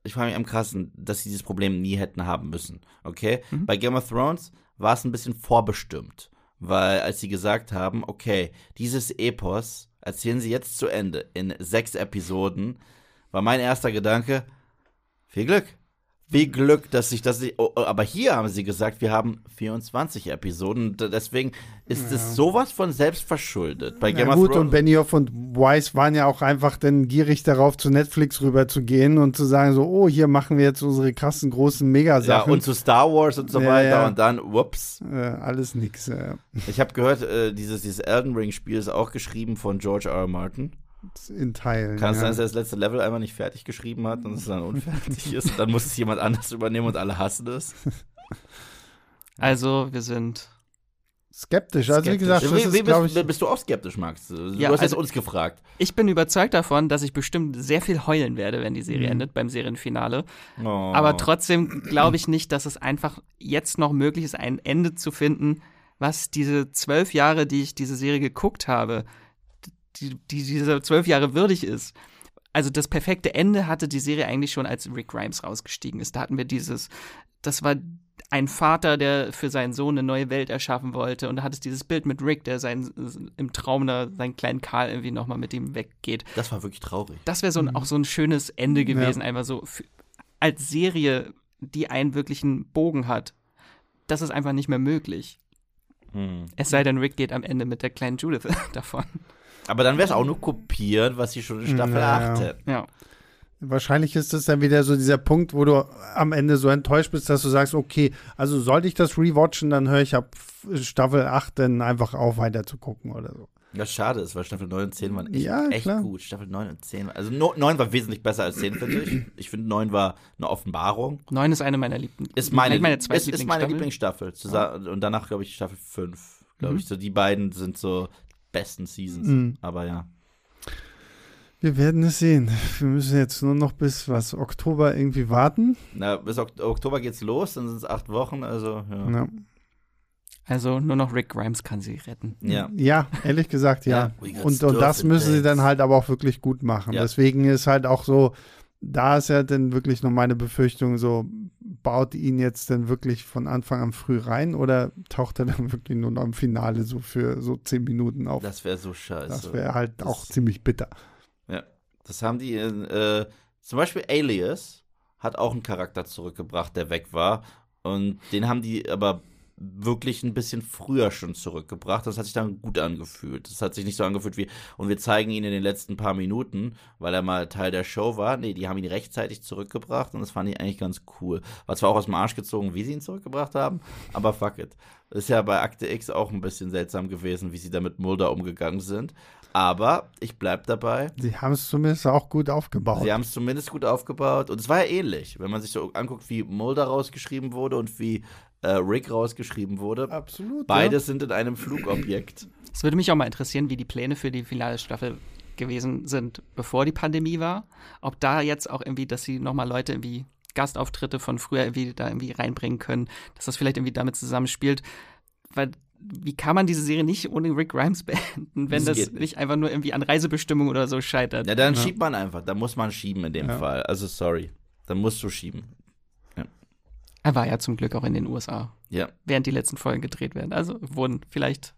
Ich frage mich am krassesten, dass sie dieses Problem nie hätten haben müssen. Okay? Mhm. Bei Game of Thrones war es ein bisschen vorbestimmt. Weil als sie gesagt haben, okay, dieses Epos erzählen sie jetzt zu Ende in sechs Episoden, war mein erster Gedanke, viel Glück. Viel Glück, dass sich das nicht. Oh, oh, aber hier haben sie gesagt, wir haben 24 Episoden. Deswegen ist es sowas von selbstverschuldet. Bei Game ja, of gut, und Benioff und Weiss waren ja auch einfach dann gierig darauf, zu Netflix rüber zu gehen und zu sagen, so, oh, hier machen wir jetzt unsere krassen, großen ja, Megasachen. und zu Star Wars und so Ja, weiter. ja. Und dann, whoops. alles nix. Ich habe gehört, äh, dieses, dieses Elden Ring-Spiel ist auch geschrieben von George R. R. Martin. In Teilen. Kann es ja. sein, dass er das letzte Level einmal nicht fertig geschrieben hat und es dann unfertig ist? Dann muss es jemand anders übernehmen und alle hassen es. <laughs> Also, wir sind. Skeptisch. Also, wie Skeptisch. gesagt, das Wie, ist, wie glaube bist, ich, bist du auch skeptisch, Max? Du Ja, hast jetzt also- uns gefragt. Ich bin überzeugt davon, dass ich bestimmt sehr viel heulen werde, wenn die Serie Mhm. endet beim Serienfinale. Oh. Aber trotzdem glaube ich nicht, dass es einfach jetzt noch möglich ist, ein Ende zu finden, was diese zwölf Jahre, die ich diese Serie geguckt habe, die, die diese zwölf Jahre würdig ist. Also das perfekte Ende hatte die Serie eigentlich schon, als Rick Grimes rausgestiegen ist. Da hatten wir dieses, das war ein Vater, der für seinen Sohn eine neue Welt erschaffen wollte. Und da hat es dieses Bild mit Rick, der seinen, im Traum da seinen kleinen Karl irgendwie nochmal mit ihm weggeht. Das war wirklich traurig. Das wäre so ein, auch so ein schönes Ende gewesen, einfach so für, als Serie, die einen wirklichen Bogen hat. Das ist einfach nicht mehr möglich. Hm. Es sei denn, Rick geht am Ende mit der kleinen Judith <laughs> davon. Aber dann wäre es auch nur kopiert, was sie schon in Staffel Ja. 8 hätten. Ja. wahrscheinlich ist das dann wieder so dieser Punkt, wo du am Ende so enttäuscht bist, dass du sagst, okay, also sollte ich das rewatchen, dann höre ich ab Staffel 8 dann einfach auf, weiter zu gucken oder so. Was schade ist, weil Staffel 9 und 10 waren echt, Ja, echt gut. Staffel 9 und 10. Also no, 9 war wesentlich besser als 10, finde ich. Ich finde 9 war eine Offenbarung. Neun ist eine meiner Liebsten. Ist meine, meine ist, ist meine Lieblingsstaffel. Lieblingsstaffel. Zusa- Und danach, glaube ich, Staffel 5. Glaube Mhm. ich. So, die beiden sind so besten Seasons. Mhm. Aber ja. Wir werden es sehen. Wir müssen jetzt nur noch bis was Oktober irgendwie warten. Na, bis Ok- Oktober geht's los, dann sind es acht Wochen, also ja. Ja, Also nur noch Rick Grimes kann sie retten. Ja. ja ehrlich gesagt, ja. Ja, und, und das müssen sie dann halt aber auch wirklich gut machen. Ja. Deswegen ist halt auch so, da ist ja dann wirklich noch meine Befürchtung so, baut ihn jetzt denn wirklich von Anfang an früh rein oder taucht er dann <laughs> wirklich nur noch im Finale so für so zehn Minuten auf? Das wäre so scheiße. Das wäre halt Das- auch ziemlich bitter. Ja. Das haben die in, äh, zum Beispiel Alias hat auch einen Charakter zurückgebracht, der weg war. Und den haben die aber wirklich ein bisschen früher schon zurückgebracht. Das hat sich dann gut angefühlt. Das hat sich nicht so angefühlt wie, und wir zeigen ihn in den letzten paar Minuten, weil er mal Teil der Show war. Nee, die haben ihn rechtzeitig zurückgebracht und das fand ich eigentlich ganz cool. War zwar auch aus dem Arsch gezogen, wie sie ihn zurückgebracht haben, aber fuck it. Ist ja bei Akte X auch ein bisschen seltsam gewesen, wie sie da mit Mulder umgegangen sind. Aber ich bleib dabei. Sie haben es zumindest auch gut aufgebaut. Sie haben es zumindest gut aufgebaut. Und es war ja ähnlich, wenn man sich so anguckt, wie Mulder rausgeschrieben wurde und wie äh, Rick rausgeschrieben wurde. Absolut. Beides sind in einem Flugobjekt. Es würde mich auch mal interessieren, wie die Pläne für die finale Staffel gewesen sind, bevor die Pandemie war. Ob da jetzt auch irgendwie, dass sie nochmal Leute irgendwie Gastauftritte von früher irgendwie da irgendwie reinbringen können, dass das vielleicht irgendwie damit zusammenspielt. Weil wie kann man diese Serie nicht ohne Rick Grimes <laughs> beenden, wenn Das das, nicht. einfach nur irgendwie an Reisebestimmungen oder so scheitert? Ja, dann schiebt man einfach. Da muss man schieben in dem Ja. Fall. Also sorry. Dann musst du schieben. Er war ja zum Glück auch in den USA, Ja. während die letzten Folgen gedreht werden. Also wurden vielleicht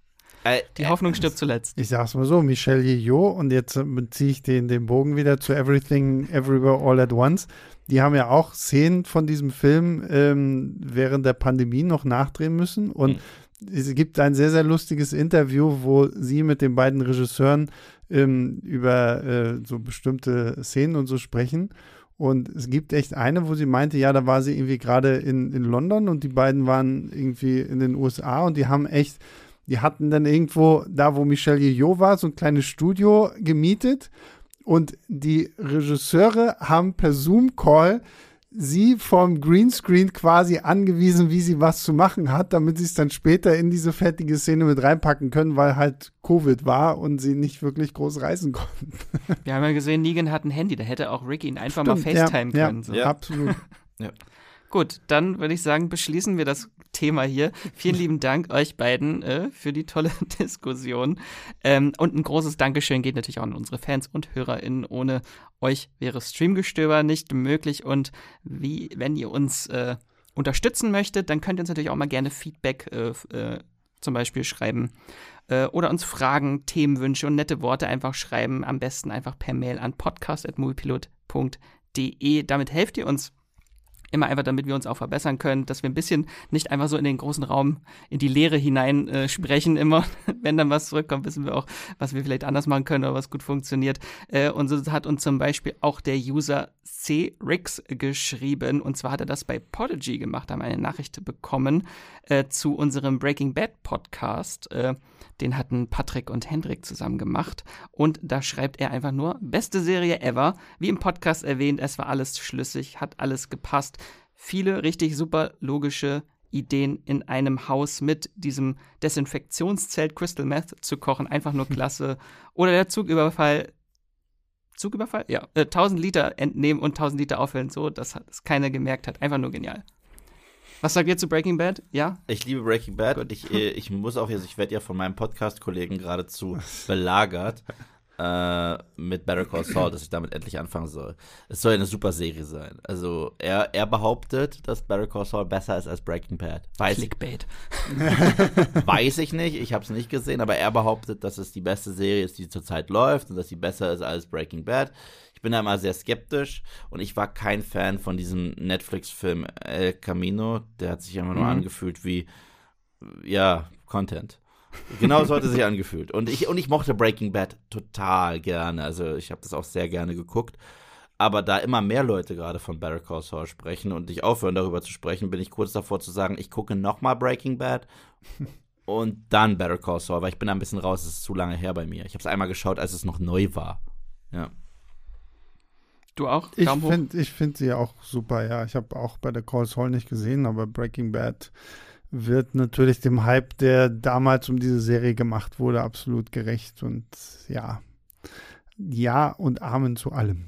Äh, die Hoffnung stirbt zuletzt. Ich sag's mal so, Michelle Yeoh, und jetzt beziehe ich den, den Bogen wieder zu Everything, Everywhere, All at Once. Die haben ja auch Szenen von diesem Film ähm, während der Pandemie noch nachdrehen müssen. Und mhm. es gibt ein sehr, sehr lustiges Interview, wo sie mit den beiden Regisseuren ähm, über äh, so bestimmte Szenen und so sprechen. Und es gibt echt eine, wo sie meinte, ja, da war sie irgendwie gerade in, in London und die beiden waren irgendwie in den USA und die haben echt, die hatten dann irgendwo, da wo Michelle Yeoh war, so ein kleines Studio gemietet. Und die Regisseure haben per Zoom-Call sie vom Greenscreen quasi angewiesen, wie sie was zu machen hat, damit sie es dann später in diese fertige Szene mit reinpacken können, weil halt Covid war und sie nicht wirklich groß reisen konnten. Wir haben ja gesehen, Negan hat ein Handy, da hätte auch Ricky ihn einfach Stimmt, mal FaceTime ja, können. Ja, so. ja absolut. ja. Gut, dann würde ich sagen, beschließen wir das Thema hier. Vielen lieben Dank euch beiden äh, für die tolle <laughs> Diskussion. Ähm, und ein großes Dankeschön geht natürlich auch an unsere Fans und HörerInnen. Ohne euch wäre Streamgestöber nicht möglich. Und wie, wenn ihr uns äh, unterstützen möchtet, dann könnt ihr uns natürlich auch mal gerne Feedback äh, äh zum Beispiel schreiben äh, oder uns Fragen, Themenwünsche und nette Worte einfach schreiben. Am besten einfach per Mail an podcast.moviepilot.de. Damit helft ihr uns Immer einfach, damit wir uns auch verbessern können, dass wir ein bisschen nicht einfach so in den großen Raum, in die Leere hinein äh, sprechen immer. <laughs> Wenn dann was zurückkommt, wissen wir auch, was wir vielleicht anders machen können oder was gut funktioniert. Äh, und so hat uns zum Beispiel auch der User C. Rix geschrieben. Und zwar hat er das bei Podigy gemacht, haben eine Nachricht bekommen äh, zu unserem Breaking Bad Podcast. Äh, den hatten Patrick und Hendrik zusammen gemacht. Und da schreibt er einfach nur, beste Serie ever. Wie im Podcast erwähnt, es war alles schlüssig, hat alles gepasst. Viele richtig super logische Ideen in einem Haus mit diesem Desinfektionszelt Crystal Meth zu kochen. Einfach nur <laughs> klasse. Oder der Zugüberfall. Zugüberfall? Ja. Äh, 1000 Liter entnehmen und 1000 Liter auffüllen, so, dass es keiner gemerkt hat. Einfach nur genial. Was sagt ihr zu Breaking Bad? Ja? Ich liebe Breaking Bad und ich, äh, ich muss auch jetzt, ich werde ja von meinem Podcast-Kollegen geradezu <laughs> belagert äh, mit Better Call Saul, dass ich damit endlich anfangen soll. Es soll eine super Serie sein. Also er, er behauptet, dass Better Call Saul besser ist als Breaking Bad. Weiß, Clickbait. <laughs> <laughs> weiß ich nicht, ich habe es nicht gesehen, aber er behauptet, dass es die beste Serie ist, die zurzeit läuft und dass sie besser ist als Breaking Bad bin da immer sehr skeptisch und ich war kein Fan von diesem Netflix-Film El Camino. Der hat sich immer nur mhm. angefühlt wie, ja, Content. Genau so hat es sich angefühlt. Und ich, und ich mochte Breaking Bad total gerne. Also ich habe das auch sehr gerne geguckt. Aber da immer mehr Leute gerade von Better Call Saul sprechen und ich aufhören darüber zu sprechen, bin ich kurz davor zu sagen, ich gucke nochmal Breaking Bad <laughs> und dann Better Call Saul, weil ich bin da ein bisschen raus, es ist zu lange her bei mir. Ich habe es einmal geschaut, als es noch neu war. Ja. Du auch? Ich finde ich find sie auch super, ja. Ich habe auch bei der Calls Hall nicht gesehen, aber Breaking Bad wird natürlich dem Hype, der damals um diese Serie gemacht wurde, absolut gerecht. Und ja, ja und Amen zu allem.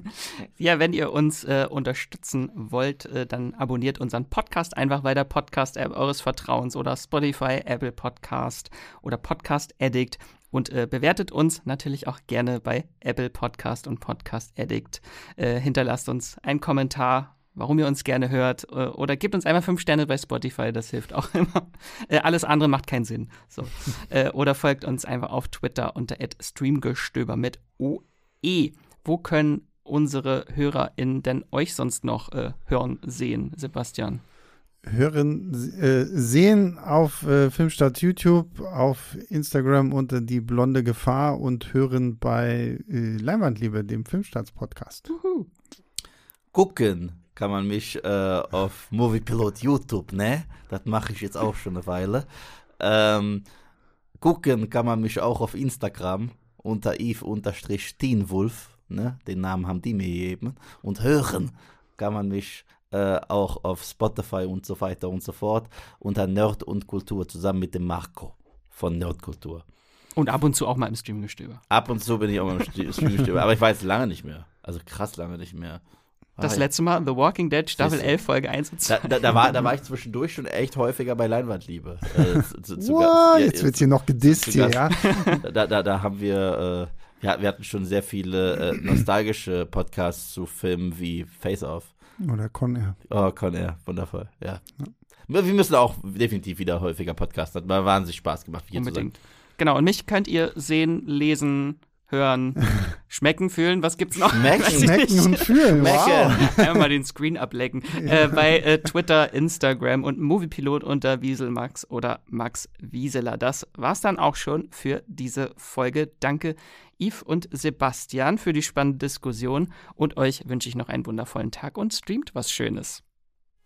<laughs> ja, wenn ihr uns äh, unterstützen wollt, äh, dann abonniert unseren Podcast einfach bei der Podcast-App eures Vertrauens oder Spotify, Apple Podcast oder Podcast Addict und äh, bewertet uns natürlich auch gerne bei Apple Podcast und Podcast Addict. Äh, hinterlasst uns einen Kommentar, warum ihr uns gerne hört äh, oder gebt uns einfach fünf Sterne bei Spotify, das hilft auch <laughs> immer. Äh, alles andere macht keinen Sinn. So. <laughs> Äh, oder folgt uns einfach auf Twitter unter @streamgestöber mit OE. Wo können unsere HörerInnen denn euch sonst noch äh, hören, sehen, Sebastian? hören, äh, sehen auf äh, Filmstadt YouTube, auf Instagram unter die blonde Gefahr und hören bei äh, Leinwandliebe, dem Filmstarts-Podcast. Gucken kann man mich äh, auf Moviepilot YouTube, ne? Das mache ich jetzt auch schon eine Weile. Ähm, gucken kann man mich auch auf Instagram unter Eve-Steenwulf, ne? Den Namen haben die mir gegeben. Und hören kann man mich äh, auch auf Spotify und so weiter und so fort unter Nerd und Kultur zusammen mit dem Marco von Nerdkultur. Und ab und zu auch mal im Streamgestöber. Ab und zu bin ich auch mal im Streamgestöber, aber ich weiß lange nicht mehr. Also krass lange nicht mehr. Das ah, letzte Mal The Walking Dead Staffel 11 Folge 1 und 2. Da, da, da, war, da war ich <laughs> zwischendurch schon echt häufiger bei Leinwandliebe. Äh, zu, zu, wow, ja, jetzt wird hier noch gedisst hier, ja. <laughs> Da, da, da haben wir, äh, ja, wir hatten schon sehr viele äh, nostalgische Podcasts zu Filmen wie Face Off. Oder Con Air. Oh, Con Air, wundervoll, ja. ja. Wir müssen auch definitiv wieder häufiger podcasten. Hat mal wahnsinnig Spaß gemacht. Unbedingt. Genau, und mich könnt ihr sehen, lesen, hören, <laughs> schmecken, fühlen. Was gibt's noch? Schmecken, <laughs> Schmecken und fühlen. Wow. Einmal den Screen ablecken. <laughs> Äh, bei äh, Twitter, Instagram und Moviepilot unter Wieselmax oder Max Wieseler. Das war's dann auch schon für diese Folge. Danke, Yves und Sebastian, für die spannende Diskussion. Und euch wünsche ich noch einen wundervollen Tag und streamt was Schönes.